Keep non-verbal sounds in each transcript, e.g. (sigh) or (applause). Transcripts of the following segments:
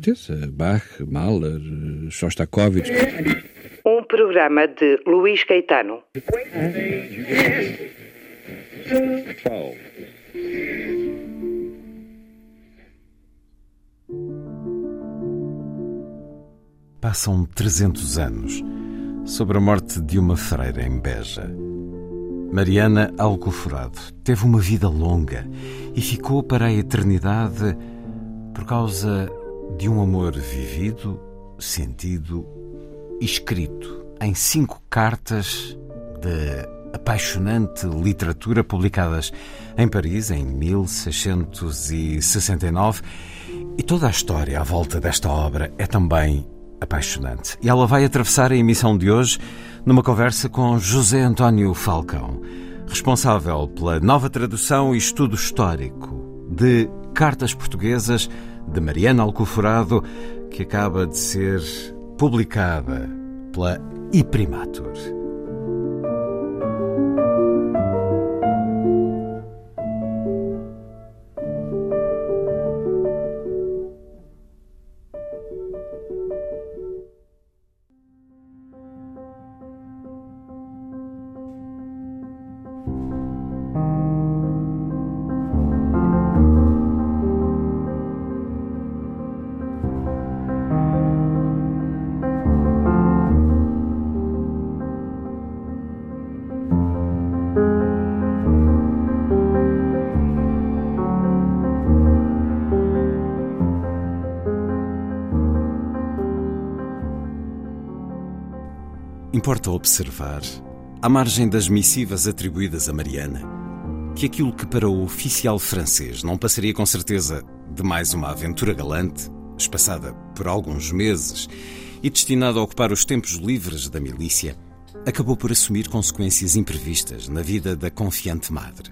Certeza. Bach, Mahler, Shostakovich. Um programa de Luís Caetano. Passam 300 anos sobre a morte de uma freira em Beja. Mariana Alcoforado teve uma vida longa e ficou para a eternidade por causa de um amor vivido, sentido e escrito em cinco cartas de apaixonante literatura publicadas em Paris em 1669. E toda a história à volta desta obra é também apaixonante. E ela vai atravessar a emissão de hoje numa conversa com José António Falcão, responsável pela nova tradução e estudo histórico de Cartas Portuguesas de Mariana Alcoforado, que acaba de ser publicada pela Iprimatur. Importa observar, à margem das missivas atribuídas a Mariana, que aquilo que para o oficial francês não passaria com certeza de mais uma aventura galante, espaçada por alguns meses e destinada a ocupar os tempos livres da milícia, acabou por assumir consequências imprevistas na vida da confiante madre.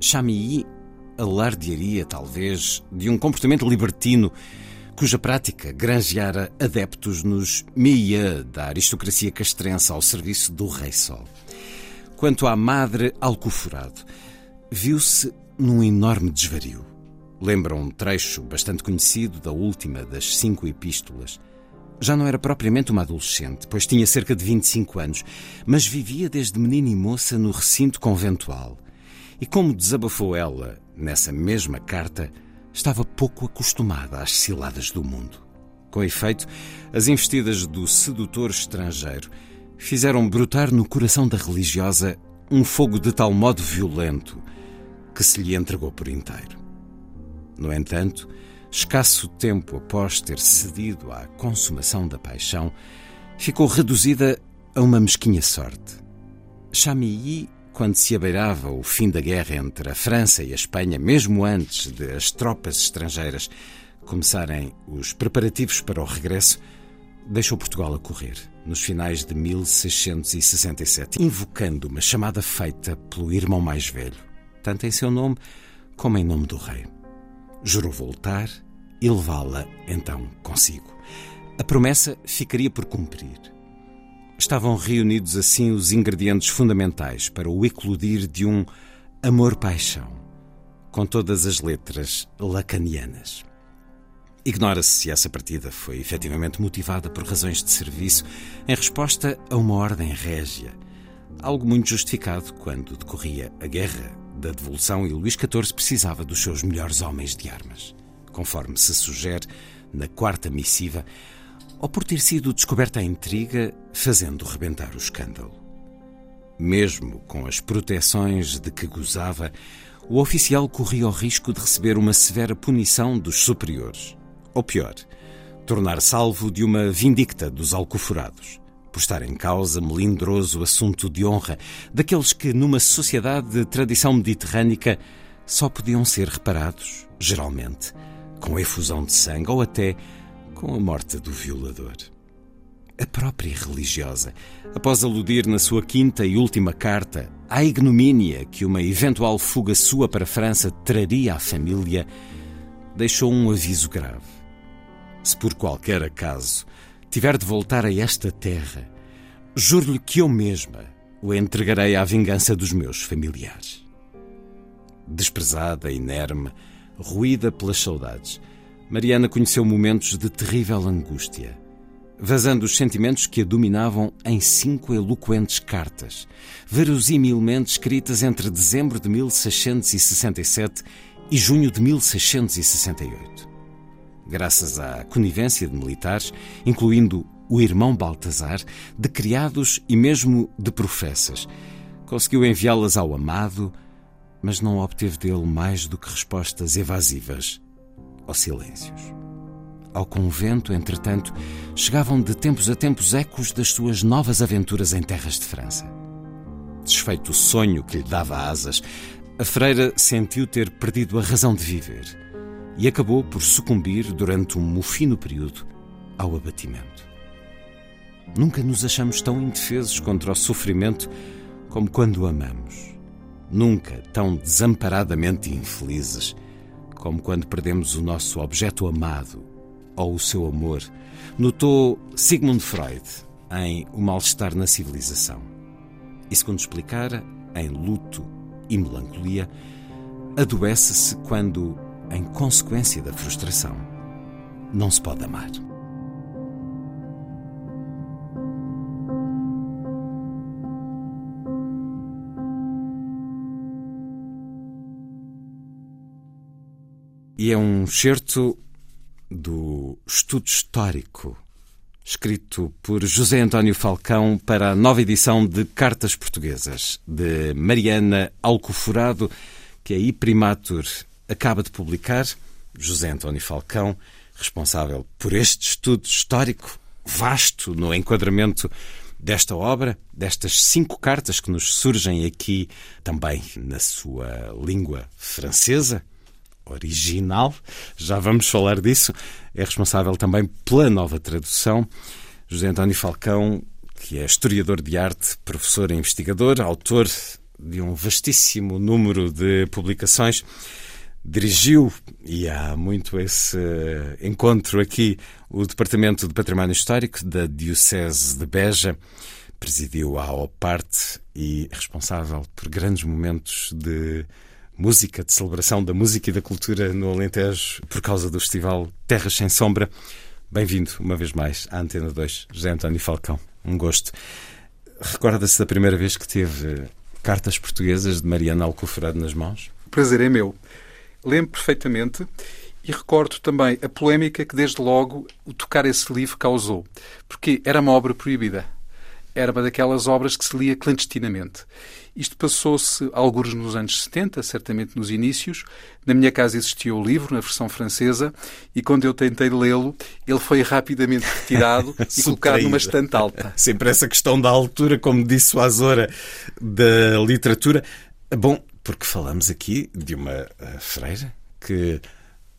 Chamilly alardearia, talvez, de um comportamento libertino cuja prática granjeara adeptos nos meia da aristocracia castrense ao serviço do Rei Sol. Quanto à Madre Alcoforado, viu-se num enorme desvario. Lembra um trecho bastante conhecido da última das cinco epístolas. Já não era propriamente uma adolescente, pois tinha cerca de 25 anos, mas vivia desde menina e moça no recinto conventual. E como desabafou ela nessa mesma carta, estava pouco acostumada às ciladas do mundo. Com efeito, as investidas do sedutor estrangeiro fizeram brotar no coração da religiosa um fogo de tal modo violento que se lhe entregou por inteiro. No entanto, escasso tempo após ter cedido à consumação da paixão, ficou reduzida a uma mesquinha sorte. Chamilly quando se abeirava o fim da guerra entre a França e a Espanha, mesmo antes de as tropas estrangeiras começarem os preparativos para o regresso, deixou Portugal a correr, nos finais de 1667, invocando uma chamada feita pelo irmão mais velho, tanto em seu nome como em nome do rei. Jurou voltar e levá-la então consigo. A promessa ficaria por cumprir. Estavam reunidos assim os ingredientes fundamentais para o eclodir de um amor-paixão, com todas as letras lacanianas. Ignora-se se essa partida foi efetivamente motivada por razões de serviço em resposta a uma ordem régia, algo muito justificado quando decorria a guerra da devolução e Luís XIV precisava dos seus melhores homens de armas, conforme se sugere na quarta missiva, ou por ter sido descoberta a intriga, fazendo rebentar o escândalo. Mesmo com as proteções de que gozava, o oficial corria o risco de receber uma severa punição dos superiores. Ou pior, tornar salvo de uma vindicta dos alcoforados, por estar em causa melindroso assunto de honra daqueles que, numa sociedade de tradição mediterrânica, só podiam ser reparados, geralmente, com efusão de sangue ou até com a morte do violador. A própria religiosa, após aludir na sua quinta e última carta à ignomínia que uma eventual fuga sua para a França traria à família, deixou um aviso grave. Se por qualquer acaso tiver de voltar a esta terra, juro-lhe que eu mesma o entregarei à vingança dos meus familiares. Desprezada, inerme, ruída pelas saudades, Mariana conheceu momentos de terrível angústia, vazando os sentimentos que a dominavam em cinco eloquentes cartas, verosimilmente escritas entre dezembro de 1667 e junho de 1668. Graças à conivência de militares, incluindo o irmão Baltazar, de criados e mesmo de professas. Conseguiu enviá-las ao amado, mas não obteve dele mais do que respostas evasivas ou silêncios. Ao convento, entretanto, chegavam de tempos a tempos ecos das suas novas aventuras em terras de França. Desfeito o sonho que lhe dava asas, a freira sentiu ter perdido a razão de viver e acabou por sucumbir durante um mofino período ao abatimento. Nunca nos achamos tão indefesos contra o sofrimento como quando amamos. Nunca tão desamparadamente infelizes como quando perdemos o nosso objeto amado ou o seu amor, notou Sigmund Freud em O Mal-Estar na Civilização. E segundo explicara, em luto e melancolia, adoece-se quando, em consequência da frustração, não se pode amar. E é um certo do estudo histórico escrito por José António Falcão para a nova edição de Cartas Portuguesas, de Mariana Alcoforado, que a Iprimatur acaba de publicar. José António Falcão, responsável por este estudo histórico vasto no enquadramento desta obra, destas cinco cartas que nos surgem aqui também na sua língua francesa, original, já vamos falar disso. É responsável também pela nova tradução. José António Falcão, que é historiador de arte, professor e investigador, autor de um vastíssimo número de publicações, dirigiu, e há muito esse encontro aqui, o Departamento de Património Histórico da Diocese de Beja, presidiu a OPARTE e responsável por grandes momentos de música, de celebração da música e da cultura no Alentejo por causa do festival Terras Sem Sombra. Bem-vindo uma vez mais à Antena 2, José António Falcão. Um gosto. Recorda-se da primeira vez que teve cartas portuguesas de Mariana Alcoforado nas mãos? O prazer é meu. Lembro perfeitamente e recordo também a polémica que desde logo o tocar esse livro causou, porque era uma obra proibida. Era uma daquelas obras que se lia clandestinamente. Isto passou-se alguns nos anos 70, certamente nos inícios. Na minha casa existia o livro, na versão francesa, e quando eu tentei lê-lo, ele foi rapidamente retirado (laughs) e colocado numa estante alta. Sempre essa questão da altura, como disse o Azora, da literatura. Bom, porque falamos aqui de uma eh, freira que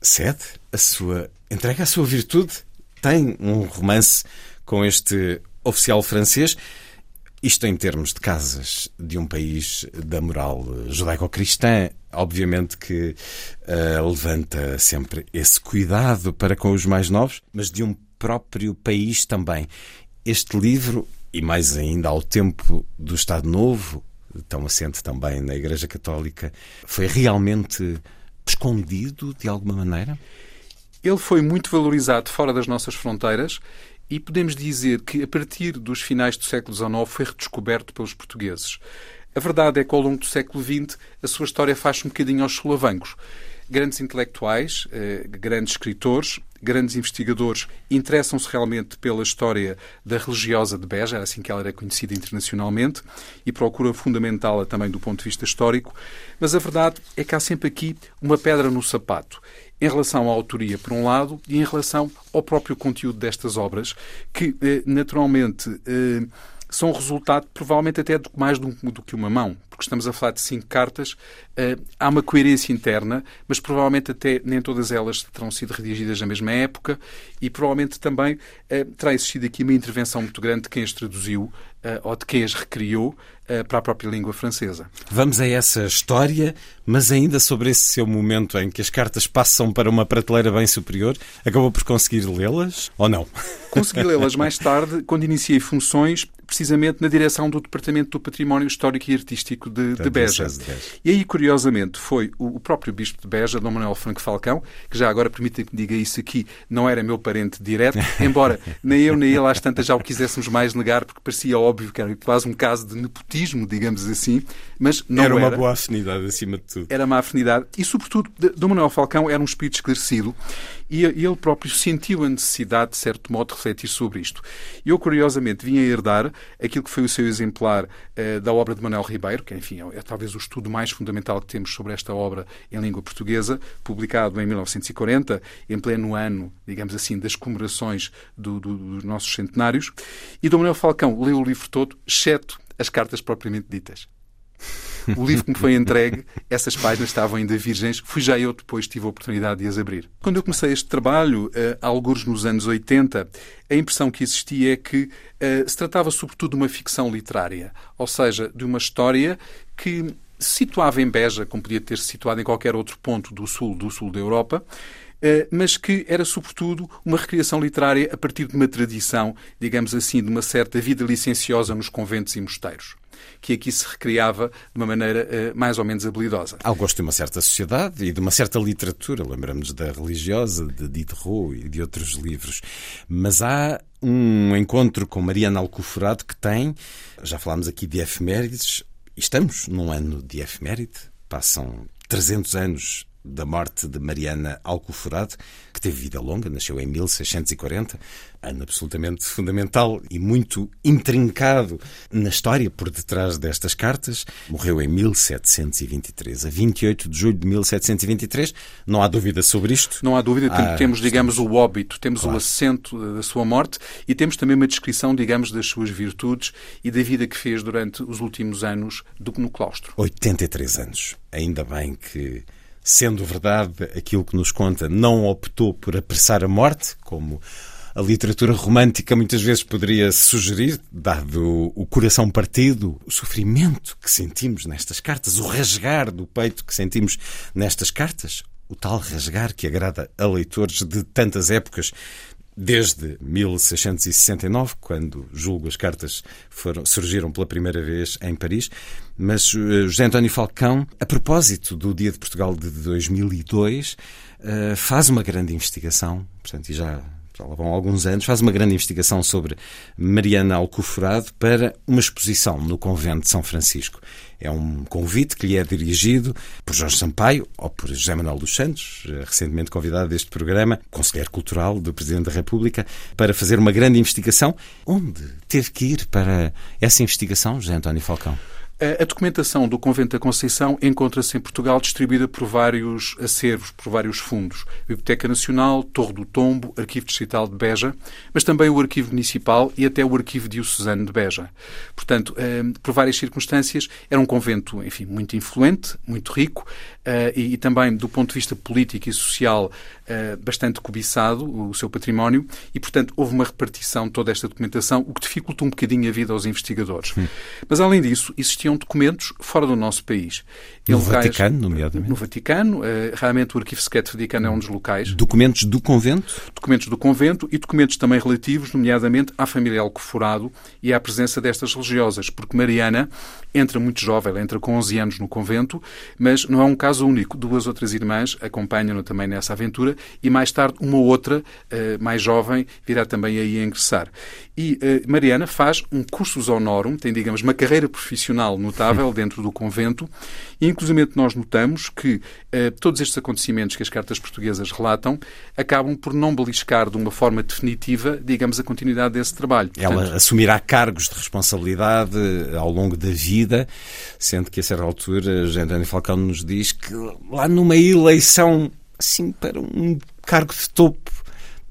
cede a sua. entrega a sua virtude. Tem um romance com este oficial francês isto em termos de casas de um país da moral judaico-cristã, obviamente que uh, levanta sempre esse cuidado para com os mais novos, mas de um próprio país também. Este livro, e mais ainda ao tempo do Estado Novo, tão assente também na Igreja Católica, foi realmente escondido de alguma maneira? Ele foi muito valorizado fora das nossas fronteiras e podemos dizer que, a partir dos finais do século XIX, foi redescoberto pelos portugueses. A verdade é que, ao longo do século XX, a sua história faz um bocadinho aos solavancos. Grandes intelectuais, eh, grandes escritores, grandes investigadores interessam-se realmente pela história da religiosa de Beja, era assim que ela era conhecida internacionalmente, e procuram fundamentá-la também do ponto de vista histórico. Mas a verdade é que há sempre aqui uma pedra no sapato em relação à autoria, por um lado, e em relação ao próprio conteúdo destas obras, que eh, naturalmente eh, são resultado, provavelmente, até mais do, que uma mão, porque estamos a falar de cinco cartas, uh, há uma coerência interna, mas provavelmente até nem todas elas terão sido redigidas na mesma época e provavelmente também terá existido aqui uma intervenção muito grande de quem as traduziu uh, ou de quem as recriou uh, para a própria língua francesa. Vamos a essa história, mas ainda sobre esse seu momento em que as cartas passam para uma prateleira bem superior, acabou por conseguir lê-las ou não? Consegui lê-las mais tarde, quando iniciei funções precisamente na direção do Departamento do Património Histórico e Artístico de, de Beja. E aí, curiosamente, foi o próprio Bispo de Beja, Dom Manuel Franco Falcão, que já agora permita que diga isso aqui, não era meu parente direto, (laughs) embora nem eu nem ele às tantas já o quiséssemos mais negar, porque parecia óbvio que era quase um caso de nepotismo, digamos assim, mas não era. Era uma boa afinidade, acima de tudo. Era uma afinidade e, sobretudo, Dom Manuel Falcão era um espírito esclarecido e ele próprio sentiu a necessidade, de certo modo, de refletir sobre isto. Eu, curiosamente, vim a herdar aquilo que foi o seu exemplar uh, da obra de Manuel Ribeiro, que, enfim, é, é, talvez o estudo mais fundamental que temos sobre esta obra em língua portuguesa, publicado em 1940, em pleno ano, digamos assim, das comemorações do, do, dos nossos centenários. E Dom Manuel Falcão leu o livro todo, exceto as cartas propriamente ditas. O livro que me foi entregue, essas páginas estavam ainda virgens. Fui já eu depois tive a oportunidade de as abrir. Quando eu comecei este trabalho, uh, alguns nos anos 80, a impressão que existia é que uh, se tratava sobretudo de uma ficção literária, ou seja, de uma história que situava em Beja, como podia ter se situado em qualquer outro ponto do sul, do sul da Europa, mas que era, sobretudo, uma recriação literária a partir de uma tradição, digamos assim, de uma certa vida licenciosa nos conventos e mosteiros que aqui se recriava de uma maneira uh, mais ou menos habilidosa. Ao gosto de uma certa sociedade e de uma certa literatura, lembramos da religiosa, de Diderot e de outros livros. Mas há um encontro com Mariana Alcoforado que tem, já falámos aqui de efemérides, estamos num ano de efeméride, passam 300 anos da morte de Mariana Alcoforado, que teve vida longa, nasceu em 1640, ano absolutamente fundamental e muito intrincado na história por detrás destas cartas. Morreu em 1723, a 28 de julho de 1723. Não há dúvida sobre isto. Não há dúvida. Ah, temos, digamos, o óbito, temos claro. o assento da sua morte e temos também uma descrição, digamos, das suas virtudes e da vida que fez durante os últimos anos do, no claustro. 83 anos. Ainda bem que sendo verdade aquilo que nos conta, não optou por apressar a morte, como a literatura romântica muitas vezes poderia sugerir, dado o coração partido, o sofrimento que sentimos nestas cartas, o rasgar do peito que sentimos nestas cartas, o tal rasgar que agrada a leitores de tantas épocas desde 1669, quando julgo as cartas foram, surgiram pela primeira vez em Paris. Mas uh, José António Falcão, a propósito do Dia de Portugal de 2002, uh, eh, faz uma grande investigação, portanto, e já já lá vão alguns anos, faz uma grande investigação sobre Mariana Alcoforado para uma exposição no convento de São Francisco. É um convite que lhe é dirigido por Jorge Sampaio ou por José Manuel dos Santos, eh, recentemente convidado deste programa, conselheiro cultural do Presidente da República, para fazer uma grande investigação. Onde teve que ir para essa investigação, José António Falcão? A documentação do Convento da Conceição encontra-se em Portugal distribuída por vários acervos, por vários fundos. Biblioteca Nacional, Torre do Tombo, Arquivo Distrital de Beja, mas também o Arquivo Municipal e até o Arquivo Diocesano de Beja. Portanto, eh, por várias circunstâncias, era um convento, enfim, muito influente, muito rico eh, e também, do ponto de vista político e social, bastante cobiçado, o seu património, e, portanto, houve uma repartição de toda esta documentação, o que dificulta um bocadinho a vida aos investigadores. Hum. Mas, além disso, existiam documentos fora do nosso país. No locais, Vaticano, nomeadamente? No Vaticano. Uh, realmente o Arquivo Secreto Vaticano é um dos locais. Documentos do convento? Documentos do convento e documentos também relativos, nomeadamente à família Alcoforado e à presença destas religiosas, porque Mariana entra muito jovem, ela entra com 11 anos no convento, mas não é um caso único. Duas outras irmãs acompanham-no também nessa aventura e mais tarde uma outra, uh, mais jovem, virá também aí a ingressar. E uh, Mariana faz um cursus honorum, tem, digamos, uma carreira profissional notável dentro do convento e, inclusive, nós notamos que uh, todos estes acontecimentos que as cartas portuguesas relatam acabam por não beliscar de uma forma definitiva, digamos, a continuidade desse trabalho. Ela Portanto, assumirá cargos de responsabilidade ao longo da vida, sendo que a certa altura António Falcão nos diz que lá numa eleição assim para um cargo de topo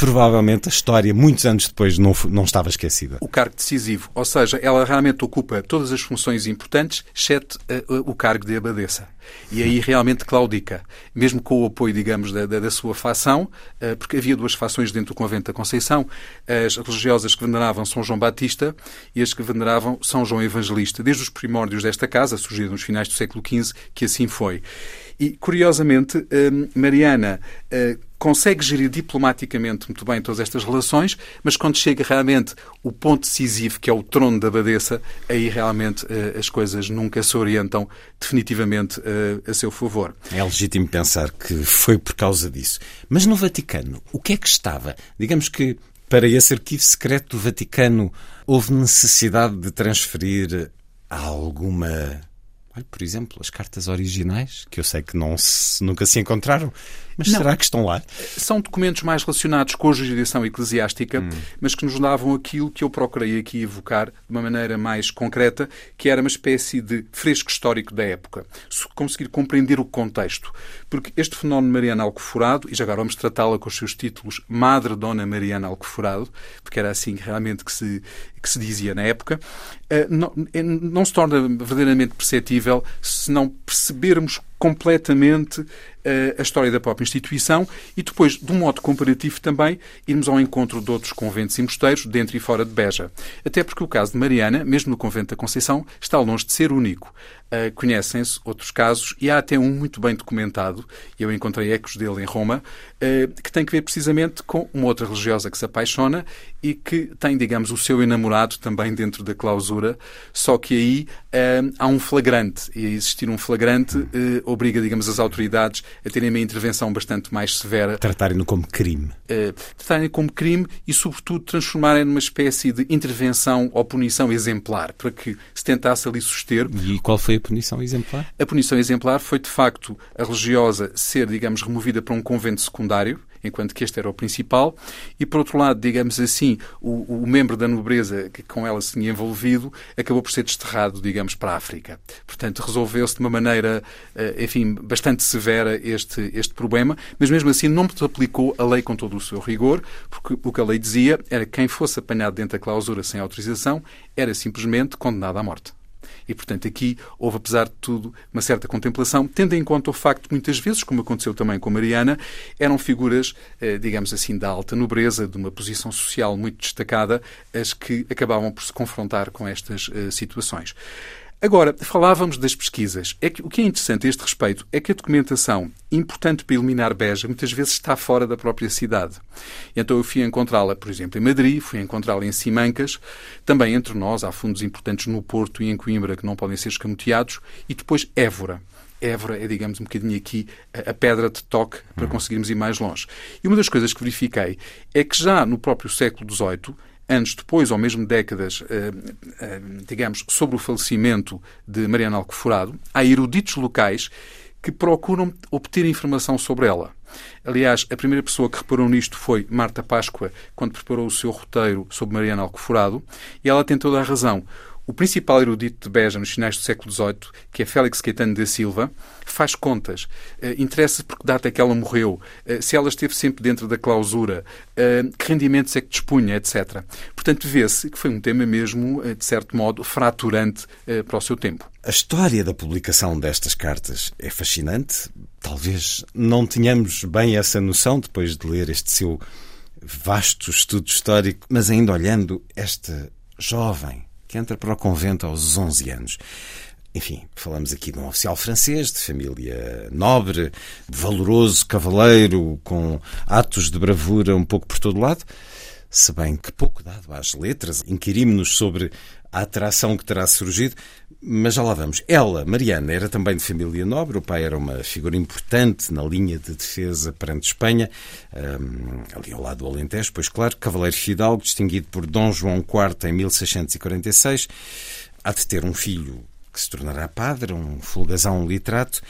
provavelmente a história, muitos anos depois, não, não estava esquecida. O cargo decisivo, ou seja, ela realmente ocupa todas as funções importantes, exceto uh, o cargo de abadesa. E aí realmente claudica, mesmo com o apoio, digamos, da, da, da sua facção, uh, porque havia duas fações dentro do convento da Conceição, as religiosas que veneravam São João Batista e as que veneravam São João Evangelista. Desde os primórdios desta casa, surgiram nos finais do século XV, que assim foi. E, curiosamente, Mariana consegue gerir diplomaticamente muito bem todas estas relações, mas quando chega realmente o ponto decisivo, que é o trono da abadesa, aí realmente uh, as coisas nunca se orientam definitivamente uh, a seu favor. É legítimo pensar que foi por causa disso. Mas no Vaticano, o que é que estava? Digamos que para esse arquivo secreto do Vaticano houve necessidade de transferir alguma Olha, por exemplo, as cartas originais, que eu sei que não se, nunca se encontraram, mas não. será que estão lá? São documentos mais relacionados com a jurisdição eclesiástica, hum. mas que nos davam aquilo que eu procurei aqui evocar de uma maneira mais concreta, que era uma espécie de fresco histórico da época. Conseguir compreender o contexto. Porque este fenómeno Mariana Alcoforado, e já agora vamos tratá-la com os seus títulos Madre Dona Mariana Alcoforado, porque era assim realmente que se, que se dizia na época, eh, não, eh, não se torna verdadeiramente perceptível se não percebermos completamente uh, a história da própria instituição e depois, de um modo comparativo também, irmos ao encontro de outros conventos e mosteiros dentro e fora de Beja. Até porque o caso de Mariana, mesmo no convento da Conceição, está longe de ser único. Uh, Conhecem-se outros casos e há até um muito bem documentado, eu encontrei ecos dele em Roma, que tem que ver precisamente com uma outra religiosa que se apaixona e que tem, digamos, o seu enamorado também dentro da clausura, só que aí uh, há um flagrante, e existir um flagrante obriga, digamos, as autoridades a terem uma intervenção bastante mais severa. Tratarem-no como crime. tratarem como crime e, sobretudo, transformarem numa espécie de intervenção ou punição exemplar, para que se tentasse ali suster. E qual foi a punição exemplar? A punição exemplar foi, de facto, a religiosa ser, digamos, removida para um convento secundário, enquanto que este era o principal, e por outro lado, digamos assim, o, o, membro da nobreza que com ela se tinha envolvido acabou por ser desterrado, digamos, para a África. Portanto, resolveu-se de uma maneira, eh, enfim, bastante severa este, este problema, mas mesmo assim não se aplicou a lei com todo o seu rigor, porque o que a lei dizia era que quem fosse apanhado dentro da clausura sem autorização era simplesmente condenado à morte. E, portanto, aqui houve, apesar de tudo, uma certa contemplação, tendo em conta o facto de muitas vezes, como aconteceu também com Mariana, eram figuras, eh, digamos assim, da alta nobreza, de uma posição social muito destacada, as que acabavam por se confrontar com estas eh, situações. Agora, falávamos das pesquisas. É que, o que é interessante a este respeito é que a documentação importante para eliminar Beja muitas vezes está fora da própria cidade. Então eu fui encontrá-la, por exemplo, em Madrid, fui encontrá-la em Simancas, também entre nós há fundos importantes no Porto e em Coimbra que não podem ser escamoteados, e depois Évora. Évora é, digamos, um bocadinho aqui a, pedra de toque para uhum. conseguirmos ir mais longe. E uma das coisas que verifiquei é que já no próprio século XVIII anos depois, ou mesmo décadas, eh, eh, digamos, sobre o falecimento de Mariana Alcoforado, há eruditos locais que procuram obter informação sobre ela. Aliás, a primeira pessoa que reparou nisto foi Marta Páscoa, quando preparou o seu roteiro sobre Mariana Alcoforado, e ela tem toda a razão. O principal erudito de Beja nos finais do século XVIII, que é Félix Caetano da Silva, faz contas. Uh, Interessa por que data é que ela morreu, uh, se ela esteve sempre dentro da clausura, uh, que rendimentos é que dispunha, etc. Portanto, vê-se que foi um tema mesmo, de certo modo, fraturante para o seu tempo. A história da publicação destas cartas é fascinante. Talvez não tenhamos bem essa noção depois de ler este seu vasto estudo histórico, mas ainda olhando esta jovem que entra para o convento aos 11 anos. Enfim, falamos aqui de um oficial francês, de família nobre, valoroso, cavaleiro, com atos de bravura um pouco por todo lado, se bem que pouco dado às letras, inquirimos-nos sobre a atração que terá surgido, mas já lá vamos. Ela, Mariana, era também de família nobre, o pai era uma figura importante na linha de defesa perante Espanha, um, ali ao lado do Alentejo, pois claro, cavaleiro fidalgo, distinguido por Dom João IV em 1646, há de ter um filho que se tornará padre, um folgazão literato,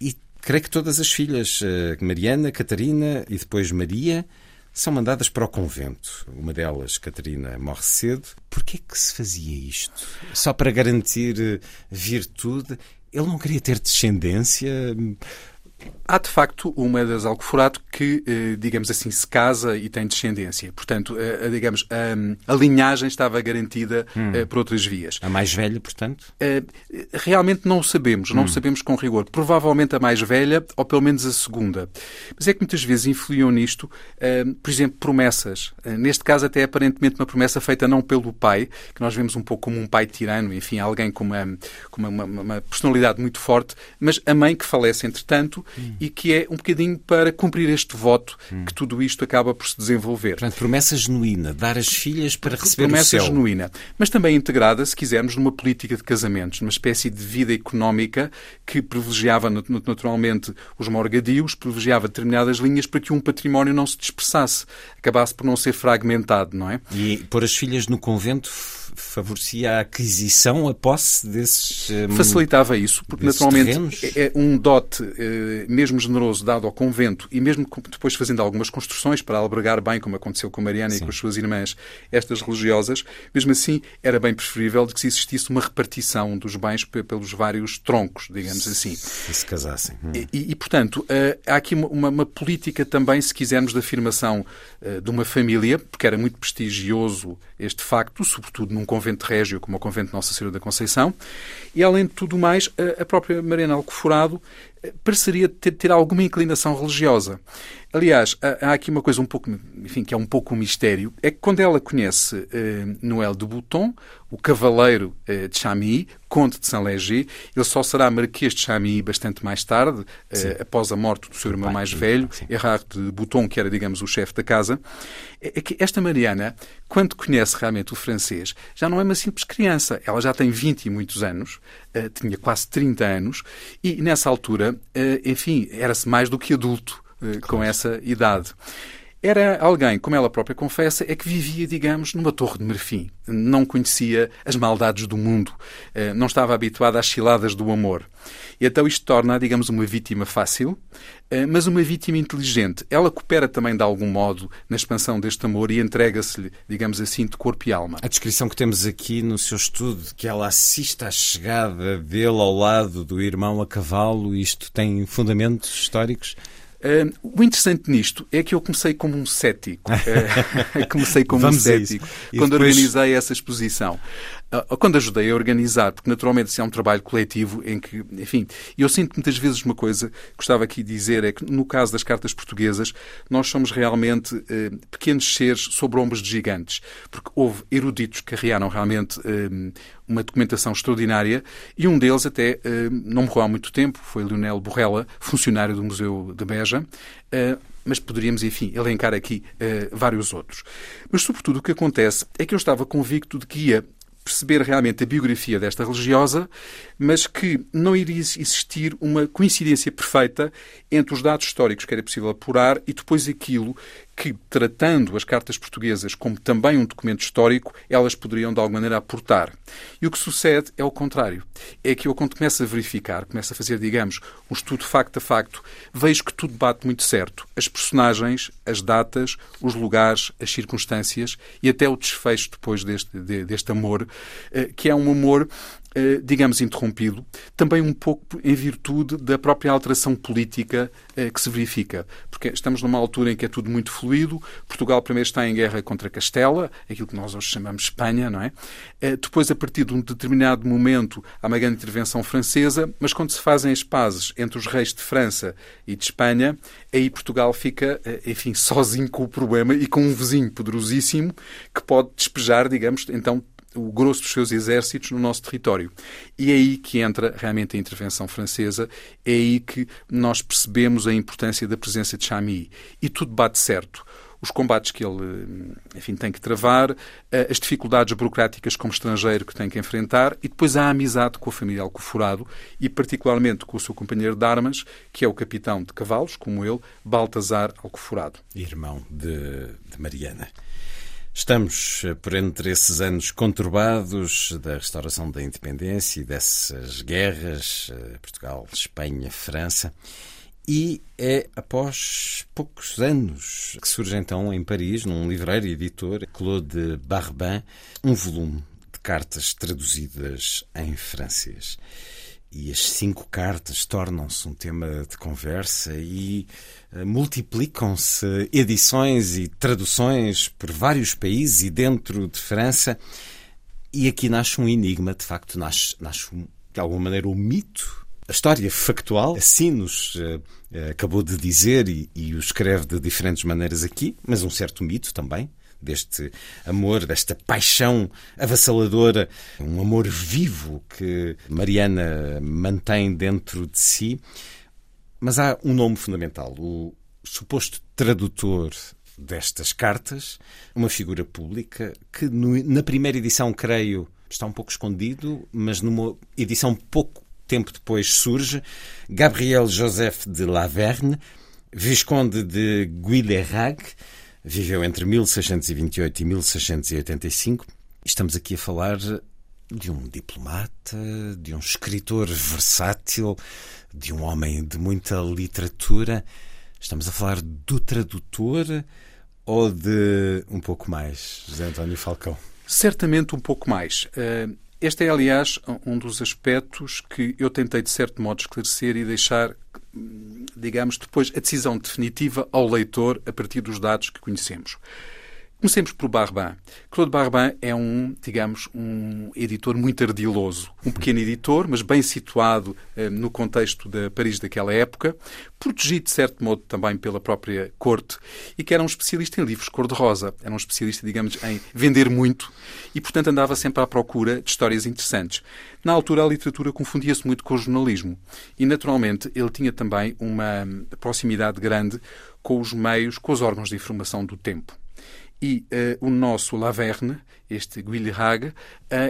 e creio que todas as filhas, eh, Mariana, Catarina e depois Maria, são mandadas para o convento. Uma delas, Catarina, morre cedo. Porquê que se fazia isto? Só para garantir eh, virtude? Ele não queria ter descendência? Há, de facto, uma das Alcoforato que, eh, digamos assim, se casa e tem descendência. Portanto, a, digamos, a, a, linhagem estava garantida hum. por outras vias. A mais velha, portanto? Realmente não o sabemos, não hum. o sabemos com rigor. Provavelmente a mais velha, ou pelo menos a segunda. Mas é que muitas vezes influíam nisto, por exemplo, promessas. Neste caso, até aparentemente uma promessa feita não pelo pai, que nós vemos um pouco como um pai tirano, enfim, alguém com uma, com uma, uma personalidade muito forte, mas a mãe que falece, entretanto, hum. e que é um bocadinho para cumprir este voto hum. que tudo isto acaba por se desenvolver. Portanto, promessa genuína, dar as filhas para receber promessa o céu. genuína, mas também integrada, se quisermos, numa política de casamentos, numa espécie de vida económica que privilegiava naturalmente os morgadios, privilegiava determinadas linhas para que um património não se dispersasse, acabasse por não ser fragmentado, não é? E pôr as filhas no convento favorecia a aquisição, a posse desses. Um, Facilitava isso, porque naturalmente terrenos? É, é um dote, eh, mesmo generoso, dado ao convento e mesmo depois fazendo algumas construções para albergar bem, como aconteceu com Mariana Sim. e com as suas irmãs, estas religiosas, mesmo assim era bem preferível de que se existisse uma repartição dos bens pelos vários troncos, digamos assim. Se se casassem. Hum. E, e, portanto, eh, há aqui uma, uma, política também, se quisermos, de afirmação eh, de uma família, porque era muito prestigioso este facto, sobretudo num convento régio como o convento de Nossa Senhora da Conceição, e além de tudo mais, a própria Mariana Alcoforado pareceria ter, ter alguma inclinação religiosa. Aliás, há aqui uma coisa um pouco, enfim, que é um pouco um mistério, é que quando ela conhece eh, Noël de Bouton, o cavaleiro eh, de Chamilly, conde de Saint-Léger, ele só será marquês de Chamilly bastante mais tarde, eh, após a morte do seu irmão mais velho, Erard de Bouton, que era, digamos, o chefe da casa. É, é que esta Mariana, quando conhece realmente o francês, já não é uma simples criança. Ela já tem 20 e muitos anos, tinha quase 30 anos, e nessa altura, eh, enfim, era-se mais do que adulto eh, com essa idade. Era alguém, como ela própria confessa, é que vivia, digamos, numa torre de marfim. Não conhecia as maldades do mundo. Eh, não estava habituada às ciladas do amor. E então isto torna, digamos, uma vítima fácil, eh, mas uma vítima inteligente. Ela coopera também, de algum modo, na expansão deste amor e entrega-se-lhe, digamos assim, de corpo e alma. A descrição que temos aqui no seu estudo, que ela assiste à chegada dele ao lado do irmão a cavalo, isto tem fundamentos históricos? Uh, o interessante nisto é que eu comecei como um cético. Uh, (laughs) (laughs) comecei como Vamos um cético quando depois... organizei essa exposição. Uh, quando ajudei a organizar, porque naturalmente isso é um trabalho coletivo em que, enfim, eu sinto muitas vezes uma coisa que gostava aqui de dizer, é que no caso das cartas portuguesas, nós somos realmente uh, pequenos seres sobre ombros de gigantes, porque houve eruditos que carregaram realmente uh, uma documentação extraordinária e um deles até não morreu há muito tempo, foi Leonel Borrella, funcionário do Museu de Beja, mas poderíamos, enfim, elencar aqui uh, vários outros. Mas, sobretudo, o que acontece é que eu estava convicto de que ia perceber realmente a biografia desta religiosa, mas que não iria existir uma coincidência perfeita entre os dados históricos que era possível apurar e depois aquilo que, tratando as cartas portuguesas como também um documento histórico, elas poderiam de alguma maneira aportar. E o que sucede é o contrário. É que eu, quando começo a verificar, começo a fazer, digamos, um estudo facto a facto, vejo que tudo bate muito certo. As personagens, as datas, os lugares, as circunstâncias e até o desfecho depois deste, deste amor, eh, que é um amor digamos, interrompido, também um pouco em virtude da própria alteração política eh, que se verifica. Porque estamos numa altura em que é tudo muito fluido. Portugal primeiro está em guerra contra Castela, aquilo que nós hoje chamamos Espanha, não é? Eh, depois, a partir de um determinado momento, há uma grande intervenção francesa, mas quando se fazem as pazes entre os reis de França e de Espanha, aí Portugal fica, enfim, sozinho com o problema e com um vizinho poderosíssimo que pode despejar, digamos, então o grosso dos seus exércitos no nosso território. E é aí que entra realmente a intervenção francesa, é aí que nós percebemos a importância da presença de Chamilly. E tudo bate certo os combates que ele, enfim, tem que travar, eh, as dificuldades burocráticas como estrangeiro que tem que enfrentar e depois a amizade com a família Alcoforado e particularmente com o seu companheiro de armas, que é o capitão de cavalos, como ele, Baltazar Alcoforado. Irmão de, de Mariana. Estamos eh, por entre esses anos conturbados da restauração da independência e dessas guerras, eh, Portugal, Espanha, França, e é após poucos anos que surge então em Paris, num livreiro e editor, Claude Barbin, um volume de cartas traduzidas em francês. E as cinco cartas tornam-se um tema de conversa e uh, multiplicam-se edições e traduções por vários países e dentro de França. E aqui nasce um enigma, de facto, nasce, nasce de alguma maneira um mito. A história factual, assim nos uh, acabou de dizer e, e o escreve de diferentes maneiras aqui, mas um certo mito também, deste amor, desta paixão avassaladora, um amor vivo que Mariana mantém dentro de si. Mas há um nome fundamental, o suposto tradutor destas cartas, uma figura pública que no, na primeira edição, creio, está um pouco escondido, mas numa edição pouco tempo depois surge, Gabriel Joseph de Laverne, Visconde de Guilherag, viveu entre 1628 e 1685. Estamos aqui a falar de um diplomata, de um escritor versátil, de um homem de muita literatura. Estamos a falar do tradutor ou de um pouco mais, José António Falcão? Certamente um pouco mais. Eh, este é, aliás, um dos aspectos que eu tentei, de certo modo, esclarecer e deixar, digamos, depois a decisão definitiva ao leitor a partir dos dados que conhecemos. Comecemos por Barbin. Claude Barbin é um, digamos, um editor muito ardiloso. Um pequeno editor, mas bem situado eh, no contexto da Paris daquela época, protegido, de certo modo, também pela própria corte, e que era um especialista em livros cor-de-rosa. Era um especialista, digamos, em vender muito e, portanto, andava sempre à procura de histórias interessantes. Na altura, a literatura confundia-se muito com o jornalismo. E, naturalmente, ele tinha também uma proximidade grande com os meios, com os órgãos de informação do tempo. E uh, o nosso Laverne, este Guilherme, uh,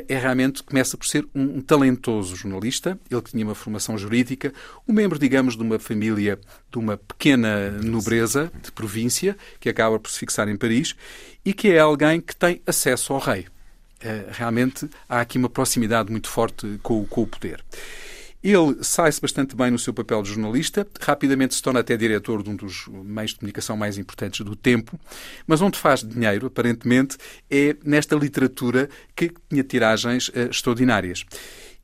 é realmente, começa por ser um, um, talentoso jornalista, ele tinha uma formação jurídica, um membro, digamos, de uma família de uma pequena nobreza de província, que acaba por se fixar em Paris, e que é alguém que tem acesso ao rei. Uh, realmente há aqui uma proximidade muito forte com, com o poder. Ele sai-se bastante bem no seu papel de jornalista, rapidamente se torna até diretor de um dos meios de comunicação mais importantes do tempo, mas onde faz dinheiro, aparentemente, é nesta literatura que tinha tiragens uh, extraordinárias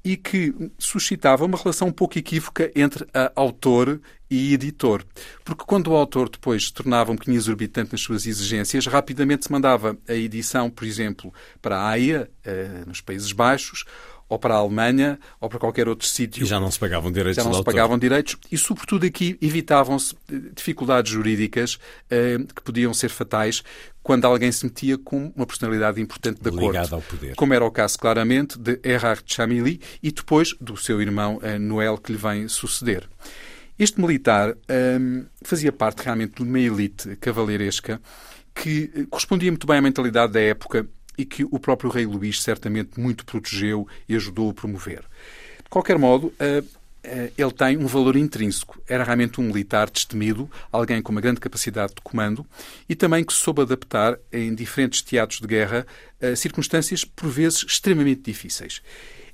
e que suscitava uma relação um pouco equívoca entre autor e editor. Porque quando o autor depois se tornava um bocadinho exorbitante nas suas exigências, rapidamente se mandava a edição, por exemplo, para a AIA, eh, nos Países Baixos, ou para a Alemanha ou para qualquer outro sítio. E já não se pagavam direitos. Já não se autor. pagavam direitos e, sobretudo, aqui evitavam-se eh, dificuldades jurídicas eh, que podiam ser fatais quando alguém se metia com uma personalidade importante da Ligado corte. ao poder. Como era o caso, claramente, de Erhard Chamilly e depois do seu irmão eh, Noel, que lhe vem suceder. Este militar eh, fazia parte realmente de uma elite cavaleiresca que eh, correspondia muito bem à mentalidade da época e que o próprio rei Luís certamente muito protegeu e ajudou a promover. De qualquer modo, eh, eh, ele tem um valor intrínseco. Era realmente um militar destemido, alguém com uma grande capacidade de comando e também que soube adaptar em diferentes teatros de guerra a circunstâncias, por vezes, extremamente difíceis.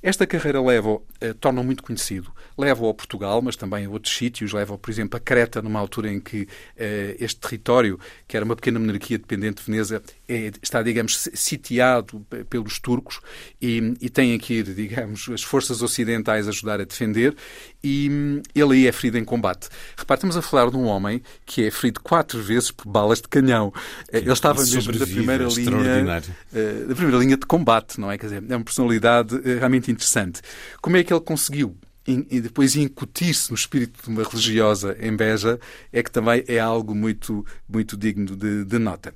Esta carreira leva-o, eh, torna-o muito conhecido, leva-o a Portugal, mas também a outros sítios, leva-o, por exemplo, a Creta, numa altura em que eh, este território, que era uma pequena monarquia dependente de Veneza, é, está, digamos, sitiado pelos turcos e, e tem aqui, (laughs) digamos, as forças ocidentais a ajudar a defender e ele aí é ferido em combate. Repare, estamos a falar de um homem que é ferido quatro vezes por balas de canhão. Eh, ele estava mesmo da primeira linha, da primeira linha de combate, não é? Quer dizer, é uma personalidade realmente interessante. Como é que ele conseguiu e depois incutir-se no espírito de uma religiosa em Beja é que também é algo muito, muito digno de, de nota.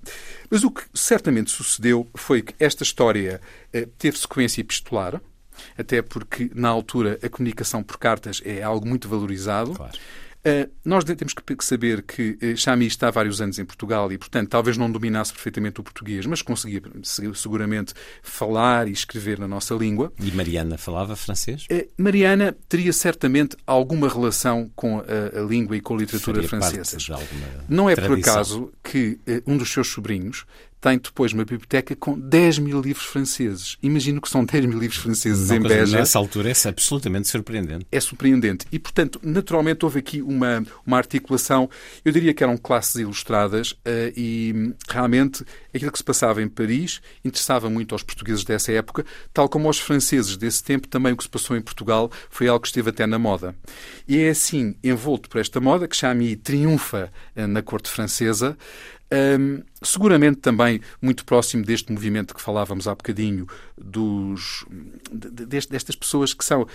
Mas o que certamente sucedeu foi que esta história eh, teve sequência epistolar, até porque na altura a comunicação por cartas é algo muito valorizado. Claro. Uh, nós temos que saber que Chami está há vários anos em Portugal e, portanto, talvez não dominasse perfeitamente o português, mas conseguia seguramente falar e escrever na nossa língua. E Mariana falava francês? Uh, Mariana teria certamente alguma relação com a, a língua e com a literatura Faria francesa. Não é tradição. por acaso que um dos seus sobrinhos tem depois uma biblioteca com 10 mil livros franceses. Imagino que são 10 mil livros franceses em Beja. Nessa altura é absolutamente surpreendente. É surpreendente. E, portanto, naturalmente houve aqui uma, uma articulação, eu diria que eram classes ilustradas eh, e realmente aquilo que se passava em Paris interessava muito aos portugueses dessa época, tal como aos franceses desse tempo, também o que se passou em Portugal foi algo que esteve até na moda. E é assim, envolto por esta moda, que Chamy triunfa eh, na corte francesa, um, seguramente também muito próximo deste movimento que falávamos há bocadinho, dos, destas pessoas que são.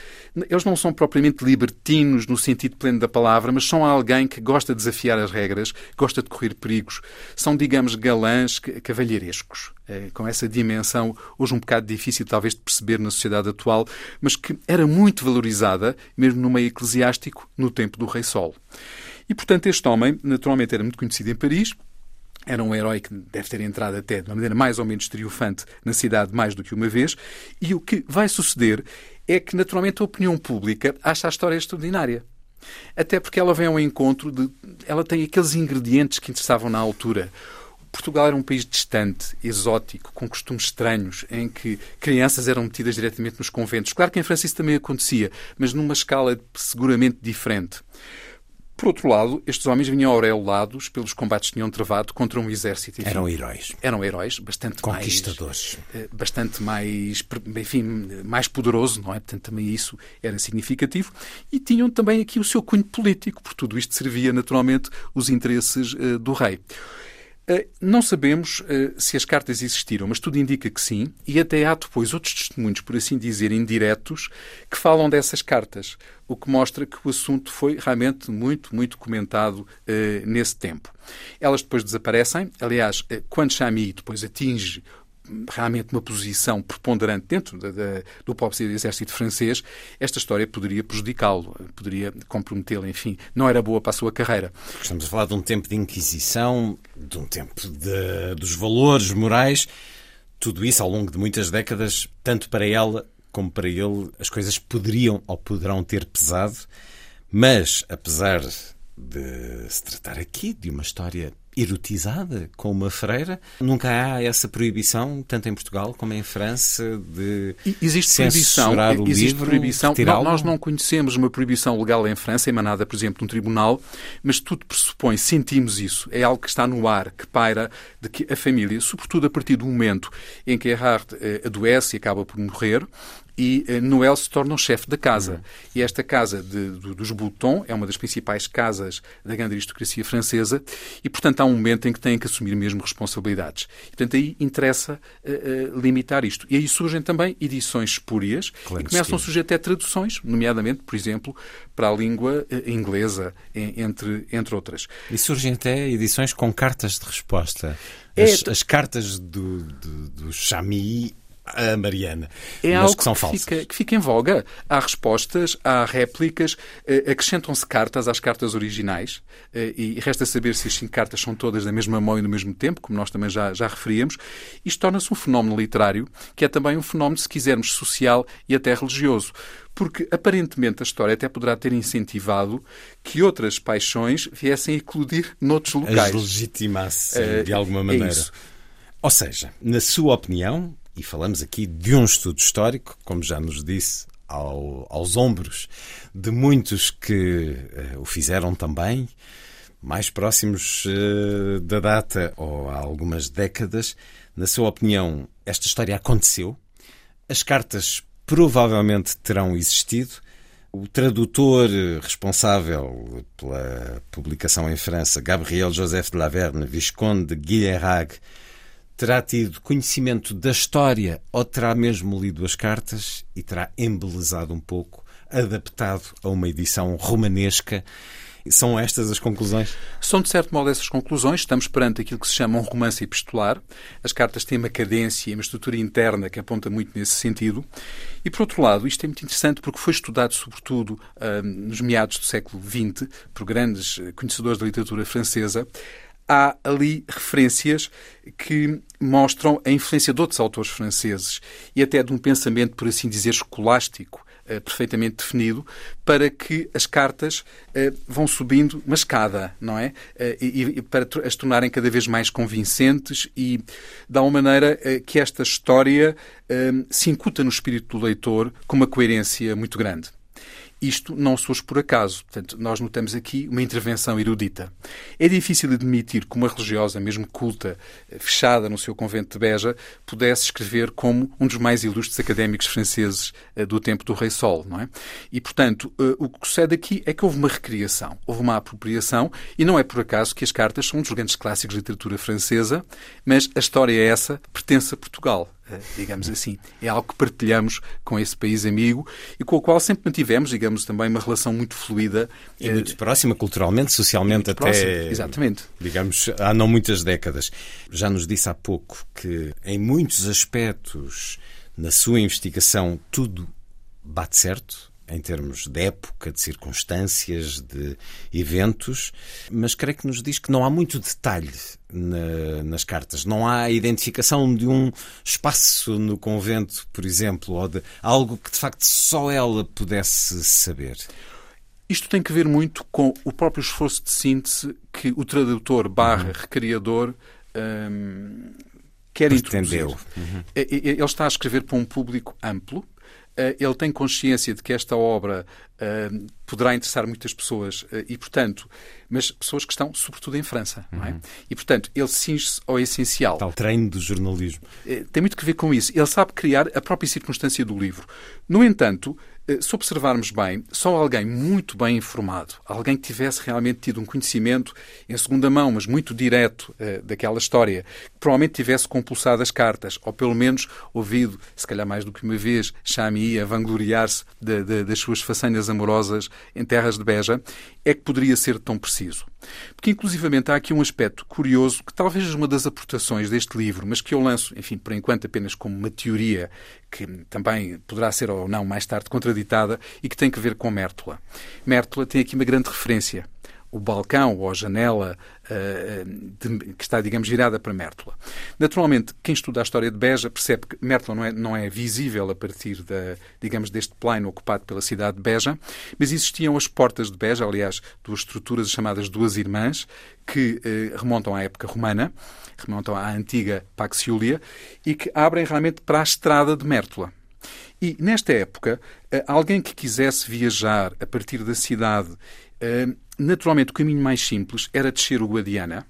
Eles não são propriamente libertinos no sentido pleno da palavra, mas são alguém que gosta de desafiar as regras, gosta de correr perigos. São, digamos, galãs cavalheirescos, é, com essa dimensão, hoje um bocado difícil talvez de perceber na sociedade atual, mas que era muito valorizada, mesmo no meio eclesiástico, no tempo do Rei Sol. E, portanto, este homem, naturalmente, era muito conhecido em Paris era um herói que deve ter entrado até de uma maneira mais ou menos triunfante na cidade mais do que uma vez. E o que vai suceder é que, naturalmente, a opinião pública acha a história extraordinária. Até porque ela vem ao encontro de. Ela tem aqueles ingredientes que interessavam na altura. Portugal era um país distante, exótico, com costumes estranhos, em que crianças eram metidas diretamente nos conventos. Claro que em França isso também acontecia, mas numa escala seguramente diferente. Por outro lado, estes homens vinham aureolados pelos combates que tinham travado contra um exército. Enfim, eram heróis. Eram heróis, bastante Conquistadores. mais... Bastante mais, enfim, mais poderoso, não é? Portanto, também isso era significativo. E tinham também aqui o seu cunho político, por tudo isto servia naturalmente os interesses uh, do rei. Eh, não sabemos eh, se as cartas existiram, mas tudo indica que sim, e até há depois outros testemunhos, por assim dizer, indiretos, que falam dessas cartas, o que mostra que o assunto foi realmente muito, muito comentado uh, nesse tempo. Elas depois desaparecem, aliás, quando Chamy depois atinge realmente uma posição preponderante dentro da, da, do próprio exército francês, esta história poderia prejudicá-lo, poderia comprometê-lo, enfim, não era boa para a sua carreira. Estamos a falar de um tempo de Inquisição, de um tempo de, dos valores morais, tudo isso ao longo de muitas décadas, tanto para ela como para ele, as coisas poderiam ou poderão ter pesado, mas apesar de se tratar aqui de uma história erotizada com uma freira. Nunca há essa proibição, tanto em Portugal como em França, de existe proibição. O existe livro, proibição. Nós não conhecemos uma proibição legal em França, emanada, por exemplo, de um tribunal, mas tudo pressupõe, sentimos isso. É algo que está no ar, que paira de que a família, sobretudo a partir do momento em que Erhard eh, adoece e acaba por morrer, e uh, Noel se torna o chefe da casa. Uhum. E esta casa de, do, dos Bouton é uma das principais casas da grande aristocracia francesa e, portanto, há um momento em que têm que assumir mesmo responsabilidades. E, portanto, aí interessa uh, uh, limitar isto. E aí surgem também edições espúrias claro, e começam a surgir até traduções, nomeadamente, por exemplo, para a língua inglesa, entre, entre outras. E surgem até edições com cartas de resposta. As, é, as cartas do, do, do Chamy a Mariana, é mas algo que são que falsas. Fica, que fica em voga. Há respostas, há réplicas, eh, acrescentam-se cartas às cartas originais eh, e resta saber se as cinco cartas são todas da mesma mão e no mesmo tempo, como nós também já, já referíamos. Isto torna-se um fenómeno literário que é também um fenómeno, se quisermos, social e até religioso porque aparentemente a história até poderá ter incentivado que outras paixões viessem a eclodir noutros locais. As legitimasse uh, de alguma maneira. É Ou seja, na sua opinião, e falamos aqui de um estudo histórico, como já nos disse, ao, aos ombros de muitos que uh, o fizeram também, mais próximos uh, da data ou há algumas décadas. Na sua opinião, esta história aconteceu? As cartas provavelmente terão existido? O tradutor responsável pela publicação em França, Gabriel Joseph de Laverne, Visconde de Guilherag, terá tido conhecimento da história ou terá mesmo lido as cartas e terá embelezado um pouco, adaptado a uma edição romanesca. São estas as conclusões? São, de certo modo, essas conclusões. Estamos perante aquilo que se chama um romance epistolar. As cartas têm uma cadência e uma estrutura interna que aponta muito nesse sentido. E, por outro lado, isto é muito interessante porque foi estudado, sobretudo, ah, nos meados do século XX, por grandes conhecedores da literatura francesa, há ali referências que mostram a influência de outros autores franceses e até de um pensamento, por assim dizer, escolástico uh, perfeitamente definido para que as cartas uh, vão subindo uma escada, não é? Uh, e, e, para as tornarem cada vez mais convincentes e de uma maneira que esta história se incuta no espírito do leitor com uma coerência muito grande. Isto não surge por acaso. Portanto, nós notamos aqui uma intervenção erudita. É difícil admitir que uma religiosa, mesmo culta, fechada no seu convento de Beja, pudesse escrever como um dos mais ilustres académicos franceses eh, do tempo do Rei Sol, não é? E, portanto, eh, o que sucede aqui é que houve uma recriação, houve uma apropriação, e não é por acaso que as cartas são um dos grandes clássicos de literatura francesa, mas a história é essa, pertence a Portugal. Eh, digamos assim. É algo que partilhamos com esse país amigo e com o qual sempre mantivemos, digamos, também uma relação muito fluida. E muito próxima culturalmente, socialmente, até. Próxima, exatamente. Digamos, há não muitas décadas. Já nos disse há pouco que, em muitos aspectos, na sua investigação, tudo bate certo em termos de época, de circunstâncias, de eventos, mas creio que nos diz que não há muito detalhe na, nas cartas. Não há identificação de um espaço no convento, por exemplo, ou de algo que de facto só ela pudesse saber. Isto tem que ver muito com o próprio esforço de síntese que o tradutor barra uhum. recriador hum, quer Pretendeu. introduzir. Uhum. Ele está a escrever para um público amplo, ele tem consciência de que esta obra uh, poderá interessar muitas pessoas uh, e, portanto, mas pessoas que estão, sobretudo, em França, uhum. não é? Uhum. E, portanto, ele cinge-se ao essencial. Tal treino do jornalismo. Uh, tem muito que ver com isso. Ele sabe criar a própria circunstância do livro. No entanto, eh, se observarmos bem, só alguém muito bem informado, alguém que tivesse realmente tido um conhecimento em segunda mão, mas muito direto daquela história, provavelmente tivesse compulsado as cartas, ou pelo menos ouvido, se calhar mais do que uma vez, Chami a vangloriar-se das suas façanhas amorosas em terras de Beja, é que poderia ser tão preciso. Porque, inclusivamente, há aqui um aspecto curioso que talvez uma das aportações deste livro, mas que eu lanço, enfim, por enquanto apenas como uma teoria que também poderá ser ou não mais tarde contraditada e que tem que ver com Mértola. Mértola tem aqui uma grande referência o balcão ou a janela de, que está, digamos, virada para Mértola. Naturalmente, quem estuda a história de Beja percebe que Mértola não é, não é visível a partir, da, digamos, deste plano ocupado pela cidade de Beja, mas existiam as portas de Beja, aliás, duas estruturas chamadas Duas Irmãs, que uh, remontam à época romana, remontam à antiga Pax Iulia, e que abrem realmente para a estrada de Mértola. E, nesta época, alguém que quisesse viajar a partir da cidade naturalmente, o caminho mais simples era descer o Guadiana,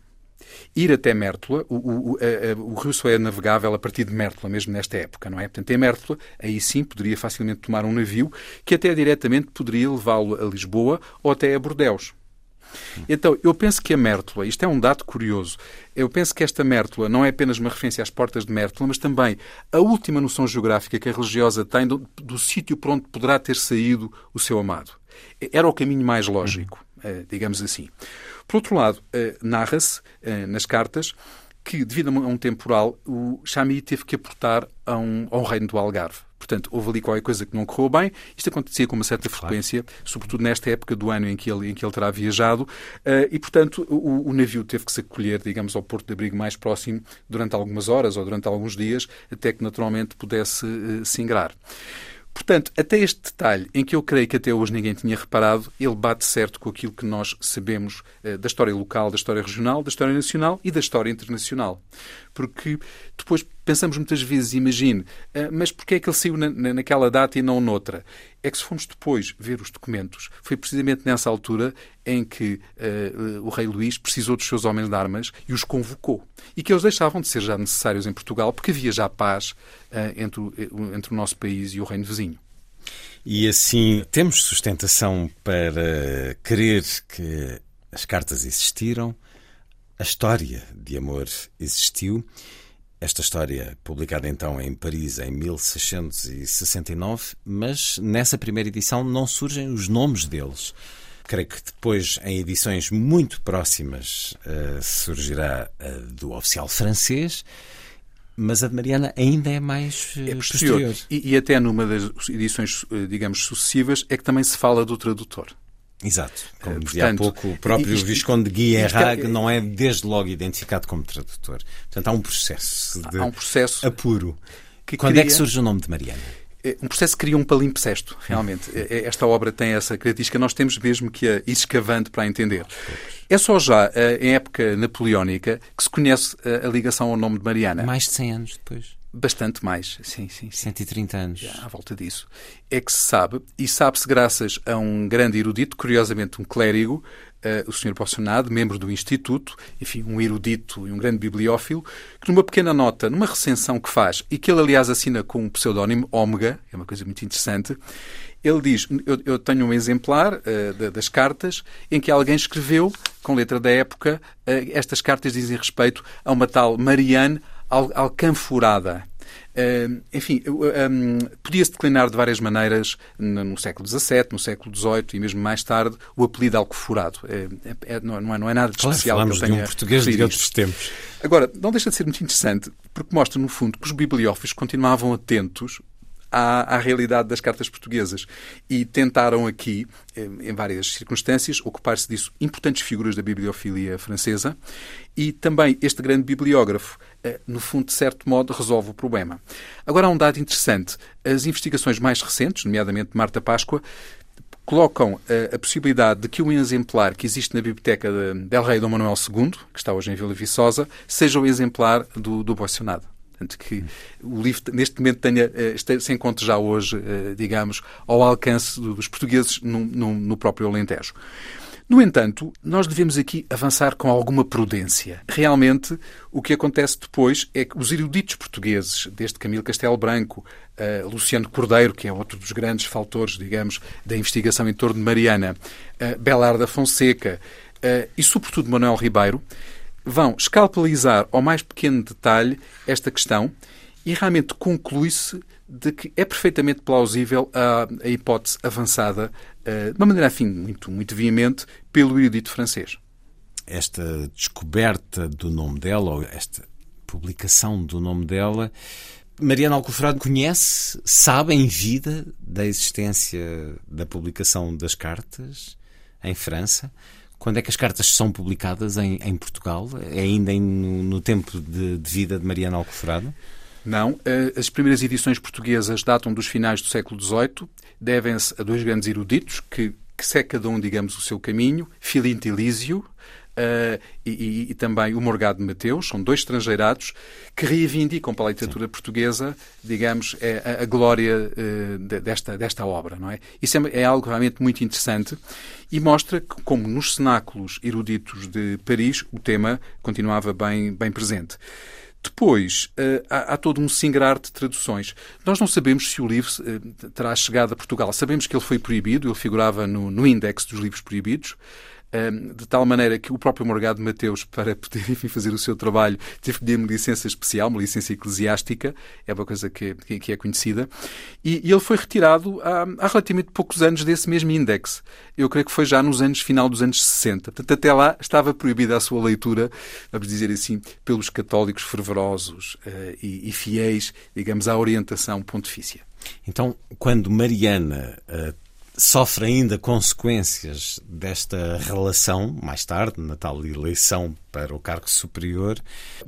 ir até Mértola. O, o, o, rio só é navegável a partir de Mértola, mesmo nesta época, não é? Portanto, em Mértola, aí sim poderia facilmente tomar um navio que até diretamente poderia levá-lo a Lisboa ou até a Bordeus. Então, eu penso que a Mértola, isto é um dado curioso, eu penso que esta Mértola não é apenas uma referência às portas de Mértola, mas também a última noção geográfica que a religiosa tem do, do sítio por onde poderá ter saído o seu amado. Era o caminho mais lógico. Eh, digamos assim. Por outro lado, eh, narra-se eh, nas cartas que, devido a um temporal, o Chami teve que aportar a um, ao reino do Algarve. Portanto, houve ali qualquer coisa que não correu bem. Isto acontecia com uma certa frequência, claro. sobretudo nesta época do ano em que ele, em que ele terá viajado. Uh, e, portanto, o, o, navio teve que se acolher, digamos, ao porto de abrigo mais próximo durante algumas horas ou durante alguns dias, até que naturalmente pudesse uh, se ingrar. Portanto, até este detalhe, em que eu creio que até hoje ninguém tinha reparado, ele bate certo com aquilo que nós sabemos eh, da história local, da história regional, da história nacional e da história internacional. Porque depois pensamos muitas vezes, imagine, eh, mas porquê é que ele saiu na, naquela data e não noutra? É que se formos depois ver os documentos, foi precisamente nessa altura em que uh, o rei Luís precisou dos seus homens de armas e os convocou. E que eles deixavam de ser já necessários em Portugal, porque havia já paz uh, entre, o, entre o nosso país e o reino vizinho. E assim temos sustentação para crer que as cartas existiram, a história de amor existiu. Esta história, publicada então em Paris em 1669, mas nessa primeira edição não surgem os nomes deles. Creio que depois, em edições muito próximas, uh, surgirá a do oficial francês, mas a de Mariana ainda é mais uh, é posterior. posterior. E, e, até numa das edições, eh, digamos, sucessivas, é que também se fala do tradutor. Exato. Como Portanto, dizia há pouco, o próprio isto, Visconde de Guilherme é, não é desde logo identificado como tradutor. Portanto, há um processo de há um processo apuro. Que Quando é que surge o nome de Mariana? é um processo que cria um palimpsesto, realmente. É, é, esta obra tem essa característica, nós temos mesmo que a ir escavando para a entender. É só já eh, em época napoleónica que se conhece a ligação ao nome de Mariana. Mais de 100 anos depois. Bastante mais, sim, sim. sim. 130 anos. À volta disso. É que se sabe, e sabe-se graças a um grande erudito, curiosamente um clérigo, uh, o Sr. Bolsonaro, membro do Instituto, enfim, um erudito e um grande bibliófilo, que numa pequena nota, numa recensão que faz, e que ele, aliás, assina com um pseudónimo, Ômega, é uma coisa muito interessante, ele diz: Eu, eu tenho um exemplar uh, das cartas em que alguém escreveu, com letra da época, uh, estas cartas dizem respeito a uma tal Marianne Al Alcanforada. Uh, enfim, um, podia-se declinar de várias maneiras no, no, século XVII, no século XVIII e mesmo mais tarde o apelido alcoforado. É, é, não, é, não é nada de claro, especial. Falamos de um português de outros tempos. Agora, não deixa de ser muito interessante porque mostra, no fundo, que os bibliófilos continuavam atentos à, à, realidade das cartas portuguesas. E tentaram aqui, em várias circunstâncias, ocupar-se disso importantes figuras da bibliofilia francesa e também este grande bibliógrafo, eh, no fundo, de certo modo, resolve o problema. Agora há um dado interessante. As investigações mais recentes, nomeadamente Marta Páscoa, colocam a, eh, a, possibilidade de que um exemplar que existe na biblioteca de Del Rey Dom Manuel II, que está hoje em Vila Viçosa, seja o exemplar do, do Boicionado. Portanto, que o livro, neste momento, tenha, eh, se encontre já hoje, eh, digamos, ao alcance dos portugueses no, no, no próprio Alentejo. No entanto, nós devemos aqui avançar com alguma prudência. Realmente, o que acontece depois é que os eruditos portugueses, desde Camilo Castelo Branco, uh, Luciano Cordeiro, que é outro dos grandes faltores, digamos, da investigação em torno de Mariana, uh, Belarda Fonseca uh, e, sobretudo, Manuel Ribeiro, vão escalpelizar ao mais pequeno detalhe esta questão e realmente conclui-se de que é perfeitamente plausível a, a hipótese avançada, uh, de uma maneira, afim, muito, muito veemente, pelo erudito francês. Esta descoberta do nome dela, ou esta publicação do nome dela, Mariana Alcoforado conhece, sabe em vida da existência da publicação das cartas em França. Quando é que as cartas são publicadas em, em Portugal? É ainda em, no, tempo de, de, vida de Mariana Alcoforado? Não. Eh, as primeiras edições portuguesas datam dos finais do século XVIII. Devem-se a dois grandes eruditos que, que cada um, digamos, o seu caminho. Filinto Lísio, Uh, e, e, também o Morgado Mateus, são dois estrangeirados que reivindicam para a literatura Sim. portuguesa, digamos, é a, a glória uh, desta, desta obra, não é? Isso é, é, algo realmente muito interessante e mostra que, como nos cenáculos eruditos de Paris, o tema continuava bem, bem presente. Depois, uh, há, todo um singrar de traduções. Nós não sabemos se o livro terá chegado a Portugal. Sabemos que ele foi proibido, ele figurava no, no índex dos livros proibidos de tal maneira que o próprio Morgado Mateus, para poder (laughs) enfim, fazer o seu trabalho, teve que pedir uma licença especial, uma licença eclesiástica, é uma coisa que, que é conhecida, e, e, ele foi retirado há, há relativamente poucos anos desse mesmo índex. Eu creio que foi já nos anos, final dos anos 60. Portanto, até lá estava proibida a sua leitura, vamos dizer assim, pelos católicos fervorosos uh, e, e, fiéis, digamos, à orientação pontifícia. Então, quando Mariana uh, sofre ainda consequências desta relação, mais tarde, na tal eleição para o cargo superior.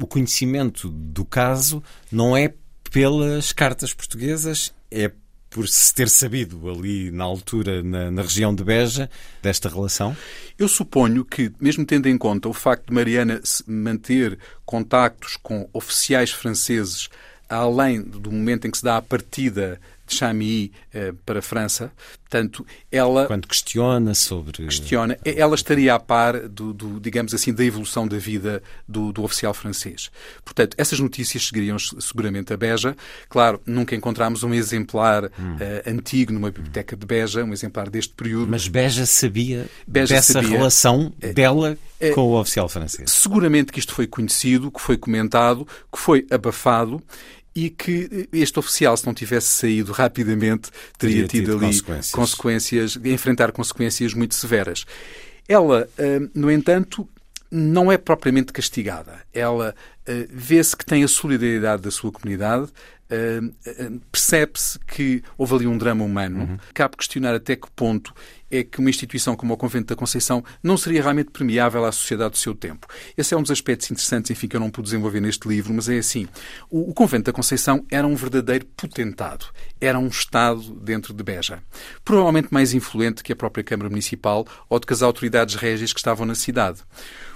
O conhecimento do caso não é pelas cartas portuguesas, é por se ter sabido ali na altura, na, na, região de Beja, desta relação? Eu suponho que, mesmo tendo em conta o facto de Mariana manter contactos com oficiais franceses além do momento em que se dá a partida de Chamilly eh, para a França. Portanto, ela... Quando questiona sobre... Questiona. Ela estaria a par, do, do digamos assim, da evolução da vida do, do, oficial francês. Portanto, essas notícias seguiriam seguramente a Beja. Claro, nunca encontramos um exemplar hum. uh, antigo numa biblioteca de Beja, um exemplar deste período. Mas Beja sabia Beja dessa sabia, relação eh, dela com o oficial francês? Seguramente que isto foi conhecido, que foi comentado, que foi abafado e que este oficial, se não tivesse saído rapidamente, teria, teria tido, tido, ali consequências. consequências, enfrentar consequências muito severas. Ela, hum, no entanto, não é propriamente castigada. Ela uh, vê-se que tem a solidariedade da sua comunidade, uh, percebe-se que houve ali um drama humano. Uhum. Cabe questionar até que ponto é que uma instituição como o Convento da Conceição não seria realmente permeável à sociedade do seu tempo. Esse é um dos aspectos interessantes, enfim, que eu não pude desenvolver neste livro, mas é assim. O, o Convento da Conceição era um verdadeiro potentado. Era um Estado dentro de Beja. Provavelmente mais influente que a própria Câmara Municipal ou de que as autoridades régias que estavam na cidade.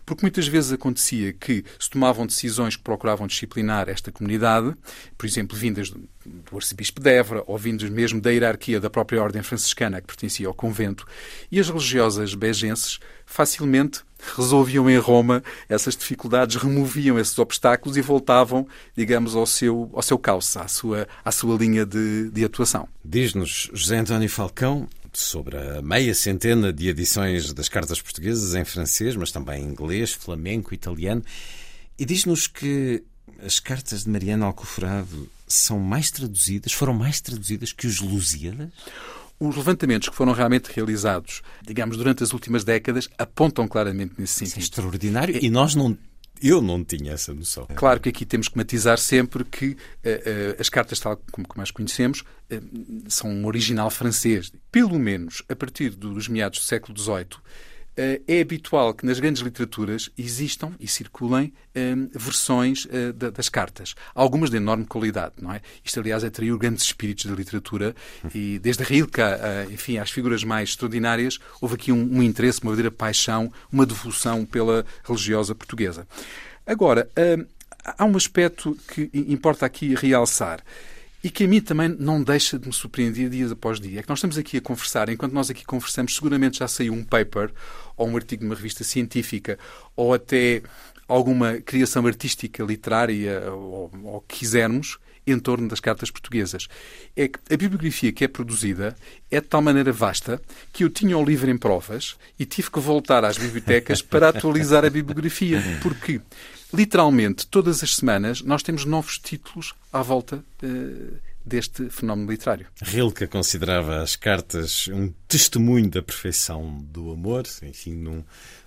Porque muitas vezes acontecia que se tomavam decisões que procuravam disciplinar esta comunidade, por exemplo, vindas do arcebispo de Évora ou vindas mesmo da hierarquia da própria ordem franciscana que pertencia ao convento, e as religiosas begenses facilmente resolviam em Roma essas dificuldades, removiam esses obstáculos e voltavam, digamos, ao seu, ao seu caos, à sua, à sua linha de, de atuação. Diz-nos José António Falcão, sobre a meia centena de edições das cartas portuguesas em francês, mas também em inglês, flamenco, italiano, e diz-nos que as cartas de Mariana Alcoforado são mais traduzidas, foram mais traduzidas que os Lusíadas? Os levantamentos que foram realmente realizados, digamos, durante as últimas décadas, apontam claramente nesse sentido. Isso é extraordinário. E nós não eu não tinha essa noção. Claro que aqui temos que matizar sempre que uh, uh, as cartas, tal como mais conhecemos, uh, são um original francês. Pelo menos a partir dos meados do século XVIII, é habitual que nas grandes literaturas existam e circulem versões das cartas. Algumas de enorme qualidade, não é? Isto, aliás, atraiu grandes espíritos da literatura e desde Rilke, enfim, às figuras mais extraordinárias, houve aqui um, um interesse, uma verdadeira paixão, uma devoção pela religiosa portuguesa. Agora, há um aspecto que importa aqui realçar e que a mim também não deixa de me surpreender dia após dia. É que nós estamos aqui a conversar, enquanto nós aqui conversamos, seguramente já saiu um paper ou um artigo de uma revista científica ou até alguma criação artística, literária ou, que quisermos em torno das cartas portuguesas. É que a bibliografia que é produzida é de tal maneira vasta que eu tinha o livro em provas e tive que voltar às bibliotecas para atualizar a bibliografia. Porque literalmente, todas as semanas, nós temos novos títulos à volta uh, deste fenómeno literário. Rilke considerava as cartas um testemunho da perfeição do amor, enfim, num,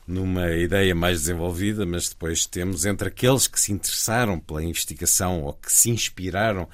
numa ideia mais desenvolvida, mas depois temos entre aqueles que se interessaram pela investigação ou que se inspiraram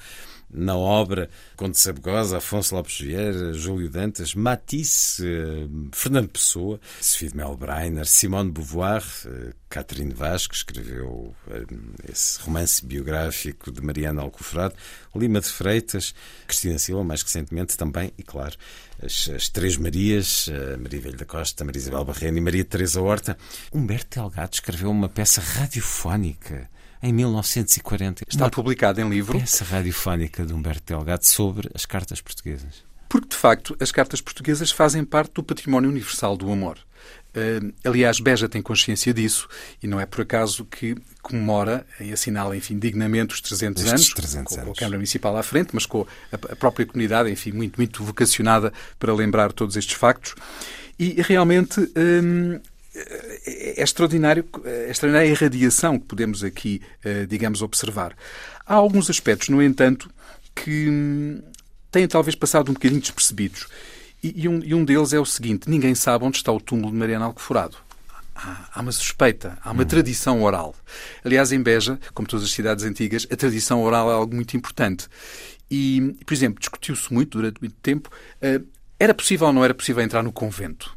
na obra Conde Sabugosa, Afonso Lopes Vieira, Júlio Dantas, Matisse, eh, Fernando Pessoa, Sofia de Melbreiner, Simone de Beauvoir, eh, Catherine Vaz, que escreveu eh, esse romance biográfico de Mariana Alcoforado, Lima de Freitas, Cristina Silva, mais recentemente também, e claro, as, as Três Marias, Maria Velho da Costa, Maria Isabel Barrena e Maria Teresa Horta. Humberto Delgado escreveu uma peça radiofónica em 1940. Está uma publicada em livro. Peça radiofónica de Humberto Delgado sobre as cartas portuguesas. Porque, de facto, as cartas portuguesas fazem parte do património universal do amor. Uh, aliás, Beja tem consciência disso e não é por acaso que comemora e assinala, enfim, dignamente os 300 Estes anos, 300 com, anos. a Câmara Municipal à frente, mas com a, a, própria comunidade, enfim, muito, muito vocacionada para lembrar todos estes factos. E realmente. Hum, é extraordinário, é extraordinária a irradiação que podemos aqui, eh, digamos, observar. Há alguns aspectos, no entanto, que hum, têm talvez passado um bocadinho despercebidos. E, um, e um deles é o seguinte: ninguém sabe onde está o túmulo de Mariana Alcoforado. Há, uma suspeita, há uma hum. tradição oral. Aliás, em Beja, como todas as cidades antigas, a tradição oral é algo muito importante. E, por exemplo, discutiu-se muito durante muito tempo: uh, era possível ou não era possível entrar no convento?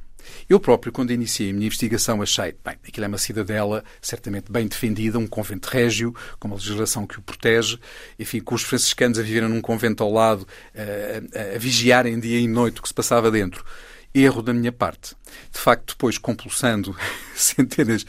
Eu próprio, quando iniciei a minha investigação, achei, bem, aquilo é uma cidadela certamente bem defendida, um convento régio, com uma legislação que o protege, enfim, com os franciscanos a viverem num convento ao lado, a, a, a vigiarem dia e noite o que se passava dentro erro da minha parte. De facto, depois, compulsando (laughs) centenas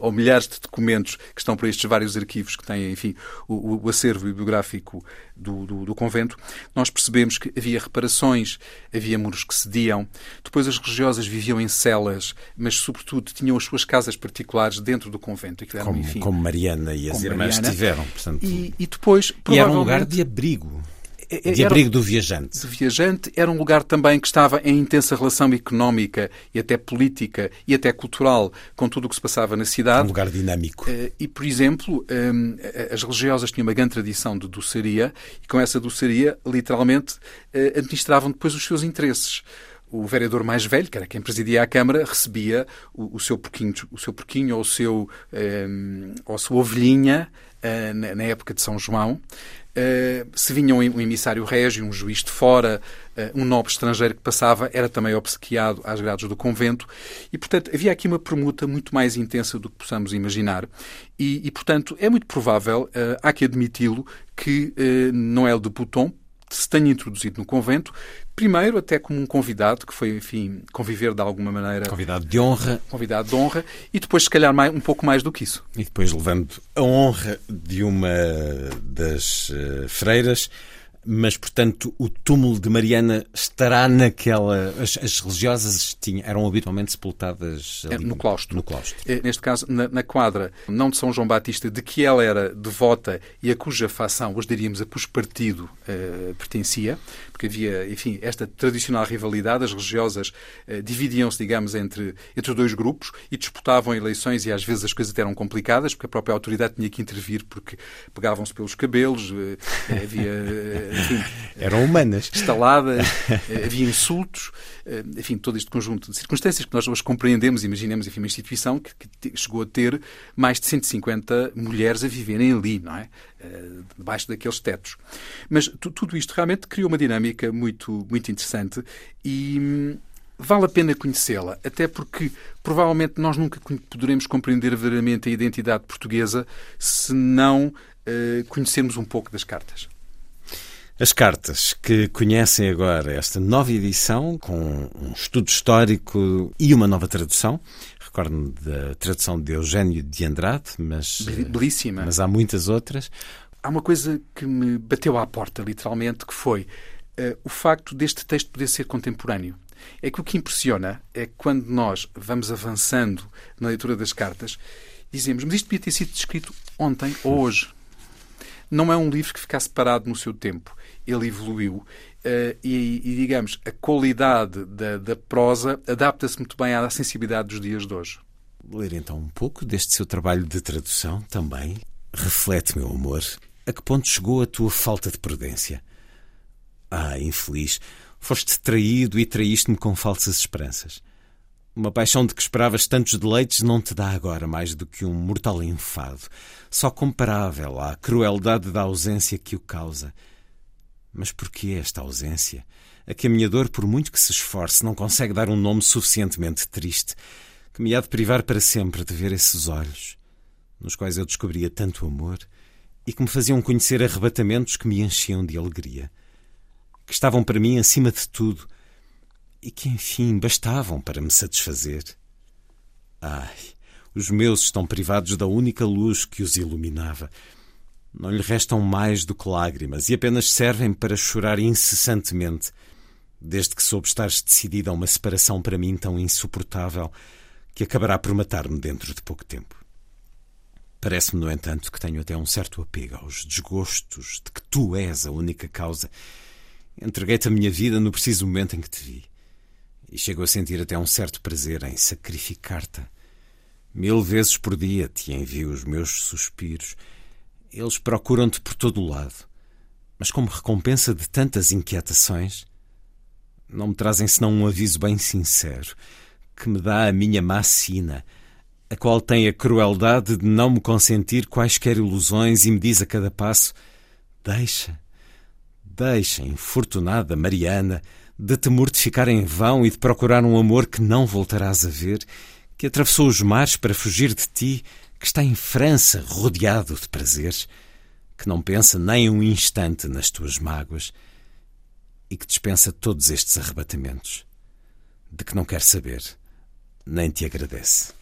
ou, milhares de documentos que estão para estes vários arquivos que têm, enfim, o, o acervo bibliográfico do, do, do, convento, nós percebemos que havia reparações, havia muros que cediam, depois as religiosas viviam em celas, mas, sobretudo, tinham as suas casas particulares dentro do convento. Eram, como, enfim, como Mariana e as irmãs Mariana. tiveram. Portanto... E, e depois, provavelmente... E era um lugar de abrigo. De abrigo do viajante. Do viajante era um lugar também que estava em intensa relação económica e até política e até cultural com tudo o que se passava na cidade. Um lugar dinâmico. Eh, e, por exemplo, ehm, as religiosas tinham uma grande tradição de doçaria e com essa doçaria, literalmente, eh, administravam depois os seus interesses o vereador mais velho, que era quem presidia a Câmara, recebia o, o seu porquinho, o seu porquinho ou, o seu, um, ehm, ou a sua ovelhinha na época de São João. Se vinha um emissário régio, um juiz de fora, um nobre estrangeiro que passava, era também obsequiado às grades do convento. E, portanto, havia aqui uma permuta muito mais intensa do que possamos imaginar. E, e portanto, é muito provável, há que admiti-lo, que Noel de Bouton, se tenha introduzido no convento, primeiro até como um convidado, que foi, enfim, conviver de alguma maneira. Convidado de honra. Convidado de honra, e depois, se calhar, mais, um pouco mais do que isso. E depois levando a honra de uma das uh, freiras mas, portanto, o túmulo de Mariana estará naquela. As, as religiosas tinham, eram habitualmente sepultadas é, ali, no claustro. No claustro. É, neste caso, na, na, quadra, não de São João Batista, de que ela era devota e a cuja facção, hoje diríamos a cujo partido uh, pertencia, porque havia, enfim, esta tradicional rivalidade, as religiosas uh, dividiam-se, digamos, entre, entre dois grupos e disputavam eleições e às vezes as coisas até eram complicadas, porque a própria autoridade tinha que intervir porque pegavam-se pelos cabelos, uh, havia (laughs) enfim, (laughs) eram humanas. Instaladas, eh, (laughs) havia insultos, eh, enfim, todo este conjunto de circunstâncias que nós hoje compreendemos, imaginemos, enfim, uma instituição que, que chegou a ter mais de 150 mulheres a viverem ali, não é? Eh, debaixo daqueles tetos. Mas tudo isto realmente criou uma dinâmica muito, muito interessante e hum, vale a pena conhecê-la, até porque provavelmente nós nunca poderemos compreender verdadeiramente a identidade portuguesa se não uh, conhecermos um pouco das cartas. As cartas que conhecem agora esta nova edição, com um estudo histórico e uma nova tradução. Recordo-me da tradução de Eugênio de Andrade, mas. Belíssima. Mas há muitas outras. Há uma coisa que me bateu à porta, literalmente, que foi uh, o facto deste texto poder ser contemporâneo. É que o que impressiona é que quando nós vamos avançando na leitura das cartas, dizemos, mas isto devia ter sido escrito ontem ou hoje. Não é um livro que ficasse parado no seu tempo ele evoluiu uh, e, e, digamos, a qualidade da, da prosa adapta-se muito bem à sensibilidade dos dias de hoje. Ler então um pouco deste seu trabalho de tradução também. Reflete, meu amor, a que ponto chegou a tua falta de prudência? Ah, infeliz, foste traído e traíste-me com falsas esperanças. Uma paixão de que esperavas tantos deleites não te dá agora mais do que um mortal enfado, só comparável à crueldade da ausência que o causa mas por que esta ausência? A caminhador, por muito que se esforce, não consegue dar um nome suficientemente triste que me há de privar para sempre de ver esses olhos, nos quais eu descobria tanto amor e que me faziam conhecer arrebatamentos que me enchiam de alegria, que estavam para mim acima de tudo e que, enfim, bastavam para me satisfazer. Ai, os meus estão privados da única luz que os iluminava não lhe restam mais do que lágrimas e apenas servem para chorar incessantemente, desde que soube estar decidida a uma separação para mim tão insuportável que acabará por matar-me dentro de pouco tempo. Parece-me, no entanto, que tenho até um certo apego aos desgostos de que tu és a única causa. Entreguei-te a minha vida no preciso momento em que te vi. E chego a sentir até um certo prazer em sacrificar-te. Mil vezes por dia te envio os meus suspiros eles procuram-te por todo o lado. Mas como recompensa de tantas inquietações, não me trazem senão um aviso bem sincero, que me dá a minha má sina, a qual tem a crueldade de não me consentir quaisquer ilusões e me diz a cada passo: Deixa, deixa, infortunada Mariana, de te mortificar em vão e de procurar um amor que não voltarás a ver, que atravessou os mares para fugir de ti que está em França rodeado de prazeres, que não pensa nem um instante nas tuas mágoas e que dispensa todos estes arrebatamentos, de que não quer saber, nem te agradece.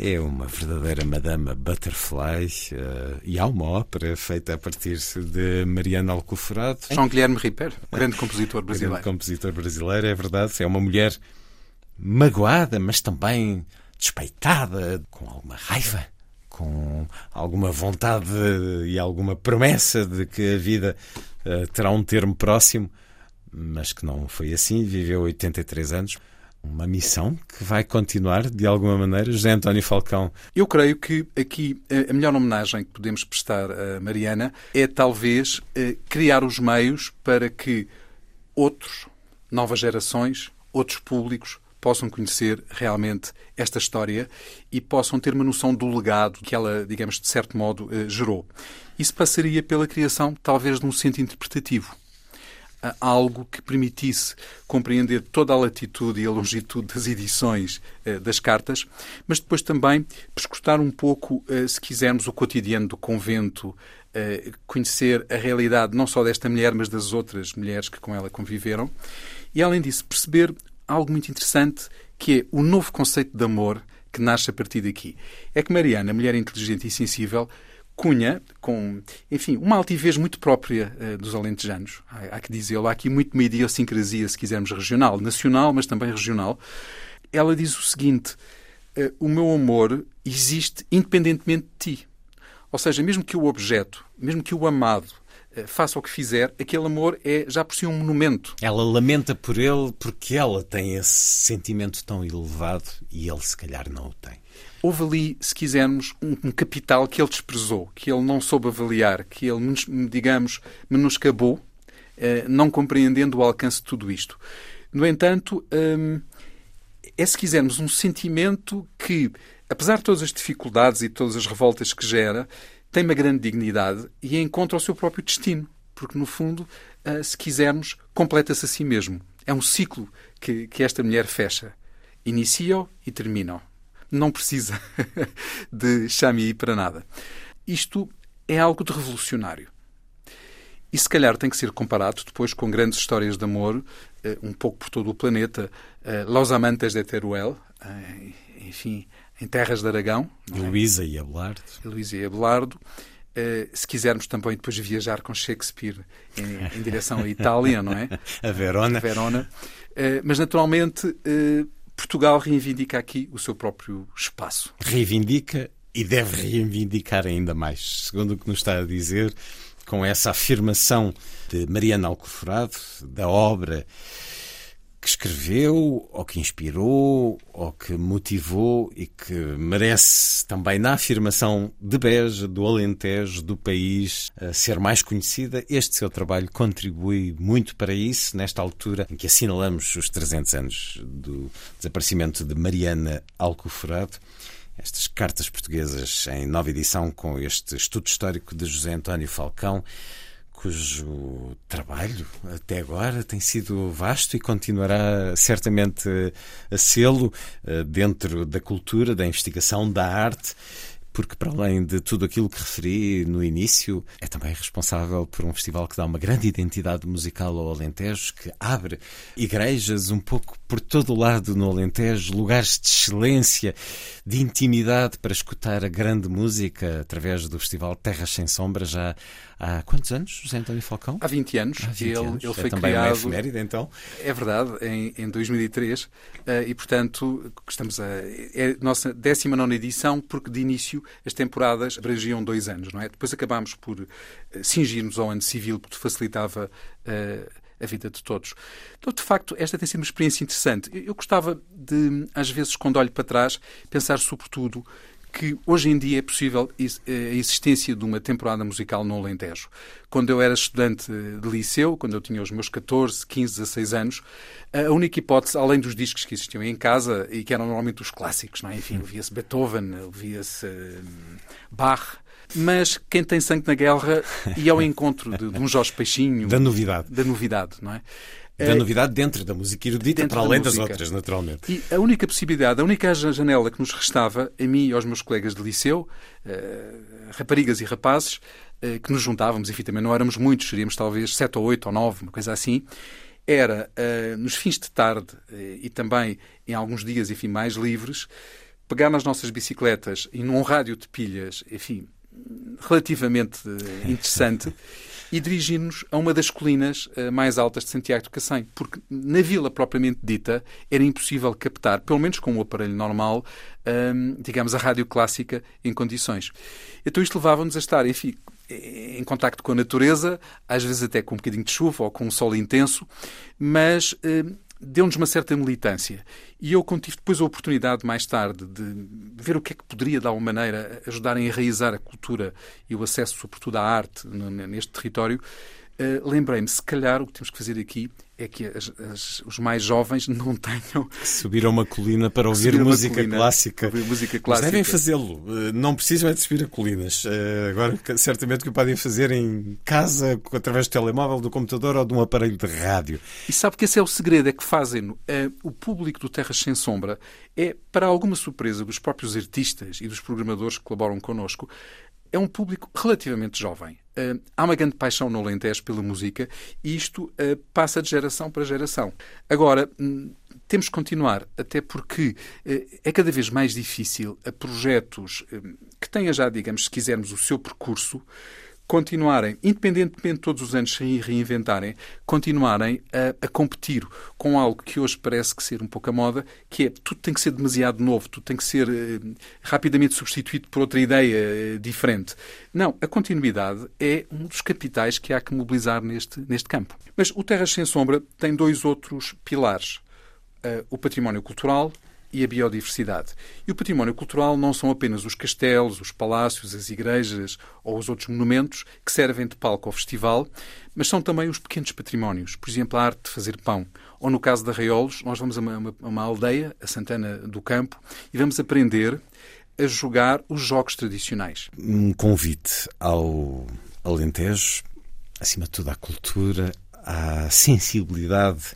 É uma verdadeira Madama Butterfly uh, e há uma ópera feita a partir de Mariana Alcoforado. João Guilherme Ripper, grande compositor brasileiro. Grande compositor brasileiro, é verdade. É uma mulher magoada, mas também despeitada, com alguma raiva com alguma vontade e alguma promessa de que a vida uh, terá um termo próximo, mas que não foi assim. Viveu 83 anos. Uma missão que vai continuar de alguma maneira. José António Falcão. Eu creio que aqui a melhor homenagem que podemos prestar a Mariana é talvez eh, criar os meios para que outros, novas gerações, outros públicos, possam conhecer realmente esta história e possam ter uma noção do legado que ela, digamos, de certo modo, eh, gerou. Isso passaria pela criação, talvez, de um centro interpretativo algo que permitisse compreender toda a latitude e a longitude das edições eh, das cartas, mas depois também prescrutar um pouco, eh, se quisermos, o cotidiano do convento, conhecer a realidade não só desta mulher, mas das outras mulheres que com ela conviveram, e além disso perceber algo muito interessante que é o novo conceito de amor que nasce a partir daqui. É que Mariana, mulher inteligente e sensível, Cunha, com, enfim, uma altivez muito própria uh, dos alentejanos. Há, há que dizê-lo, há aqui muito uma idiosincrasia, se quisermos, regional, nacional, mas também regional. Ela diz o seguinte: uh, o meu amor existe independentemente de ti. Ou seja, mesmo que o objeto, mesmo que o amado faça o que fizer, aquele amor é já por si um monumento. Ela lamenta por ele porque ela tem esse sentimento tão elevado e ele, se calhar, não o tem houve ali, se quisermos, um, um, capital que ele desprezou, que ele não soube avaliar, que ele, digamos, menoscabou, eh, não compreendendo o alcance de tudo isto. No entanto, hum, é, se quisermos, um sentimento que, apesar de todas as dificuldades e todas as revoltas que gera, tem uma grande dignidade e encontra o seu próprio destino. Porque, no fundo, eh, se quisermos, completa-se a si mesmo. É um ciclo que, que esta mulher fecha. Inicia-o e termina-o não precisa (laughs) de Xami para nada. Isto é algo de revolucionário. E se calhar tem que ser comparado depois com grandes histórias de amor, eh, um pouco por todo o planeta. Eh, Los Amantes de Teruel, enfim, em Terras de Aragão. É? Luísa e Abelardo. Luísa e Abelardo. se quisermos também depois viajar com Shakespeare em, em direção à Itália, não é? (laughs) A Verona. A Verona. mas naturalmente Portugal reivindica aqui o seu próprio espaço. Reivindica e deve reivindicar ainda mais, segundo o que nos está a dizer, com essa afirmação de Mariana Alcoforado, da obra que escreveu, ou que inspirou, ou que motivou e que merece também na afirmação de Beja, do Alentejo, do país, ser mais conhecida. Este seu trabalho contribui muito para isso, nesta altura em que assinalamos os 300 anos do desaparecimento de Mariana Alcoforado estas cartas portuguesas em nova edição com este estudo histórico de José António Falcão cujo trabalho até agora tem sido vasto e continuará certamente a sê-lo eh, dentro da cultura, da investigação, da arte porque para além de tudo aquilo que referi no início, é também responsável por um festival que dá uma grande identidade musical ao Alentejo, que abre igrejas um pouco por todo o lado no Alentejo, lugares de excelência, de intimidade para escutar a grande música através do festival Terras Sem Sombra já há quantos anos, José António Falcão? Há 20 anos. Há 20 ele, anos. ele é foi também criado, uma efeméride, então? É verdade, em, em 2003. Eh, e, portanto, estamos a... É a nossa 19 edição, porque de início as temporadas abrangiam dois anos, não é? Depois acabámos por uh, cingir-nos ao ano civil, porque facilitava uh, a vida de todos. Então, de facto, esta tem sido uma experiência interessante. Eu, gostava de, às vezes, quando olho para trás, pensar sobretudo que hoje em dia é possível a existência de uma temporada musical no Alentejo. Quando eu era estudante de liceu, quando eu tinha os meus 14, 15, 16 anos, a única hipótese, além dos discos que existiam em casa e que eram normalmente os clássicos, não é? enfim, ouvia-se Beethoven, ouvia-se hum, Bach, mas quem tem sangue na guerra (laughs) e ao encontro de, de um Jorge Peixinho. Da novidade. Da novidade, não é? Da é, novidade dentro da música erudita, dentro para além das outras, naturalmente. E a única possibilidade, a única janela que nos restava, a mim e aos meus colegas de liceu, uh, raparigas e rapazes, uh, que nos juntávamos, enfim, também não éramos muitos, seríamos talvez sete ou oito ou nove, uma coisa assim, era nos fins de tarde e também em alguns dias, enfim, mais livres, pegar nas nossas bicicletas e num rádio de pilhas, enfim, relativamente (laughs) interessante e dirigir-nos a uma das colinas uh, mais altas de Santiago do Cacém, porque na vila propriamente dita era impossível captar, pelo menos com o um aparelho normal, ehm, digamos, a rádio clássica em condições. Então isto levava-nos a estar, enfim, em contacto com a natureza, às vezes até com um bocadinho de chuva ou com um sol intenso, mas ehm, deu-nos uma certa militância. E eu tive depois a oportunidade, mais tarde, de ver o que é que poderia, de alguma maneira, ajudar a enraizar a cultura e o acesso, sobretudo, à arte neste território. Uh, lembrei-me, se calhar o que temos que fazer aqui é que as, as, os mais jovens não (laughs) tenham. Subir a uma colina para ouvir música colina, clássica. Ouvir música clássica. Mas devem fazê-lo. Eh, não precisam é de subir a colinas. Eh, agora, certamente que o podem fazer em casa, através do telemóvel, do computador ou de um aparelho de rádio. E sabe que esse é o segredo: é que fazem. O público do Terras Sem Sombra é, para alguma surpresa dos próprios artistas e dos programadores que colaboram connosco, é um público relativamente jovem. Uh, há uma grande paixão no Alentejo pela música e isto uh, passa de geração para geração. Agora, hum, temos que continuar, até porque uh, é cada vez mais difícil a projetos hum, que tenham já, digamos, se quisermos, o seu percurso, continuarem, independentemente de todos os anos se reinventarem, continuarem a, a, competir com algo que hoje parece que ser um pouco a moda, que é tudo tem que ser demasiado novo, tudo tem que ser eh, rapidamente substituído por outra ideia eh, diferente. Não, a continuidade é um dos capitais que há que mobilizar neste, neste campo. Mas o Terras Sem Sombra tem dois outros pilares. Uh, o património cultural e a biodiversidade. E o património cultural não são apenas os castelos, os palácios, as igrejas ou os outros monumentos que servem de palco ao festival, mas são também os pequenos patrimónios, por exemplo, a arte de fazer pão. Ou no caso de Arraiolos, nós vamos a uma, a uma aldeia, a Santana do Campo, e vamos aprender a jogar os jogos tradicionais. Um convite ao Alentejo, acima de tudo à cultura, à sensibilidade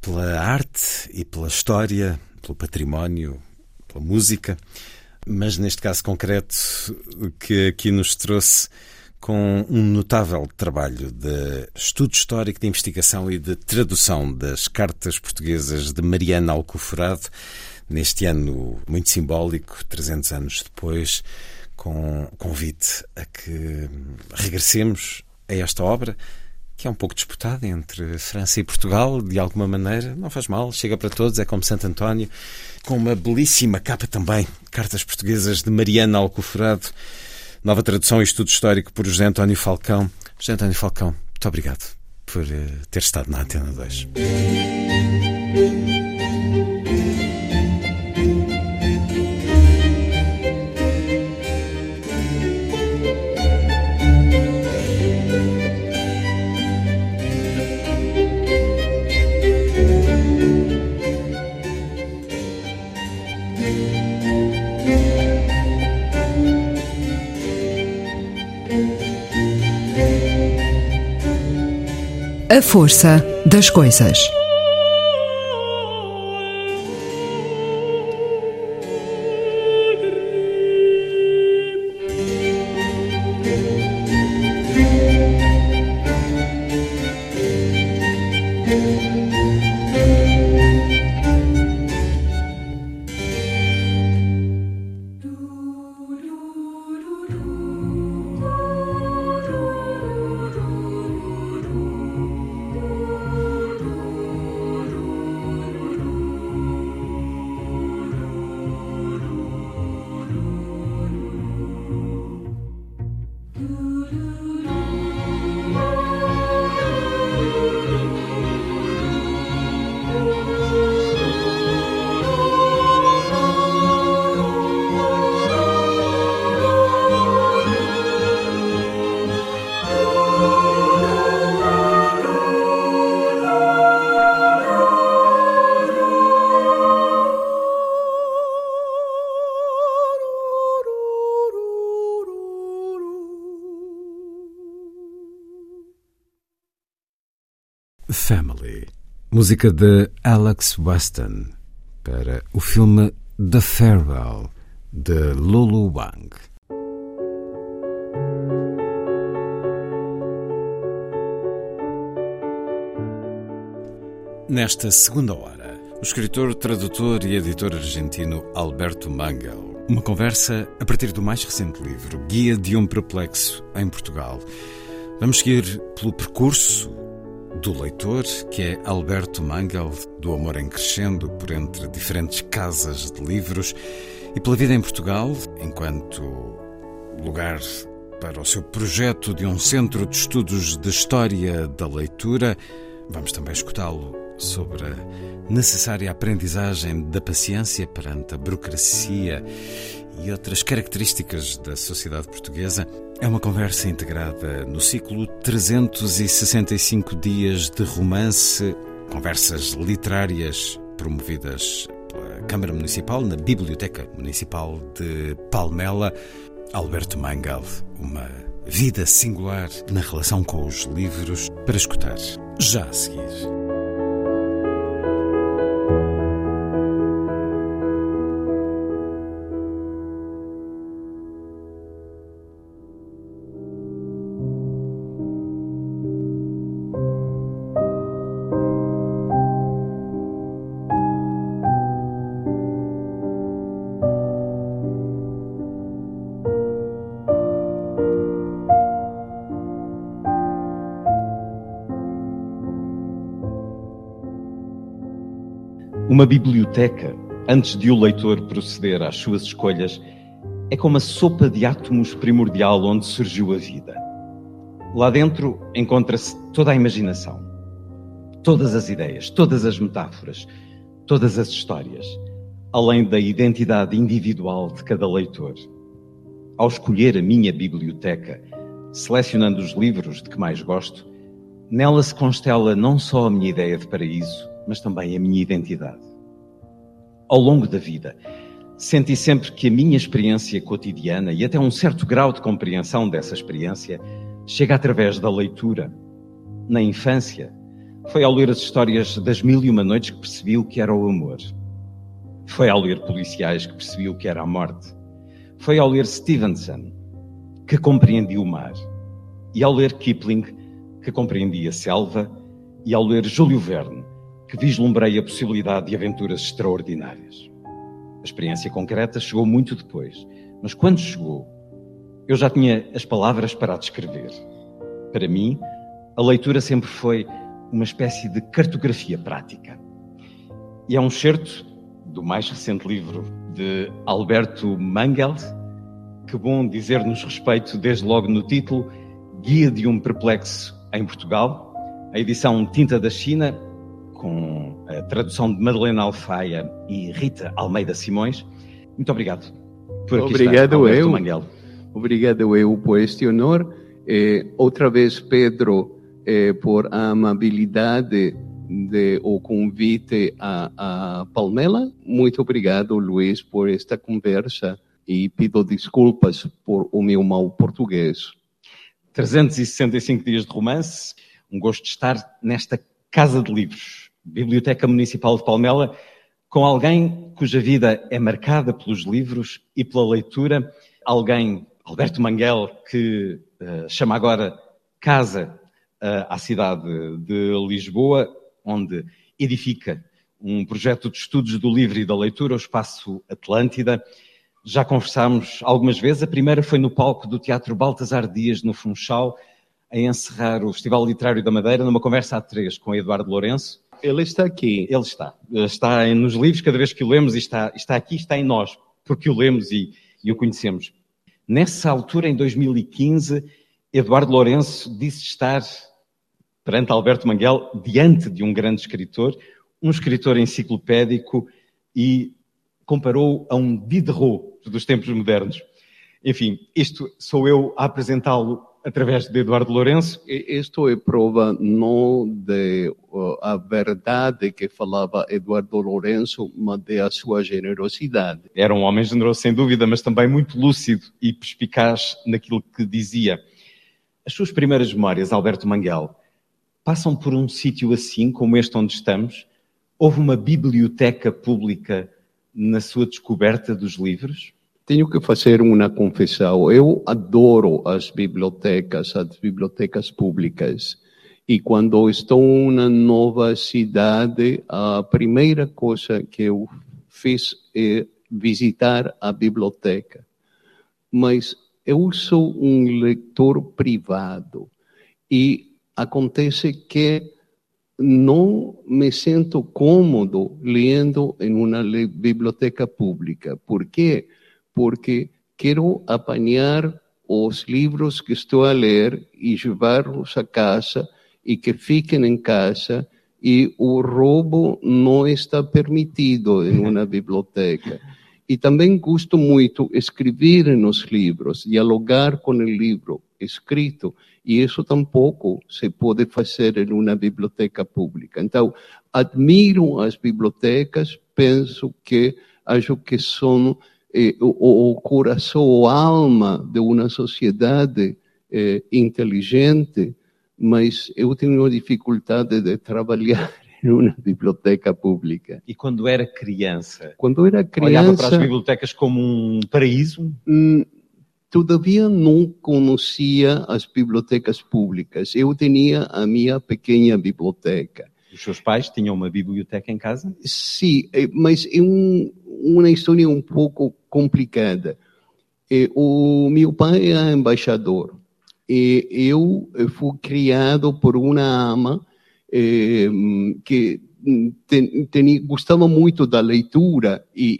pela arte e pela história pelo património, pela música, mas neste caso concreto que aqui nos trouxe com um notável trabalho de estudo histórico, de investigação e de tradução das cartas portuguesas de Mariana Alcoforado, neste ano muito simbólico, 300 anos depois, com convite a que regressemos a esta obra que é um pouco disputada entre França e Portugal, de alguma maneira. Não faz mal, chega para todos, é como Santo António, com uma belíssima capa também, cartas portuguesas de Mariana Alcoforado, nova tradução e estudo histórico por José António Falcão. José António Falcão, muito obrigado por eh, ter estado na Antena 2. A força das coisas. Música de Alex Weston para o filme The Farewell de Lulu Wang. Nesta segunda hora, o escritor, tradutor e editor argentino Alberto Mangel. Uma conversa a partir do mais recente livro, Guia de um Perplexo em Portugal. Vamos seguir pelo percurso do leitor, que é Alberto Mangel, do Amor em Crescendo, por entre diferentes casas de livros, e pela vida em Portugal, enquanto lugar para o seu projeto de um centro de estudos de história da leitura. Vamos também escutá-lo sobre a necessária aprendizagem da paciência perante a burocracia e outras características da sociedade portuguesa é uma conversa integrada no ciclo 365 dias de romance, conversas literárias promovidas pela Câmara Municipal na Biblioteca Municipal de Palmela. Alberto Mangal, uma vida singular na relação com os livros, para escutar já a seguir. Uma biblioteca, antes de o leitor proceder às suas escolhas, é como a sopa de átomos primordial onde surgiu a vida. Lá dentro encontra-se toda a imaginação, todas as ideias, todas as metáforas, todas as histórias, além da identidade individual de cada leitor. Ao escolher a minha biblioteca, selecionando os livros de que mais gosto, nela se constela não só a minha ideia de paraíso, mas também a minha identidade. Ao longo da vida, senti sempre que a minha experiência cotidiana e até um certo grau de compreensão dessa experiência chega através da leitura. Na infância, foi ao ler as histórias das mil e uma noites que percebi o que era o amor. Foi ao ler policiais que percebi o que era a morte. Foi ao ler Stevenson que compreendi o mar. E ao ler Kipling que compreendi a selva. E ao ler Júlio Verne que vislumbrei a possibilidade de aventuras extraordinárias. A experiência concreta chegou muito depois, mas quando chegou, eu já tinha as palavras para a descrever. Para mim, a leitura sempre foi uma espécie de cartografia prática. E é um certo do mais recente livro de Alberto Mangels, que bom dizer-nos respeito desde logo no título, Guia de um Perplexo em Portugal, a edição Tinta da China, com a tradução de Madalena Alfaia e Rita Almeida Simões. Muito obrigado por aqui Obrigado estar, eu. Manguel. Obrigado eu por este honor. Eh, outra vez, Pedro, eh, por a amabilidade de o convite a, a Palmela. Muito obrigado, Luiz, por esta conversa e pido desculpas por o meu mau português. 365 dias de romance, um gosto de estar nesta casa de livros. Biblioteca Municipal de Palmela, com alguém cuja vida é marcada pelos livros e pela leitura, alguém, Alberto Manguel, que uh, chama agora casa uh, à cidade de Lisboa, onde edifica um projeto de estudos do livro e da leitura, o Espaço Atlântida. Já conversámos algumas vezes, a primeira foi no palco do Teatro Baltasar Dias, no Funchal, a encerrar o Festival Literário da Madeira, numa conversa a três com Eduardo Lourenço, ele está aqui. Ele está. Está nos livros cada vez que o lemos está, está aqui, está em nós, porque o lemos e, e o conhecemos. Nessa altura, em 2015, Eduardo Lourenço disse estar perante Alberto Manguel diante de um grande escritor, um escritor enciclopédico e comparou a um Diderot dos tempos modernos. Enfim, isto sou eu a apresentá-lo através de Eduardo Lourenço. Isto é prova não de uh, a verdade que falava Eduardo Lourenço, mas de a sua generosidade. Era um homem generoso, sem dúvida, mas também muito lúcido e perspicaz naquilo que dizia. As suas primeiras memórias, Alberto Manguel, passam por um sítio assim, como este onde estamos? Houve uma biblioteca pública na sua descoberta dos livros? Tenho que fazer uma confissão. Eu adoro as bibliotecas, as bibliotecas públicas. E quando estou na nova cidade, a primeira coisa que eu fiz é visitar a biblioteca. Mas eu sou um leitor privado e acontece que não me sinto cômodo lendo em uma biblioteca pública. Por quê? Porque porque quero apanhar os livros que estou a ler e levá-los a casa e que fiquem em casa e o roubo não está permitido em (laughs) uma biblioteca. E também gosto muito escrever nos livros, dialogar com o livro escrito, e isso tampouco se pode fazer em uma biblioteca pública. Então, admiro as bibliotecas, penso que acho que são eh, o, o, coração, a alma de uma sociedade eh, inteligente, mas eu tenho dificuldade de trabalhar (laughs) em uma biblioteca pública. E quando era criança? Quando era criança... Olhava para as bibliotecas como um paraíso? Hum, todavia não conhecia as bibliotecas públicas. Eu tinha a minha pequena biblioteca. Os seus pais tinham uma biblioteca em casa? Sim, eh, mas é um, uma história um pouco complicada. Eh, o meu pai é embaixador e eu fui criado por uma ama eh, que ten, ten, gostava muito da leitura e,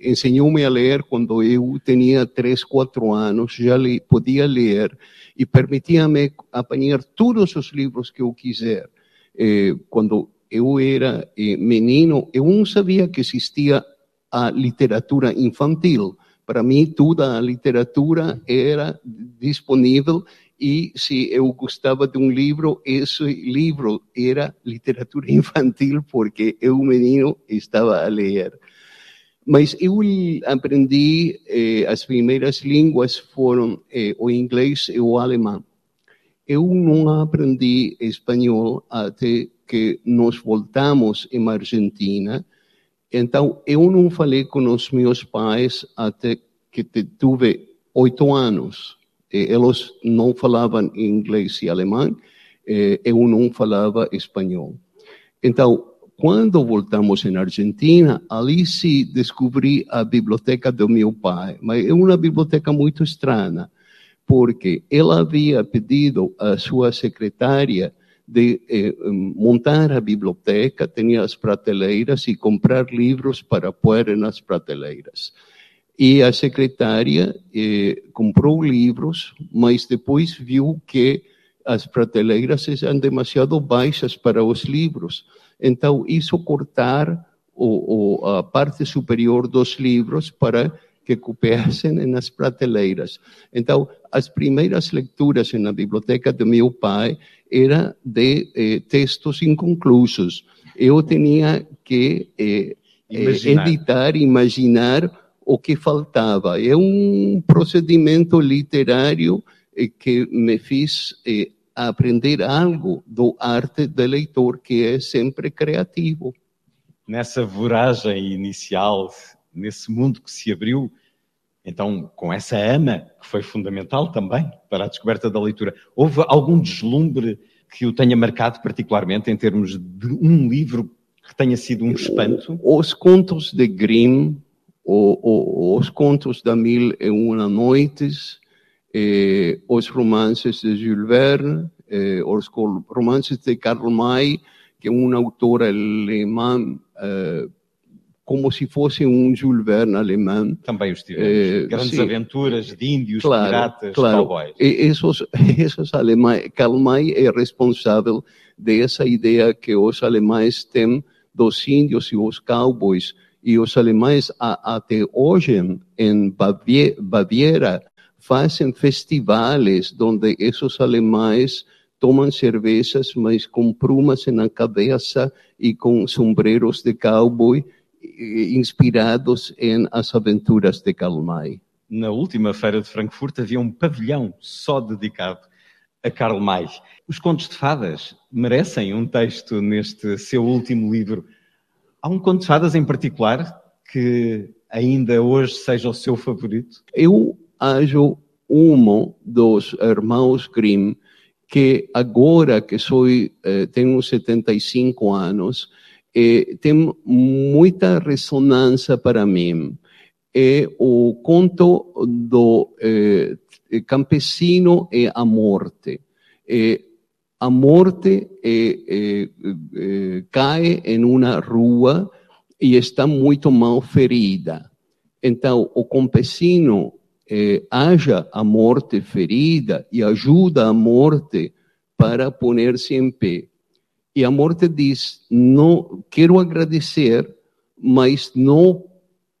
e ensinou-me a ler quando eu tinha três, quatro anos, já li, podia ler e permitia-me apanhar todos os livros que eu quiser. Eh, quando eu era eh, menino, eu não sabia que existia a literatura infantil. Para mim, toda a literatura era disponível e se eu gostava de um livro, esse livro era literatura (laughs) infantil, porque eu, menino, estava a ler. Mas eu aprendi, eh, as primeiras línguas foram eh, o inglês e o alemão. Eu não aprendi espanhol até que nós voltamos em Argentina. Então, eu não falei com os meus pais até que tive oito anos eles não falavam inglês e alemão, eu não falava espanhol. Então, quando voltamos em Argentina, ali se descobri a biblioteca do meu pai, mas é uma biblioteca muito estranha, porque ela havia pedido à sua secretária de eh, montar a biblioteca, tinha as prateleiras e comprar livros para pôr nas prateleiras. E a secretária eh, comprou livros, mas depois viu que as prateleiras eram demasiado baixas para os livros. Então, isso cortar o, o, a parte superior dos livros para que coubessem nas prateleiras. Então, as primeiras leituras na biblioteca do meu pai eram de eh, textos inconclusos. Eu tinha que eh, imaginar. editar, imaginar o que faltava. É um procedimento literário eh, que me fez eh, aprender algo do arte do leitor, que é sempre criativo. Nessa voragem inicial, nesse mundo que se abriu, então, com essa ama, que foi fundamental também para a descoberta da leitura, houve algum deslumbre que o tenha marcado particularmente em termos de um livro que tenha sido um espanto? Os contos de Grimm o, o, os contos da Mil e Uma Noites, os romances de Jules Verne, os romances de Karl May, que é um autor alemão, eh, como se fosse um Jules Verne alemão. Também os tivemos. Eh, Grandes sim, aventuras de índios, claro, piratas, claro. cowboys. E esses, (laughs) esses alemães, Karl May é responsável dessa ideia que os alemães têm dos índios e os cowboys, e os alemães até hoje em Baviera fazem festivais onde esses alemães tomam cervejas, mas com plumas na cabeça e com sombreros de cowboy inspirados em as aventuras de Karl May. Na última feira de Frankfurt havia um pavilhão só dedicado a Karl May. Os contos de fadas merecem um texto neste seu último livro Há um conto de fadas em particular que ainda hoje seja o seu favorito? Eu acho um dos irmãos Grimm que agora que sou eh, tenho 75 anos eh, tem muita ressonância para mim é o conto do eh, campesino e a morte eh, a morte eh, eh, cai em uma rua e está muito mal ferida. Então, o campesino eh, haja a morte ferida e ajuda a morte para poner-se em pé. E a morte diz: não quero agradecer, mas não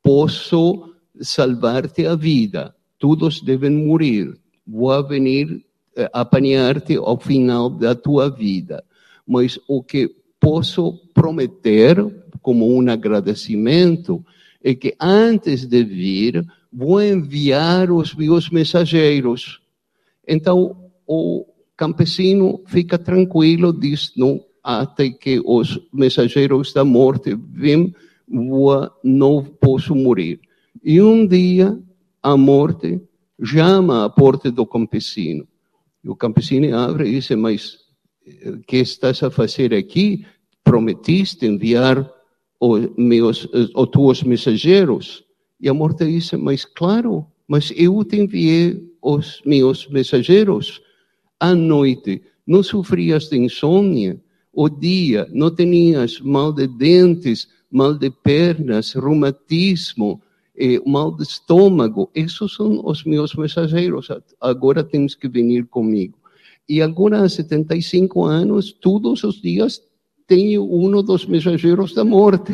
posso salvar-te a vida. Todos devem morrer. Vou venir eh, apanhar-te ao final da tua vida. Mas o que posso prometer, como um agradecimento, é que antes de vir, vou enviar os meus mensageiros. Então, o campesino fica tranquilo, diz, não, até que os mensageiros da morte vêm, não posso morrer. E um dia, a morte chama a porta do campesino. E o campesino abre e diz, mas o eh, que estás a fazer aqui? Prometiste enviar os, meus, os tuos mensageiros? E a morte diz, mas claro, mas eu te enviei os meus mensageiros. À noite, não sofrias de insônia. O dia, não tinhas mal de dentes, mal de pernas, reumatismo, eh, mal de estômago. Esses são os meus mensageiros. Agora temos que vir comigo. E agora, há 75 anos, todos os dias tenho um dos mensageiros da morte.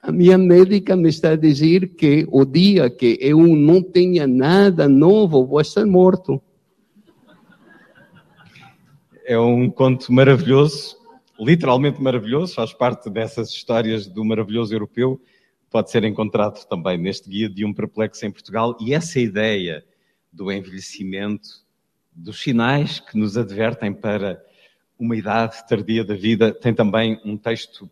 A minha médica me está a dizer que o dia que eu não tenha nada novo, vou estar morto. É um conto maravilhoso, literalmente maravilhoso, faz parte dessas histórias do maravilhoso europeu. Pode ser encontrado também neste guia de um perplexo em Portugal. E essa ideia do envelhecimento, dos sinais que nos advertem para uma idade tardia da vida, tem também um texto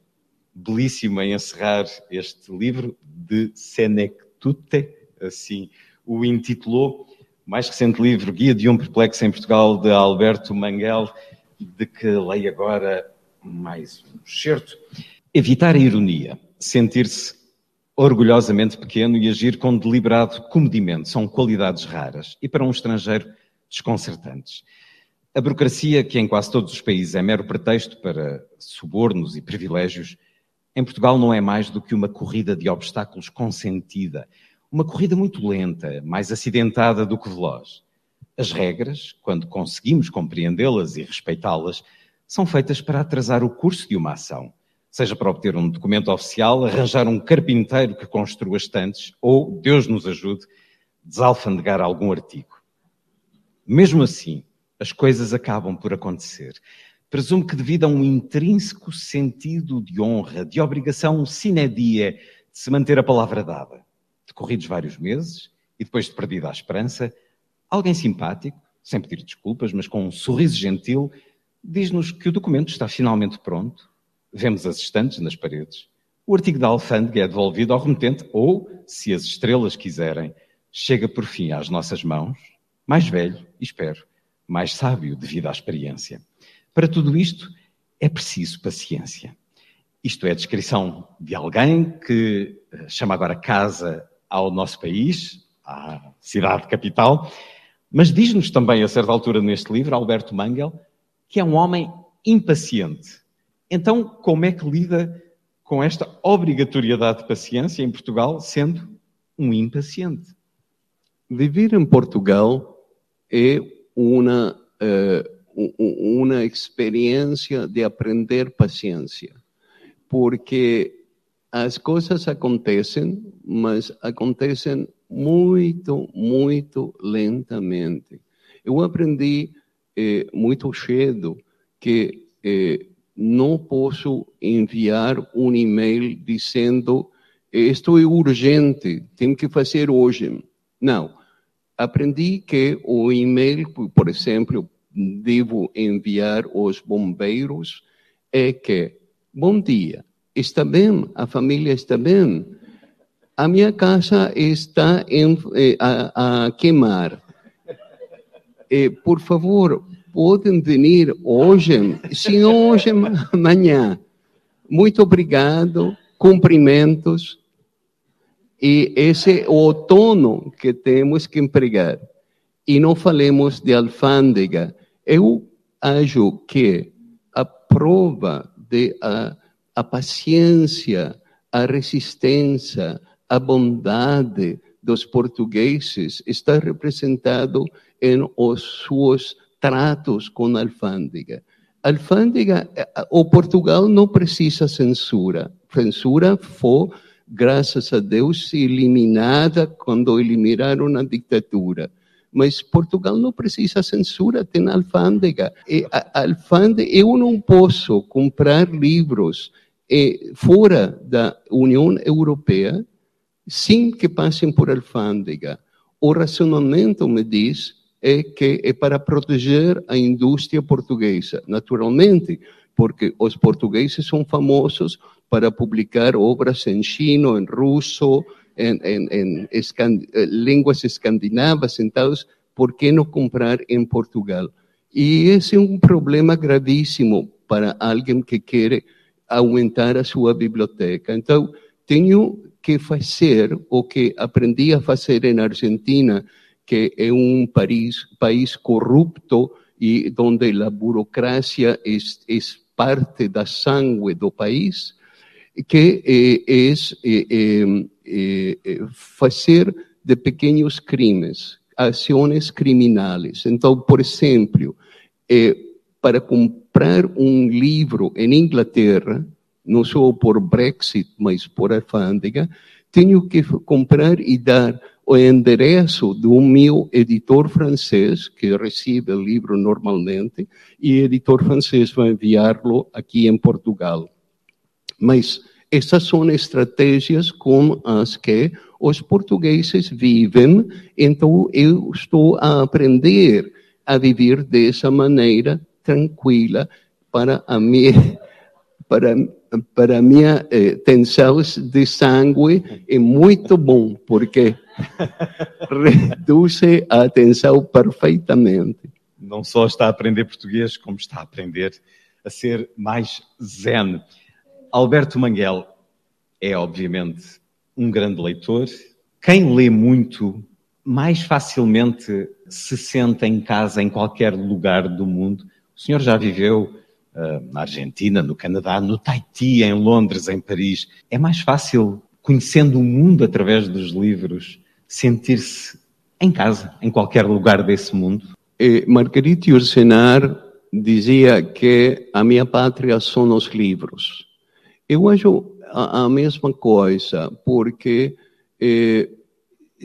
belíssimo em encerrar este livro, de Senectute, assim o intitulou. Mais recente livro, Guia de um Perplexo em Portugal, de Alberto Manguel, de que leio agora mais um certo. Evitar a ironia, sentir-se orgulhosamente pequeno e agir com deliberado comedimento são qualidades raras e, para um estrangeiro, desconcertantes. A burocracia, que em quase todos os países é mero pretexto para subornos e privilégios, em Portugal não é mais do que uma corrida de obstáculos consentida, uma corrida muito lenta, mais acidentada do que veloz. As regras, quando conseguimos compreendê-las e respeitá-las, são feitas para atrasar o curso de uma ação, seja para obter um documento oficial, arranjar um carpinteiro que construa estantes ou, Deus nos ajude, desalfandegar algum artigo. Mesmo assim, as coisas acabam por acontecer. Presumo que devido a um intrínseco sentido de honra, de obrigação sine die, de se manter a palavra dada. Decorridos vários meses, e depois de perdida a esperança, alguém simpático, sem pedir desculpas, mas com um sorriso gentil, diz-nos que o documento está finalmente pronto. Vemos as estantes nas paredes. O artigo da alfândega é devolvido ao remetente ou, se as estrelas quiserem, chega por fim às nossas mãos, mais velho, espero, mais sábio devido à experiência. Para tudo isto é preciso paciência. Isto é a descrição de alguém que eh, chama agora casa ao nosso país, à cidade capital, mas diz-nos também, a certa altura neste livro, Alberto Mangel, que é um homem impaciente. Então, como é que lida com esta obrigatoriedade de paciência em Portugal, sendo um impaciente? Viver em Portugal é uma, uh, uma experiência de aprender paciência, porque as coisas acontecem, mas acontecem muito, muito lentamente. Eu aprendi eh, muito cedo que eh, não posso enviar um e-mail dizendo isto é urgente, tem que fazer hoje. Não aprendi que o e-mail, por exemplo, devo enviar aos bombeiros é que, bom dia, está bem, a família está bem, a minha casa está em, eh, a, a queimar. E, por favor, podem vir hoje, se não hoje, amanhã. Muito obrigado, cumprimentos e esse é o tono que temos que empregar. E não falemos de alfândega. Eu acho que a prova de a, a paciência, a resistência, a bondade dos portugueses está representado em os seus tratos com a alfândega. Alfândega, o Portugal não precisa censura. Censura foi graças a Deus, eliminada quando eliminaram a ditadura. Mas Portugal não precisa censura, tem alfândega. E a, alfândega, eu não posso comprar livros eh, fora da União Europeia sem que passem por alfândega. O racionamento me diz é que é para proteger a indústria portuguesa. Naturalmente, porque os portugueses são famosos para publicar obras em chino, em russo, em, em, em escand eh, línguas escandinavas, então, por que não comprar em Portugal? E esse é um problema gravíssimo para alguém que quer aumentar a sua biblioteca. Então, tenho que fazer o que aprendi a fazer na Argentina, que é um país, país corrupto e onde a burocracia é, é parte da sangue do país, que é, é, fazer de pequenos crimes, ações criminais. Então, por exemplo, para comprar um livro em Inglaterra, não só por Brexit, mas por alfândega, tenho que comprar e dar o endereço do meu editor francês, que recebe o livro normalmente, e o editor francês vai enviá-lo aqui em Portugal. Mas essas são estratégias com as que os portugueses vivem, então eu estou a aprender a viver dessa maneira tranquila para a minha, (laughs) para para minha eh, tensão de sangue é muito bom, porque (laughs) reduz a tensão perfeitamente. Não só está a aprender português, como está a aprender a ser mais zen. Alberto Manguel é, obviamente, um grande leitor. Quem lê muito, mais facilmente se sente em casa em qualquer lugar do mundo. O senhor já viveu uh, na Argentina, no Canadá, no Tahiti, em Londres, em Paris. É mais fácil, conhecendo o mundo através dos livros, sentir-se em casa, em qualquer lugar desse mundo? Eh, Marguerite Ursenar dizia que a minha pátria são os livros. Eu acho a, a mesma coisa, porque eh,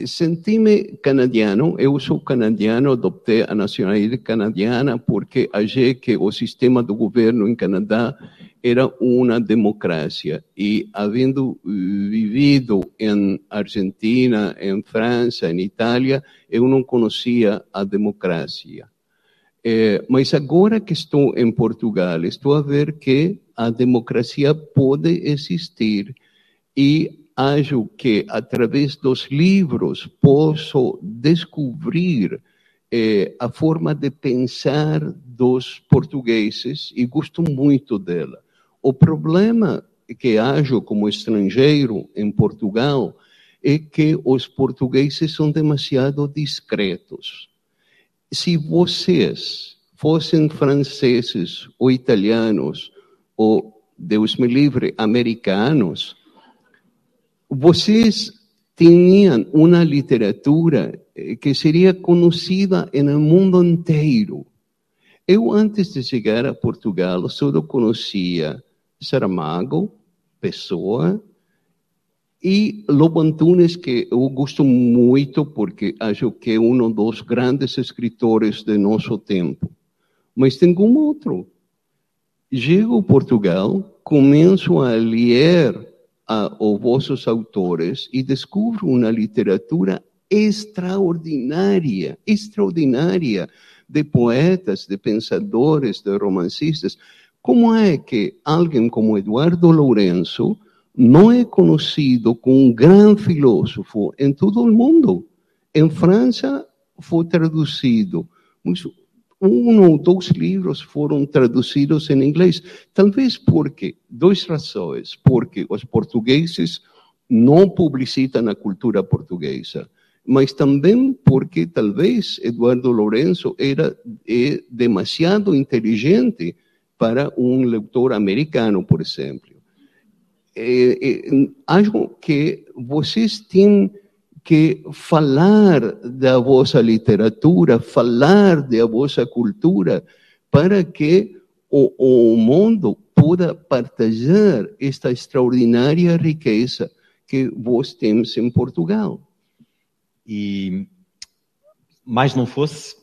senti-me canadiano, eu sou canadiano, adoptei a nacionalidade canadiana porque achei que o sistema do governo em Canadá era uma democracia. E havendo vivido em Argentina, em França, em Itália, eu não conhecia a democracia. É, mas agora que estou em Portugal, estou a ver que a democracia pode existir e acho que através dos livros posso descobrir eh, a forma de pensar dos portugueses e gosto muito dela. O problema que acho como estrangeiro em Portugal é que os portugueses são demasiado discretos. Se vocês fossem franceses ou italianos ou, Deus me livre, americanos, vocês tinham uma literatura eh, que seria conhecida no mundo inteiro. Eu, antes de chegar a Portugal, só conhecia Saramago, Pessoa e Lobo Antunes, que eu gosto muito porque acho que é um dos grandes escritores de nosso tempo. Mas tem um outro. Chego a Portugal, começo a ler a, os vossos autores e descubro uma literatura extraordinária, extraordinária, de poetas, de pensadores, de romancistas. Como é que alguém como Eduardo Lourenço não é conhecido como um grande filósofo em todo o mundo? Em França foi traduzido um ou dois livros foram traduzidos em inglês. Talvez porque, duas razões. Porque os portugueses não publicitam a cultura portuguesa, mas também porque talvez Eduardo Lourenço era é, demasiado inteligente para um leitor americano, por exemplo. É, é, acho que vocês têm que falar da vossa literatura, falar da vossa cultura, para que o, o mundo possa partilhar esta extraordinária riqueza que vos temos em Portugal. E mais não fosse,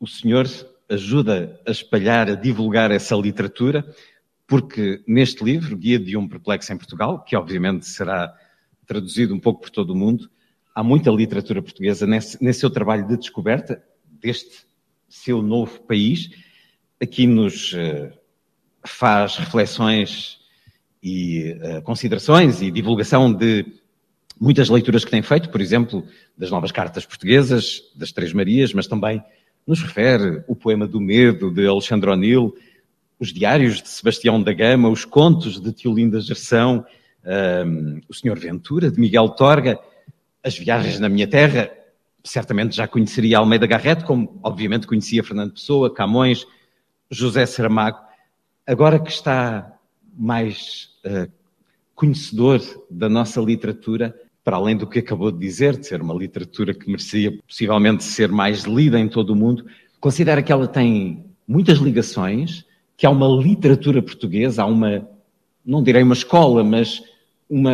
o senhor ajuda a espalhar, a divulgar essa literatura, porque neste livro, Guia de um Perplexo em Portugal, que obviamente será traduzido um pouco por todo o mundo, há muita literatura portuguesa nesse, nesse seu trabalho de descoberta deste seu novo país. Aqui nos uh, faz reflexões e uh, considerações e divulgação de muitas leituras que tem feito, por exemplo, das novas cartas portuguesas, das Três Marias, mas também nos refere o poema do medo de Alexandre O'Neill, os diários de Sebastião da Gama, os contos de Teolinda Gerção, um, o Senhor Ventura, de Miguel Torga, as viagens na minha terra, certamente já conheceria Almeida Garrett, como obviamente conhecia Fernando Pessoa, Camões, José Saramago. Agora que está mais uh, conhecedor da nossa literatura, para além do que acabou de dizer, de ser uma literatura que merecia possivelmente ser mais lida em todo o mundo, considera que ela tem muitas ligações, que há uma literatura portuguesa, há uma, não direi uma escola, mas uma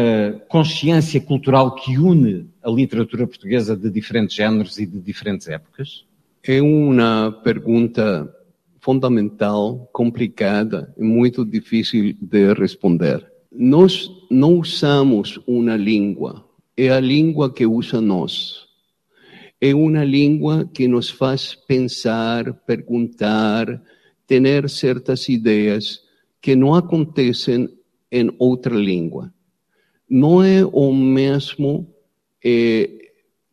consciência cultural que une a literatura portuguesa de diferentes géneros e de diferentes épocas? É uma pergunta fundamental, complicada e muito difícil de responder. Nós não usamos uma língua é a língua que usa nós. É uma língua que nos faz pensar, perguntar, ter certas ideias que não acontecem em outra língua. Não é o mesmo é,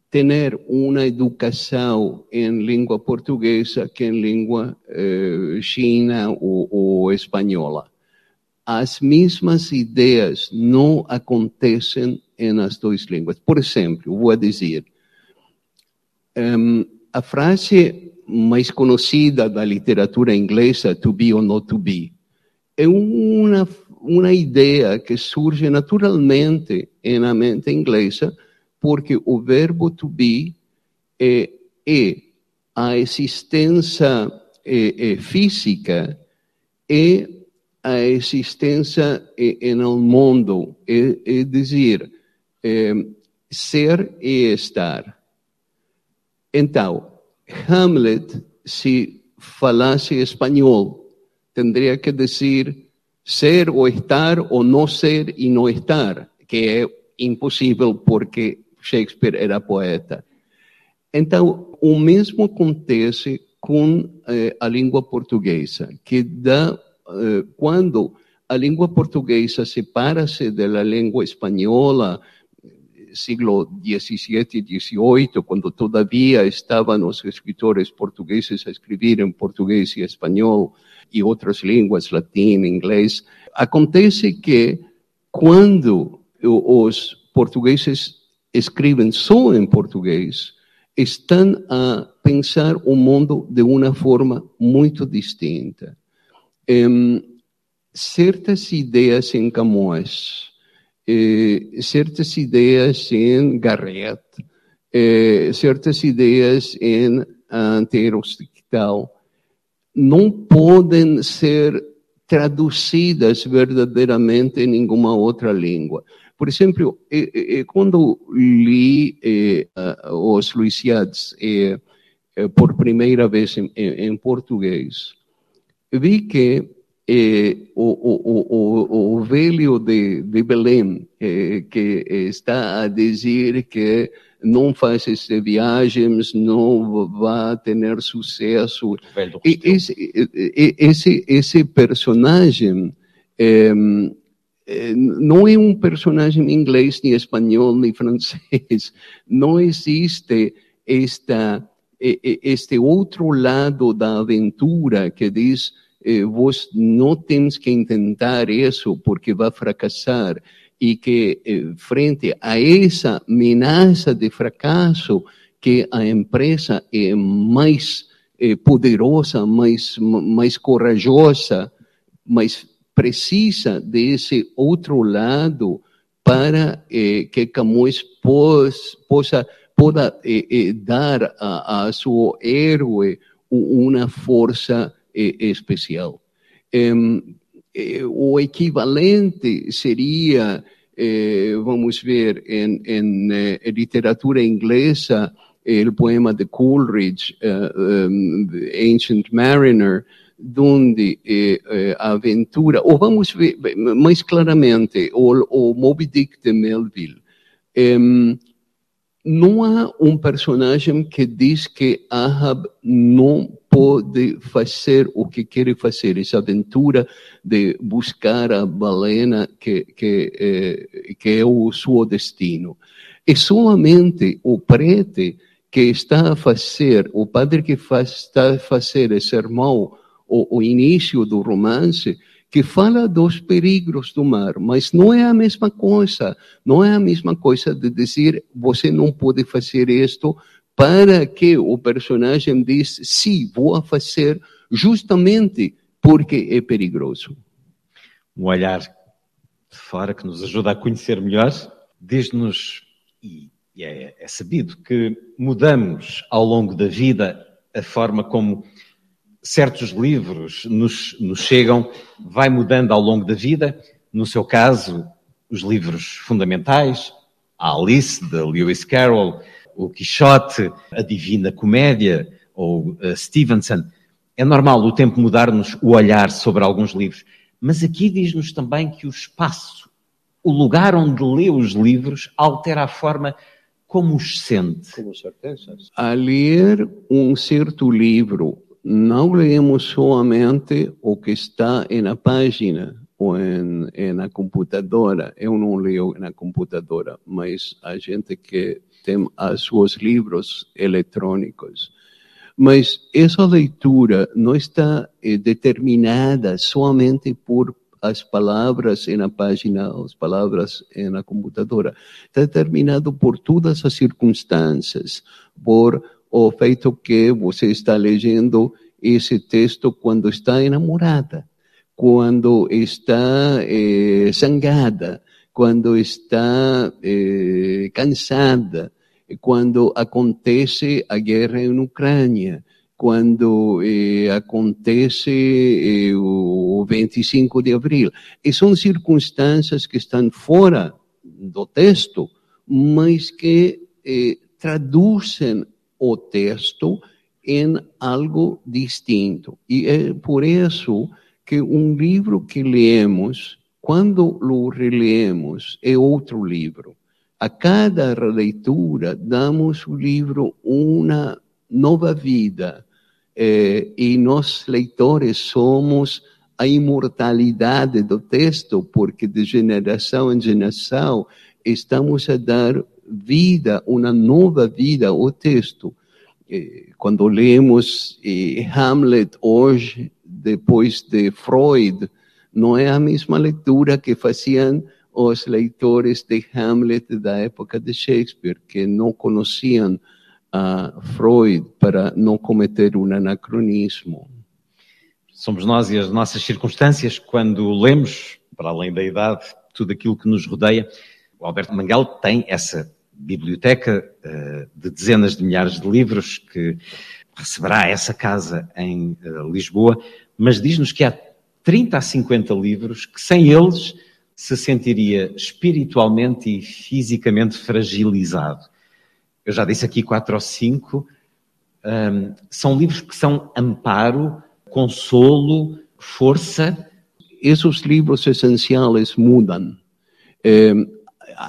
ter uma educação em língua portuguesa que em língua eh, china ou, ou espanhola. As mesmas ideias não acontecem nas duas línguas. Por exemplo, vou dizer, um, a frase mais conhecida da literatura inglesa, to be or not to be, é uma, uma ideia que surge naturalmente na mente inglesa, porque o verbo to be é, é a existência é, é física e a existência no mundo, é, dizer, é, ser e estar. Então, Hamlet, se falasse espanhol, teria que dizer ser ou estar ou não ser e não estar, que é impossível porque Shakespeare era poeta. Então, o mesmo acontece com eh, a língua portuguesa, que dá, eh, quando a língua portuguesa separa-se da língua espanhola, siglo XVII y XVIII, cuando todavía estaban los escritores portugueses a escribir en portugués y español y otras lenguas, latín, inglés, acontece que cuando los portugueses escriben solo en portugués, están a pensar un mundo de una forma muy distinta. Certas ideas en Camões, eh, certas ideias em Garrett, eh, certas ideias em Anterostictal, não podem ser traduzidas verdadeiramente em nenhuma outra língua. Por exemplo, quando li eh, os Luisiades por primeira vez em, em português, vi que eh, o, o, o, o, velho de, de Belém, eh, que está a dizer que não essas viagens, não vai ter sucesso. E esse, esse, esse personagem eh, não é um personagem inglês, nem espanhol, nem francês. Não existe esta, este outro lado da aventura que diz eh, vos não temos que intentar isso porque vai fracassar e que eh, frente a essa ameaça de fracasso que a empresa é mais eh, poderosa, mais mais corajosa, mas precisa desse outro lado para que Camões pos, possa possa eh, eh, dar a, a seu héroe uma força especial. o equivalente seria eh, vamos ver, em, em eh, literatura inglesa, o poema de Coleridge, um, Ancient Mariner, donde eh, a aventura, ou vamos ver mais claramente, o, o Moby Dick de Melville. Não há um personagem que diz que Ahab não pode fazer o que quer fazer, essa aventura de buscar a balena que, que, eh, que é o seu destino. É somente o prete que está a fazer, o padre que faz, está a fazer esse sermão, o, o início do romance, que fala dos perigos do mar, mas não é a mesma coisa. Não é a mesma coisa de dizer você não pode fazer isto para que o personagem diz sim, vou fazer justamente porque é perigoso. Um olhar de fora que nos ajuda a conhecer melhor, diz-nos, e é, é sabido, que mudamos ao longo da vida a forma como certos livros nos, nos chegam, vai mudando ao longo da vida. No seu caso, os livros fundamentais, a Alice, de Lewis Carroll, o Quixote, a Divina Comédia, ou uh, Stevenson. É normal o tempo mudar-nos o olhar sobre alguns livros, mas aqui diz-nos também que o espaço, o lugar onde lê os livros, altera a forma como os sente. Com certeza. A ler um certo livro não lemos somente o que está na página ou em, na computadora. Eu não leio na computadora, mas a gente que tem os seus livros eletrônicos. Mas essa leitura não está eh, determinada somente por as palavras na página, as palavras na computadora. Está determinado por todas as circunstâncias, por o feito que você está lendo esse texto quando está enamorada, quando está eh, zangada, quando está eh, cansada, quando acontece a guerra na Ucrânia, quando eh, acontece eh, o 25 de abril. E são circunstâncias que estão fora do texto, mas que eh, traduzem o texto em algo distinto. E é por isso que um livro que lemos, quando o relemos, é outro livro. A cada releitura, damos o livro uma nova vida. Eh, e nós, leitores, somos a imortalidade do texto, porque de geração em geração estamos a dar vida, uma nova vida ao texto. Quando lemos Hamlet hoje, depois de Freud, não é a mesma leitura que faziam os leitores de Hamlet da época de Shakespeare, que não conheciam a Freud para não cometer um anacronismo. Somos nós e as nossas circunstâncias quando lemos, para além da idade, tudo aquilo que nos rodeia. O Alberto Mangal tem essa biblioteca uh, de dezenas de milhares de livros que receberá essa casa em uh, Lisboa, mas diz-nos que há 30 a 50 livros que sem eles se sentiria espiritualmente e fisicamente fragilizado. Eu já disse aqui quatro ou cinco. Um, são livros que são amparo, consolo, força. Esses livros essenciais mudam.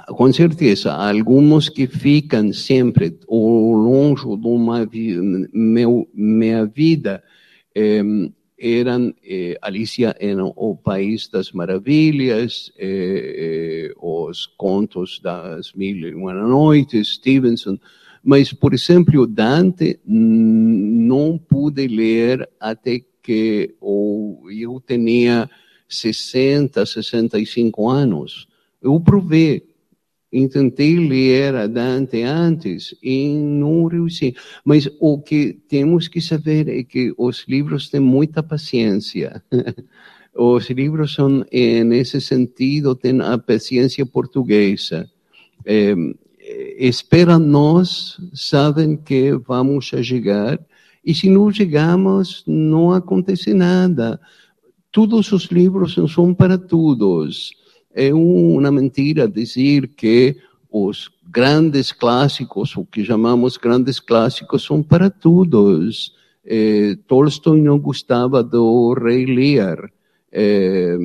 Com certeza, alguns que ficam sempre ao longe de uma meu, minha vida eh, eram eh, Alicia em O País das Maravilhas, eh, eh, os Contos das Mil e Uma Noites, Stevenson, mas, por exemplo, Dante não pude ler até que ou, eu tinha 60, 65 anos. Eu provei Tentei ler Dante antes e não reussi. Mas o que temos que saber é que os livros têm muita paciência. (laughs) os livros são, nesse sentido, têm a paciência portuguesa. É, esperam nós, sabem que vamos chegar, e se não chegamos, não acontece nada. Todos os livros são para todos é uma mentira dizer que os grandes clássicos, o que chamamos grandes clássicos, são para todos. Eh, Tolstói não gostava do Rei Lear. Eh,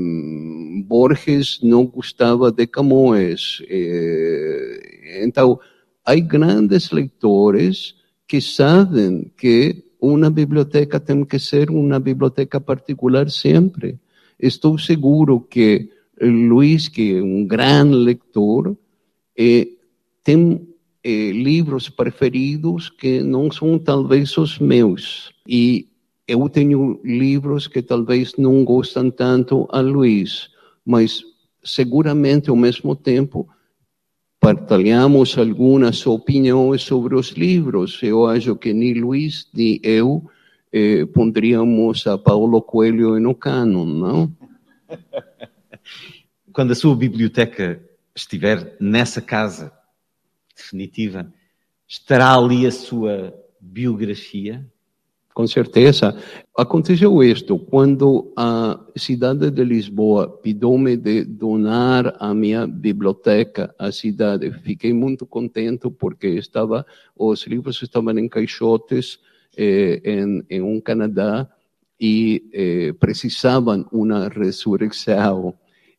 Borges não gostava de Camões. Eh, então, há grandes leitores que sabem que uma biblioteca tem que ser uma biblioteca particular sempre. Estou seguro que Luís, que é um grande leitor, tem eh, livros preferidos que não são talvez os meus. E eu tenho livros que talvez não gostam tanto a Luís, mas seguramente ao mesmo tempo partilhamos algumas opiniões sobre os livros. Eu acho que nem Luís nem eu eh, pondríamos a Paulo Coelho no cânon, não? (laughs) Quando a sua biblioteca estiver nessa casa definitiva, estará ali a sua biografia? Com certeza. Aconteceu isto quando a cidade de Lisboa pediu-me de donar a minha biblioteca à cidade. Fiquei muito contente porque estava os livros estavam em caixotes eh, em, em um Canadá e eh, precisavam uma ressurreição.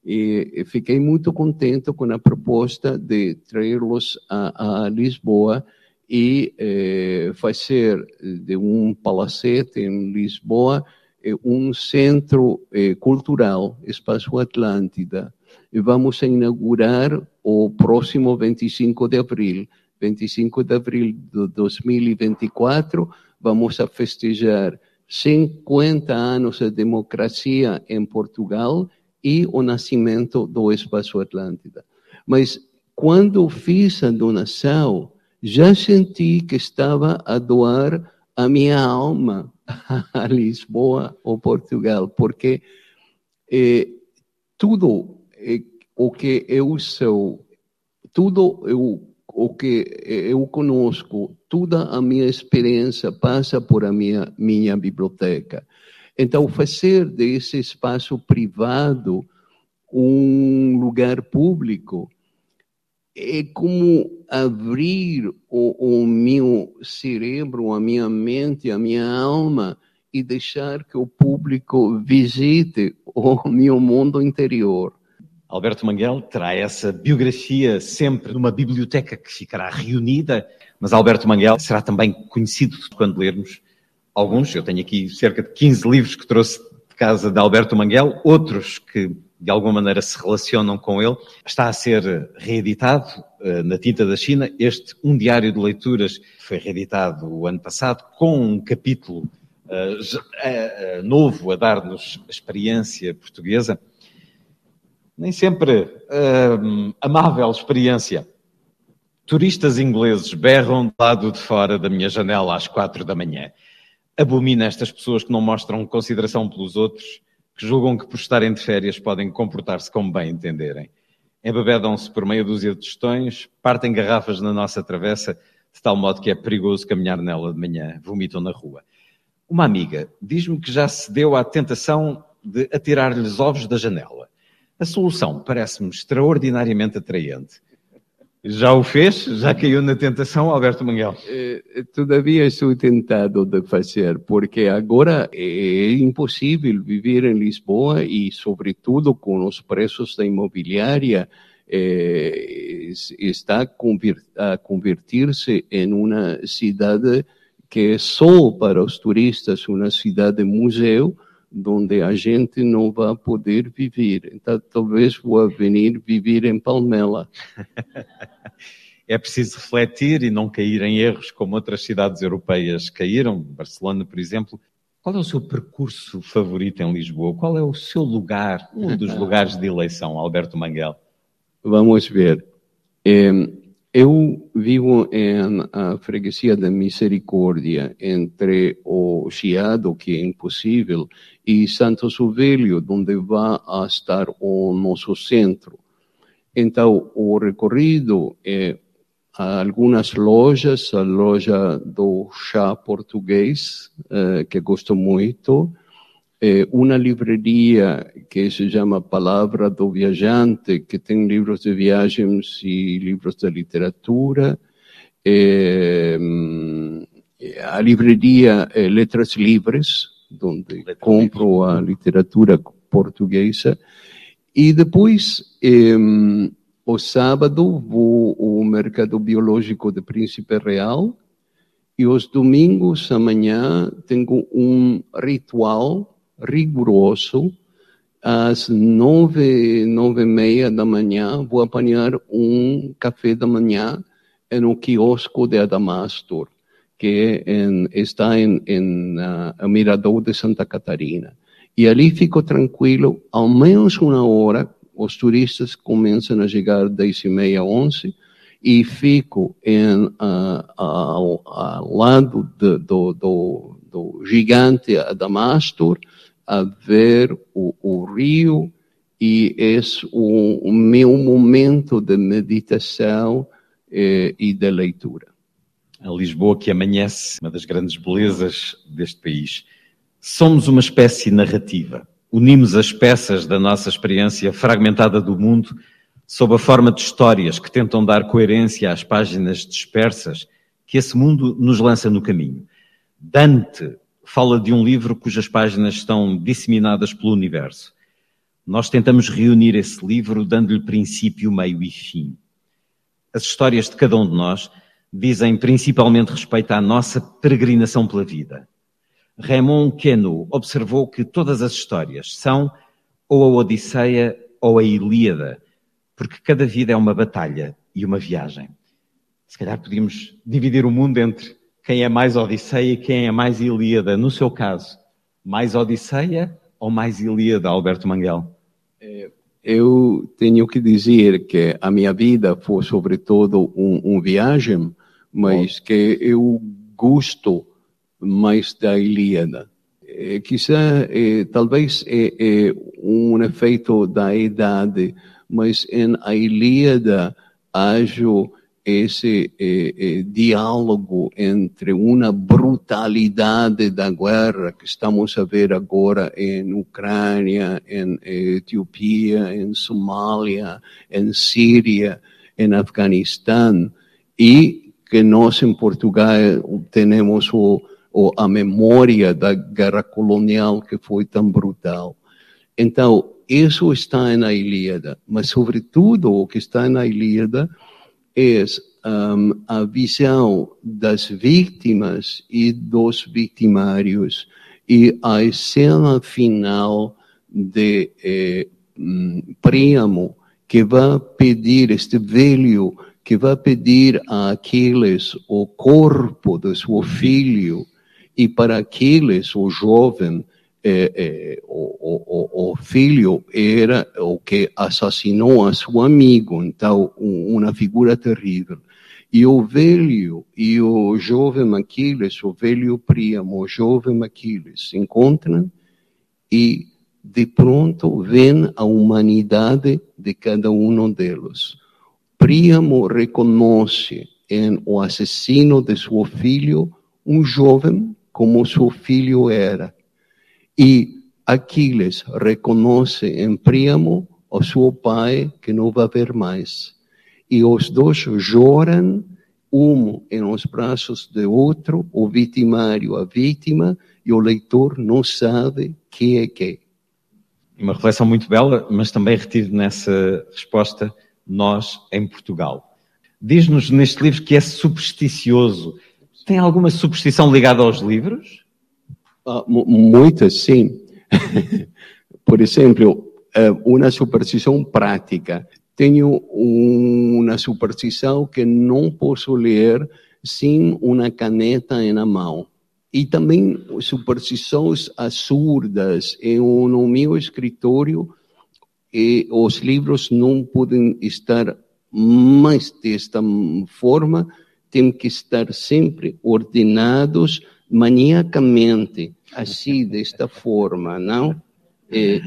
E fiquei muito contente com a proposta de traê-los a, a Lisboa e eh, fazer de um palacete em Lisboa eh, um centro eh, cultural, Espaço Atlântida. E vamos inaugurar o próximo 25 de abril. 25 de abril de 2024, vamos a festejar 50 anos de democracia em Portugal e o nascimento do Espaço Atlântida. Mas quando fiz a donação, já senti que estava a doar a minha alma (laughs) a Lisboa ou Portugal, porque eh, tudo eh, o que eu sou, tudo eu, o que eu conosco, toda a minha experiência passa por a minha, minha biblioteca. Então, fazer desse espaço privado um lugar público é como abrir o, o, meu cérebro, a minha mente, a minha alma e deixar que o público visite o meu mundo interior. Alberto Manguel terá essa biografia sempre numa biblioteca que ficará reunida, mas Alberto Manguel será também conhecido quando lermos alguns. Eu tenho aqui cerca de 15 livros que trouxe de casa de Alberto Manguel, outros que de alguma maneira se relacionam com ele. Está a ser reeditado uh, na tinta da China. Este, um diário de leituras, foi reeditado o ano passado, com um capítulo uh, uh, novo a dar-nos a experiência portuguesa. Nem sempre amável experiência. Turistas ingleses berram do lado de fora da minha janela às quatro da manhã. Abomina estas pessoas que não mostram consideração pelos outros que julgam que por estarem de férias podem comportar-se como bem entenderem. Embebedam-se por meia dúzia de tostões, partem garrafas na nossa travessa, de tal modo que é perigoso caminhar nela de manhã, vomitam na rua. Uma amiga diz-me que já se deu à tentação de atirar-lhes ovos da janela. A solução parece-me extraordinariamente atraente. Já o fez? Já caiu na tentação, Alberto Manguel? Eh, todavia estou tentado de fazer, porque agora é impossível viver em Lisboa e, sobretudo, com os preços da imobiliária, eh, está a convertir-se em uma cidade que é só para os turistas uma cidade museu, onde a gente não vai poder viver. Então, talvez vou vir viver em Palmela. (laughs) é preciso refletir e não cair em erros como outras cidades europeias caíram, Barcelona, por exemplo. Qual é o seu percurso favorito em Lisboa? Qual é o seu lugar, um dos (laughs) lugares de eleição, Alberto Manguel? Vamos ver. Eu vivo em a freguesia da Misericórdia, entre o Chiado, que é impossível, e Santo Suvelho, onde vai estar o nosso centro. Então, o recorrido é algumas lojas, a loja do chá português, eh, que gosto muito, é uma livraria que se chama Palavra do Viajante, que tem livros de viagens e livros de literatura. É, a livraria Letras Livres, onde Letras compro a literatura portuguesa. E depois, o sábado, vou ao Mercado Biológico de Príncipe Real. E os domingos, amanhã, tenho um ritual rigoroso. Às nove, nove e meia da manhã, vou apanhar um café da manhã no quiosco de Adamastor, que é em, está em, em uh, Mirador de Santa Catarina. E ali fico tranquilo, ao menos uma hora, os turistas começam a chegar dez e meia, onze, e fico em, uh, ao, ao, lado de, do, do, do gigante Adamastor, a ver o, o rio e esse o, o meu momento de meditação eh, e de leitura. A Lisboa que amanhece, uma das grandes belezas deste país. Somos uma espécie narrativa. Unimos as peças da nossa experiência fragmentada do mundo sob a forma de histórias que tentam dar coerência às páginas dispersas que esse mundo nos lança no caminho. Dante fala de um livro cujas páginas estão disseminadas pelo universo. Nós tentamos reunir esse livro dando-lhe princípio, meio e fim. As histórias de cada um de nós dizem principalmente respeito à nossa peregrinação pela vida. Raymond Queneau observou que todas as histórias são ou a Odisseia ou a Ilíada, porque cada vida é uma batalha e uma viagem. Se calhar podíamos dividir o mundo entre quem é mais Odisseia e quem é mais Ilíada. No seu caso, mais Odisseia ou mais Ilíada, Alberto Manguel? É, eu tenho que dizer que a minha vida foi sobretudo um, um viagem, mas que eu gosto mais da Ilíada. É, quizá, é, talvez é, é, um efeito da idade, mas em a Ilíada acho esse diálogo entre uma brutalidade da guerra que estamos a ver agora em Ucrânia, em Etiópia, em Somália, em Síria, em Afeganistão, e que nós em Portugal temos o, o, a memória da guerra colonial que foi tão brutal. Então, isso está na Ilíada, mas sobretudo o que está na Ilíada é um, a visão das vítimas e dos victimários e a cena final de eh, um, Príamo, que vai pedir, este velho, que vai pedir a Aquiles o corpo do seu filho, e para Aquiles, o jovem, é, é, o, o, o, filho era o que assassinou a seu amigo, então uma figura terrível. E o velho e o jovem Aquiles, o velho Príamo, o jovem Aquiles se encontram e de pronto vem a humanidade de cada um deles. Príamo reconhece em o assassino de seu filho um jovem como seu filho era e Aquiles reconhece em Príamo o seu pai que não vai ver mais. E os dois choram, um em os braços do outro, o vitimário, a vítima, e o leitor não sabe que é que. Uma reflexão muito bela, mas também retido nessa resposta, nós em Portugal. Diz-nos neste livro que é supersticioso. Tem alguma superstição ligada aos livros? Uh, muitas, sim. (laughs) Por exemplo, uh, uma superstição prática. Tenho uma superstição que não posso ler sem uma caneta na mão. E também superstições absurdas. No meu escritório, e os livros não podem estar mais desta forma, têm que estar sempre ordenados maniacamente assim, desta forma, não? É,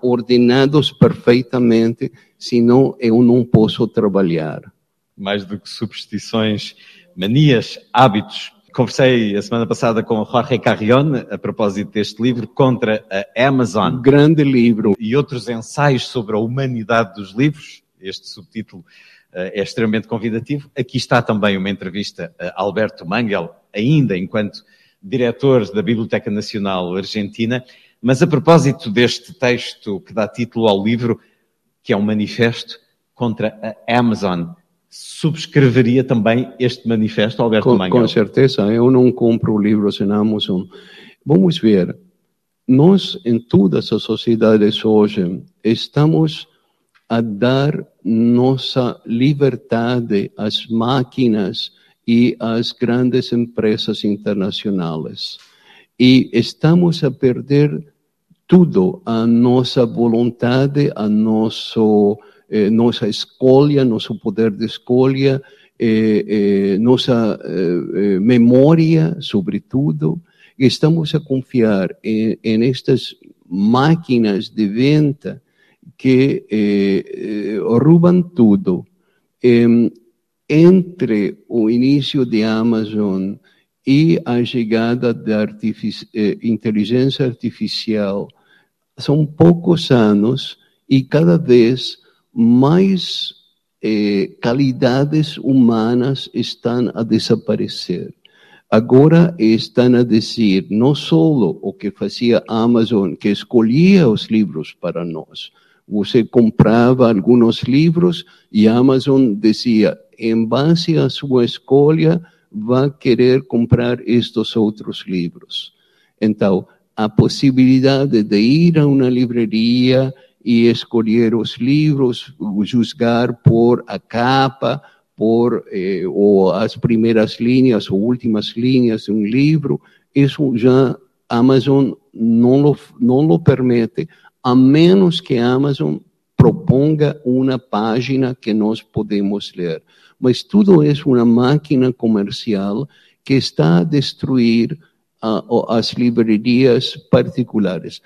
ordenados perfeitamente, senão eu não posso trabalhar. Mais do que superstições, manias, hábitos, Conversei a semana passada com Jorge Carrion a propósito deste livro contra a Amazon. Grande livro. E outros ensaios sobre a humanidade dos livros. Este subtítulo é extremamente convidativo. Aqui está também uma entrevista a Alberto Mangel, ainda enquanto diretor da Biblioteca Nacional Argentina. Mas a propósito deste texto que dá título ao livro, que é um manifesto contra a Amazon, subscreveria também este manifesto, Alberto com, Mangel? Com certeza, eu não compro livros em Amazon. Vamos ver, nós em todas as sociedades hoje estamos a dar nossa liberdade às máquinas e às grandes empresas internacionais. E estamos a perder tudo, a nossa vontade, a nosso eh, nossa escolha, nosso poder de escolha, eh, eh, nossa memória, sobretudo. Estamos a confiar em, em estas máquinas de venda que roubam tudo. entre o início de Amazon e a chegada da artifici inteligência artificial, são poucos anos e cada vez mais eh, qualidades humanas estão a desaparecer. Agora estão a dizer não só o que fazia a Amazon, que escolhia os livros para nós. Você comprava alguns livros e a Amazon dizia, em base à sua escolha, vai querer comprar estes outros livros. Então, a possibilidade de ir a uma livraria e escolher os livros, julgar por a capa, por eh, ou as primeiras linhas ou últimas linhas de um livro, isso já Amazon não lo, não lo permite, a menos que Amazon proponga uma página que nós podemos ler. Mas tudo é uma máquina comercial que está a destruir uh, as livrarias particulares.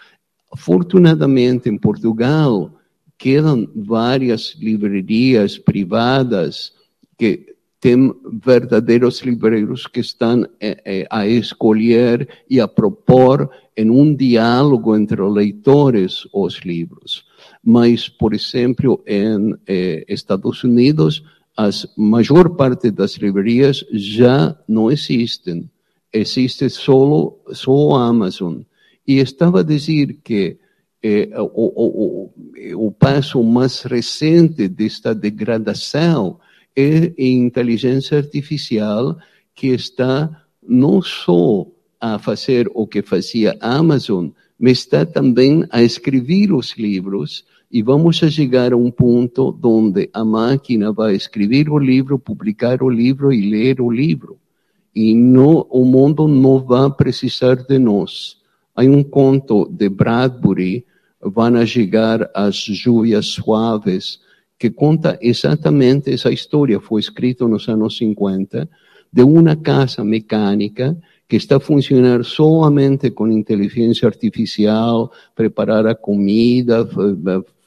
Afortunadamente, em Portugal, quedam várias livrarias privadas que têm verdadeiros livreiros que estão eh, eh, a escolher e a propor em um diálogo entre os leitores os livros. Mas, por exemplo, em eh, Estados Unidos, a maior parte das livrarias já não existem. Existe só, só a Amazon. E estava a dizer que eh, o, o, o, o passo mais recente desta degradação é a inteligência artificial que está não só a fazer o que fazia a Amazon, mas está também a escrever os livros e vamos a chegar a um ponto onde a máquina vai escrever o livro, publicar o livro e ler o livro. E no, o mundo não vai precisar de nós. Há um conto de Bradbury, Vão chegar as Lluvias Suaves, que conta exatamente essa história. Foi escrito nos anos 50, de uma casa mecânica que está a funcionar somente com inteligência artificial, preparar a comida,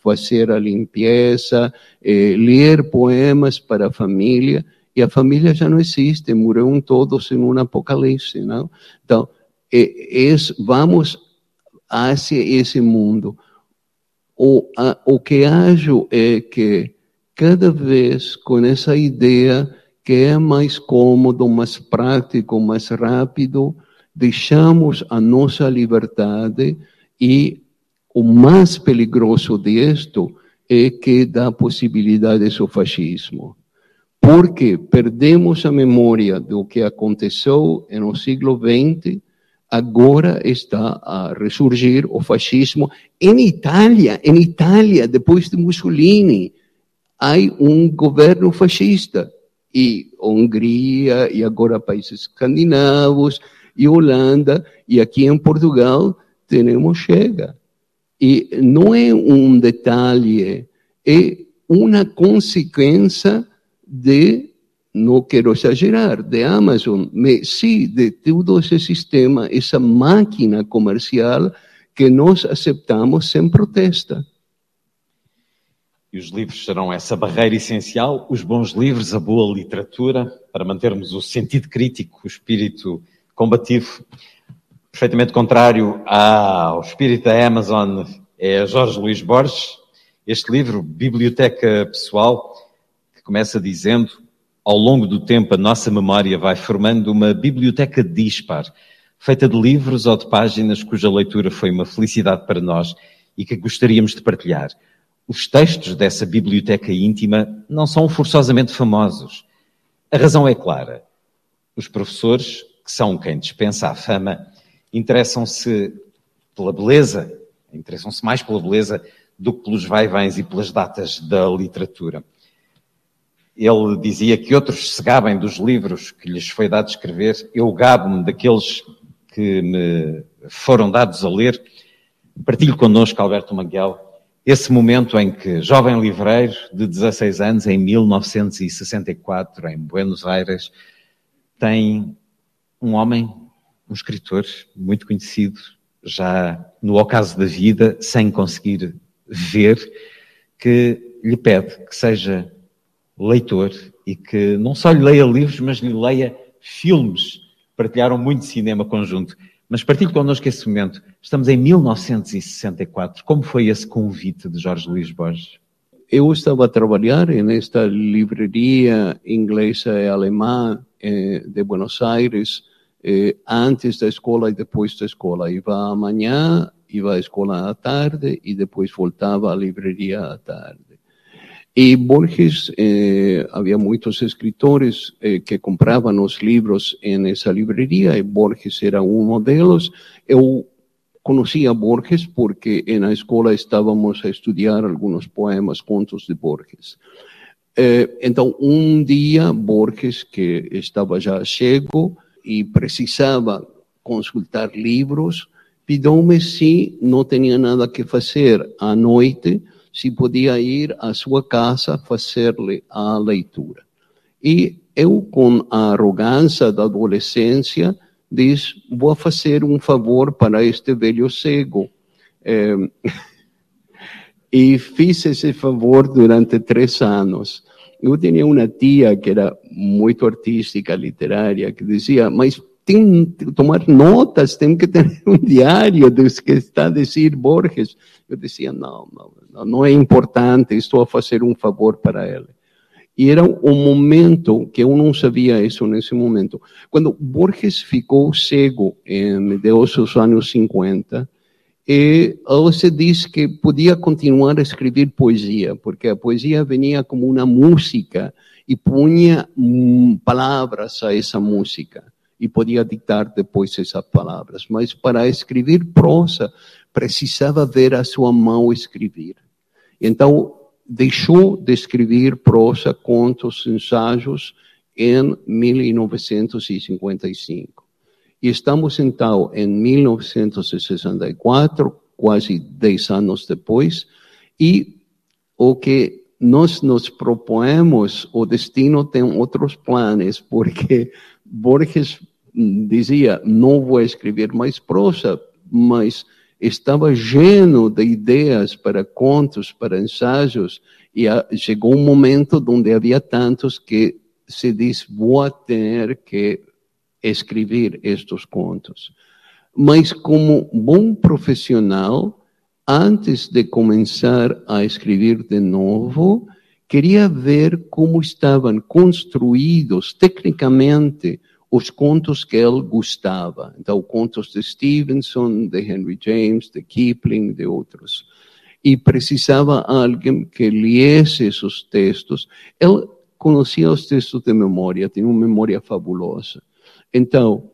fazer a limpeza, eh, ler poemas para a família, e a família já não existe, morreram todos em um apocalipse. Não? Então, es, vamos hacia esse mundo. O, a, o que acho é que cada vez com essa ideia que é mais cômodo, mais prático, mais rápido, deixamos a nossa liberdade e o mais perigoso disto é que dá possibilidades ao fascismo. Porque perdemos a memória do que aconteceu no século XX agora está a ressurgir o fascismo em Itália. Em Itália, depois de Mussolini, há um governo fascista. E Hungria, e agora países escandinavos, e Holanda, e aqui em Portugal, temos Chega. E não é um detalhe, é uma consequência de não quero exagerar, de Amazon, mas sim de todo esse sistema, essa máquina comercial que nós aceitamos sem protesta. E os livros serão essa barreira essencial, os bons livros, a boa literatura, para mantermos o sentido crítico, o espírito combativo. Perfeitamente contrário ao espírito da Amazon é Jorge Luís Borges. Este livro, Biblioteca Pessoal, que começa dizendo: ao longo do tempo, a nossa memória vai formando uma biblioteca dispar, feita de livros ou de páginas cuja leitura foi uma felicidade para nós e que gostaríamos de partilhar. Os textos dessa biblioteca íntima não são forçosamente famosos. A razão é clara. Os professores, que são quem dispensa a fama, interessam-se pela beleza, interessam-se mais pela beleza do que pelos vai-vens e pelas datas da literatura. Ele dizia que outros se gabem dos livros que lhes foi dado escrever, eu gabo-me daqueles que me foram dados a ler. Partilho connosco, Alberto Maguel, esse momento em que, jovem livreiro de 16 anos, em 1964, em Buenos Aires, tem um homem, um escritor muito conhecido, já no ocaso da vida, sem conseguir ver, que lhe pede que seja leitor e que não só lhe leia livros, mas lhe leia filmes. Partilharam muito cinema conjunto. Mas partilhe connosco esse momento. Estamos em 1964. Como foi esse convite de Jorge Luís Borges? Eu estava a trabalhar nesta livraria inglesa e alemã eh, de Buenos Aires eh, antes da escola e depois da escola. Iba amanhã, iba à escola à tarde e depois voltava à livraria à tarde. E Borges, eh, havia muitos escritores eh, que compravam os livros nessa livraria, e Borges era um deles. Eu conhecia Borges porque na escola estávamos a estudar alguns poemas, contos de Borges. Eh, então, um dia, Borges, que estava já cego e precisava consultar livros, pediu-me se não tinha nada que fazer à noite se podia ir à sua casa fazer-lhe a leitura. E eu, com a arrogância da adolescência, diz: vou fazer um favor para este velho cego. É, (laughs) e fiz esse favor durante três anos. Eu tinha uma tia que era muito artística, literária, que dizia: mas tem que tomar notas, tem que ter um diário dos que está a dizer Borges. Eu dizia: não, não, não é importante, estou a fazer um favor para ele. E era um momento que eu não sabia isso nesse momento. Quando Borges ficou cego em dos anos 50, e ele se diz que podia continuar a escrever poesia, porque a poesia vinha como uma música e punha palavras a essa música e podia ditar depois essas palavras. Mas para escrever prosa, precisava ver a sua mão escrever. Então, deixou de escrever prosa, contos, ensaios em 1955. E estamos então em 1964, quase 10 anos depois, e o que nós nos propomos, o destino tem outros planos, porque Borges dizia: não vou escrever mais prosa, mas estava lleno de ideias para contos, para ensaios, e chegou um momento onde havia tantos que se diz, vou ter que escrever estes contos. Mas como bom profissional, antes de começar a escrever de novo, queria ver como estavam construídos tecnicamente os contos que ele gostava. Então, contos de Stevenson, de Henry James, de Kipling, de outros. E precisava alguém que lesse esses textos. Ele conhecia os textos de memória, tinha uma memória fabulosa. Então,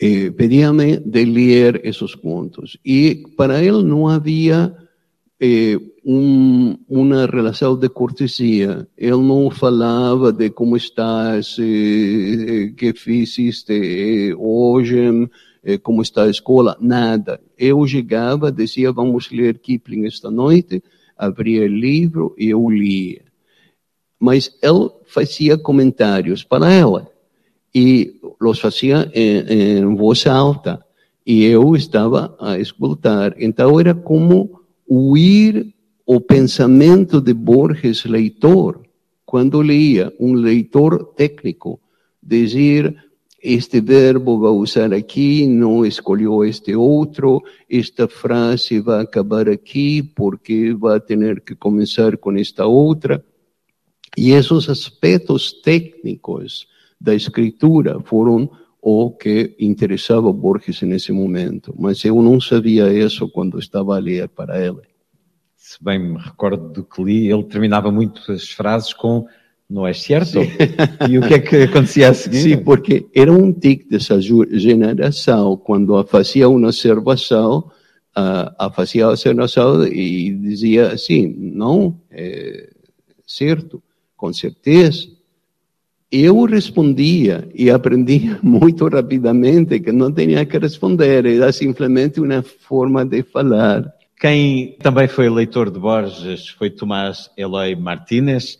eh, pedia-me de ler esses contos. E para ele não havia eh, um, uma relação de cortesia. Ele não falava de como estás, eh, que fizeste eh, hoje, eh, como está a escola, nada. Eu chegava, dizia, vamos ler Kipling esta noite, abria o livro e eu lia. Mas ele fazia comentários para ela e os fazia em, em voz alta e eu estava a escutar. Então era como ouvir o pensamento de Borges leitor, quando lia um leitor técnico, dizer este verbo vai usar aqui, não escolheu este outro, esta frase vai acabar aqui porque vai ter que começar com esta outra. E esses aspectos técnicos da escritura foram o que interessava Borges nesse momento. Mas eu não sabia isso quando estava a ler para ele. Se bem me recordo do que li, ele terminava muito as frases com não é certo? (laughs) E o que é que acontecia a seguir? Sim, porque era um tic dessa geração, quando fazia uma observação, a fazia a observação e dizia assim, não, é certo, com certeza. Eu respondia e aprendia (laughs) muito rapidamente que não tinha que responder, era simplesmente uma forma de falar. Quem também foi leitor de Borges foi Tomás Eloy Martínez,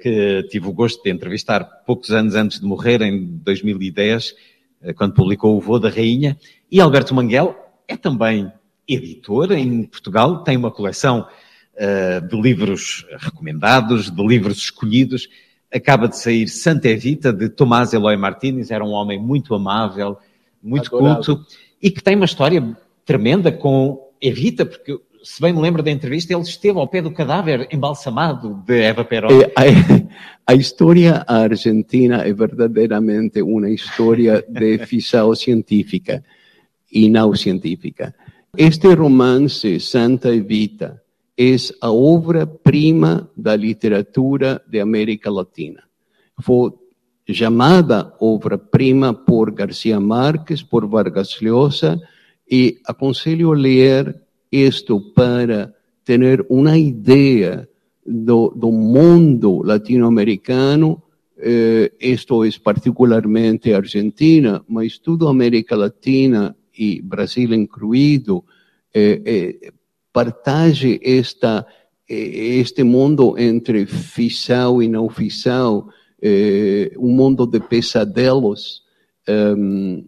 que tive o gosto de entrevistar poucos anos antes de morrer, em 2010, eh, quando publicou O Vô da Rainha. E Alberto Manguel é também editor em Portugal, tem uma coleção uh, de livros recomendados, de livros escolhidos. Acaba de sair Santa Evita, de Tomás Eloy Martínez, era um homem muito amável, muito culto, e que tem uma história tremenda com evita, porque se bem me lembro da entrevista, ele esteve ao pé do cadáver embalsamado de Eva Perón. É, a, a, história argentina é verdadeiramente uma história de ficção científica e não científica. Este romance, Santa Evita, é a obra-prima da literatura de América Latina. Foi chamada obra-prima por Garcia Marques, por Vargas Llosa, e aconselho a ler isto para ter uma ideia do, do mundo latino-americano. Eh, isto é particularmente Argentina, mas a América Latina e Brasil incluído, eh, eh, partage esta, eh, este mundo entre ficção e não ficção, eh, um mundo de pesadelos. Um,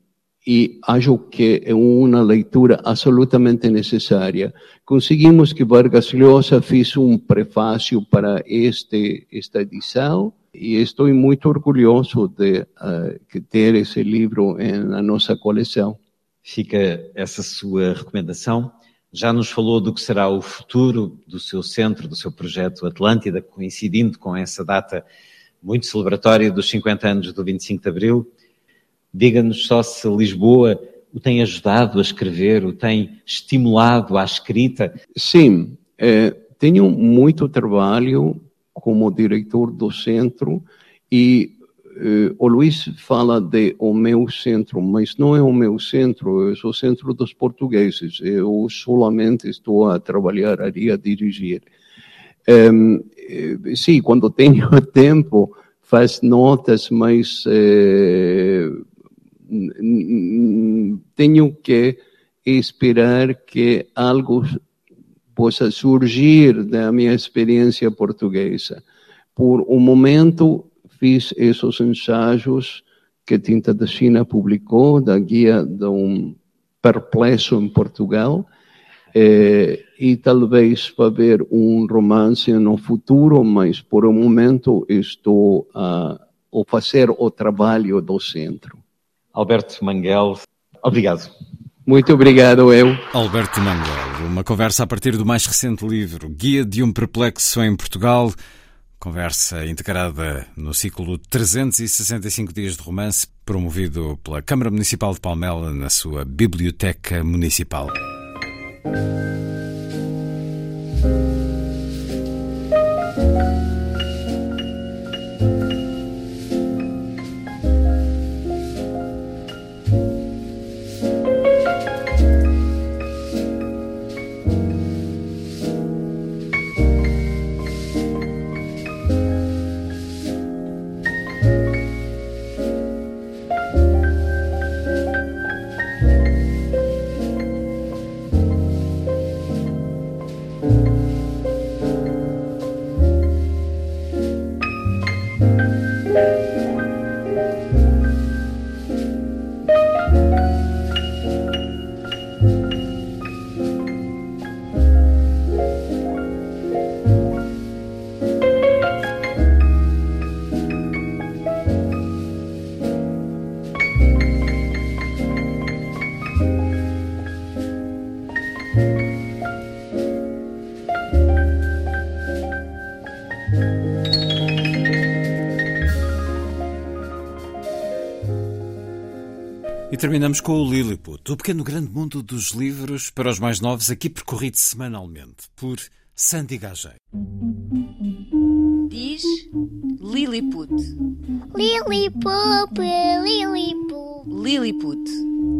e acho que é uma leitura absolutamente necessária. Conseguimos que Vargas Llosa fez um prefácio para este, esta edição e estou muito orgulhoso de uh, ter esse livro na nossa coleção. Fica essa sua recomendação. Já nos falou do que será o futuro do seu centro, do seu projeto Atlântida, coincidindo com essa data muito celebratória dos 50 anos do 25 de Abril. Diga-nos só se Lisboa o tem ajudado a escrever, o tem estimulado à escrita. Sim, é, tenho muito trabalho como diretor do centro e eh, o Luiz fala de o meu centro, mas não é o meu centro, é o centro dos portugueses. Eu solamente estou a trabalhar ali, a dirigir. Eh, sim, quando tenho (laughs) tempo, faz notas, mas eh, tenho que esperar que algo possa surgir da minha experiência portuguesa. Por um momento, fiz esses ensaios que Tinta da China publicou, da guia de um perplexo em Portugal, eh, e talvez para ver um romance no futuro, mas por um momento estou a, a fazer o trabalho do centro. Alberto Manguel, obrigado. Muito obrigado, eu. Alberto Manguel, uma conversa a partir do mais recente livro, Guia de um Perplexo em Portugal. Conversa integrada no ciclo 365 Dias de Romance, promovido pela Câmara Municipal de Palmela na sua Biblioteca Municipal. Música terminamos com o Lilliput, o pequeno grande mundo dos livros para os mais novos, aqui percorrido semanalmente por Sandy Gagé. Diz Lilliput. Lilliput, Lilliput. Lilliput.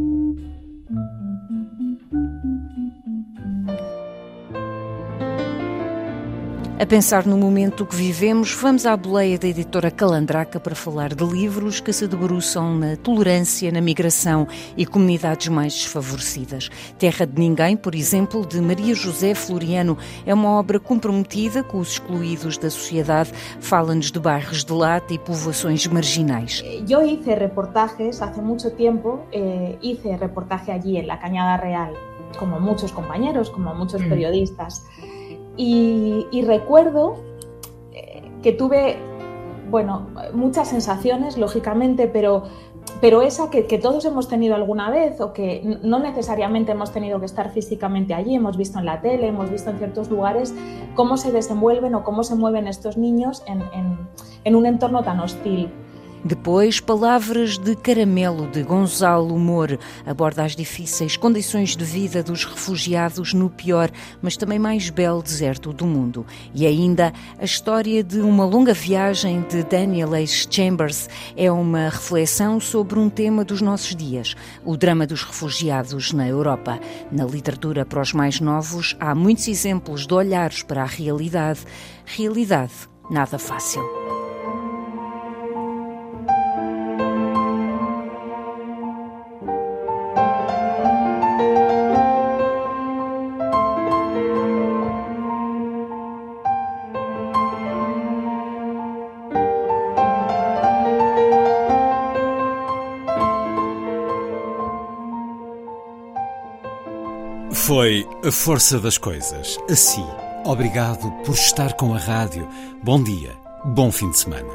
A pensar no momento que vivemos, vamos à boleia da editora Calandraca para falar de livros que se debruçam na tolerância, na migração e comunidades mais desfavorecidas. Terra de Ninguém, por exemplo, de Maria José Floriano, é uma obra comprometida com os excluídos da sociedade, fala-nos de bairros de lata e povoações marginais. Eu hice reportajes há muito tempo, eh, hice reportaje allí en la Cañada Real, como muchos compañeros, como muchos mm. periodistas. Y, recuerdo eh, que tuve, bueno, muchas sensaciones, lógicamente, pero, pero esa que, todos hemos tenido alguna vez o que no necesariamente hemos tenido que estar físicamente allí, hemos visto en la tele, hemos visto en ciertos lugares cómo se desenvuelven o cómo se mueven estos niños en un entorno tan hostil. Depois, Palavras de Caramelo, de Gonzalo Mor, aborda as difíceis condições de vida dos refugiados no pior, mas também mais belo deserto do mundo. E ainda, a história de uma longa viagem de Daniel H. Chambers é uma reflexão sobre um tema dos nossos dias, o drama dos refugiados na Europa. Na literatura para os mais novos, há muitos exemplos de olhares para a realidade. Realidade nada fácil. Foi a força das coisas. Assim, obrigado por estar com a rádio. Bom dia, bom fim de semana.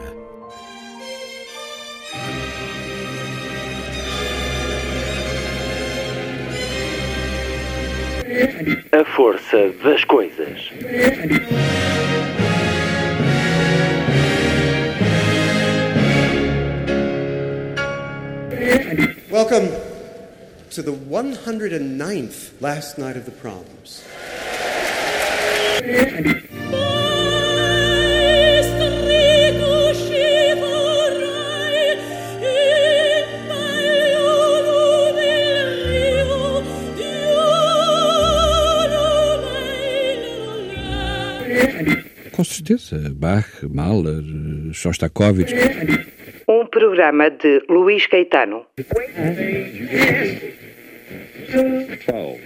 A força das coisas. Welcome to the 109th last night of the proms. Com certeza, Bach, Mahler, Shostakovich. Um programa de Luís Caetano. 12.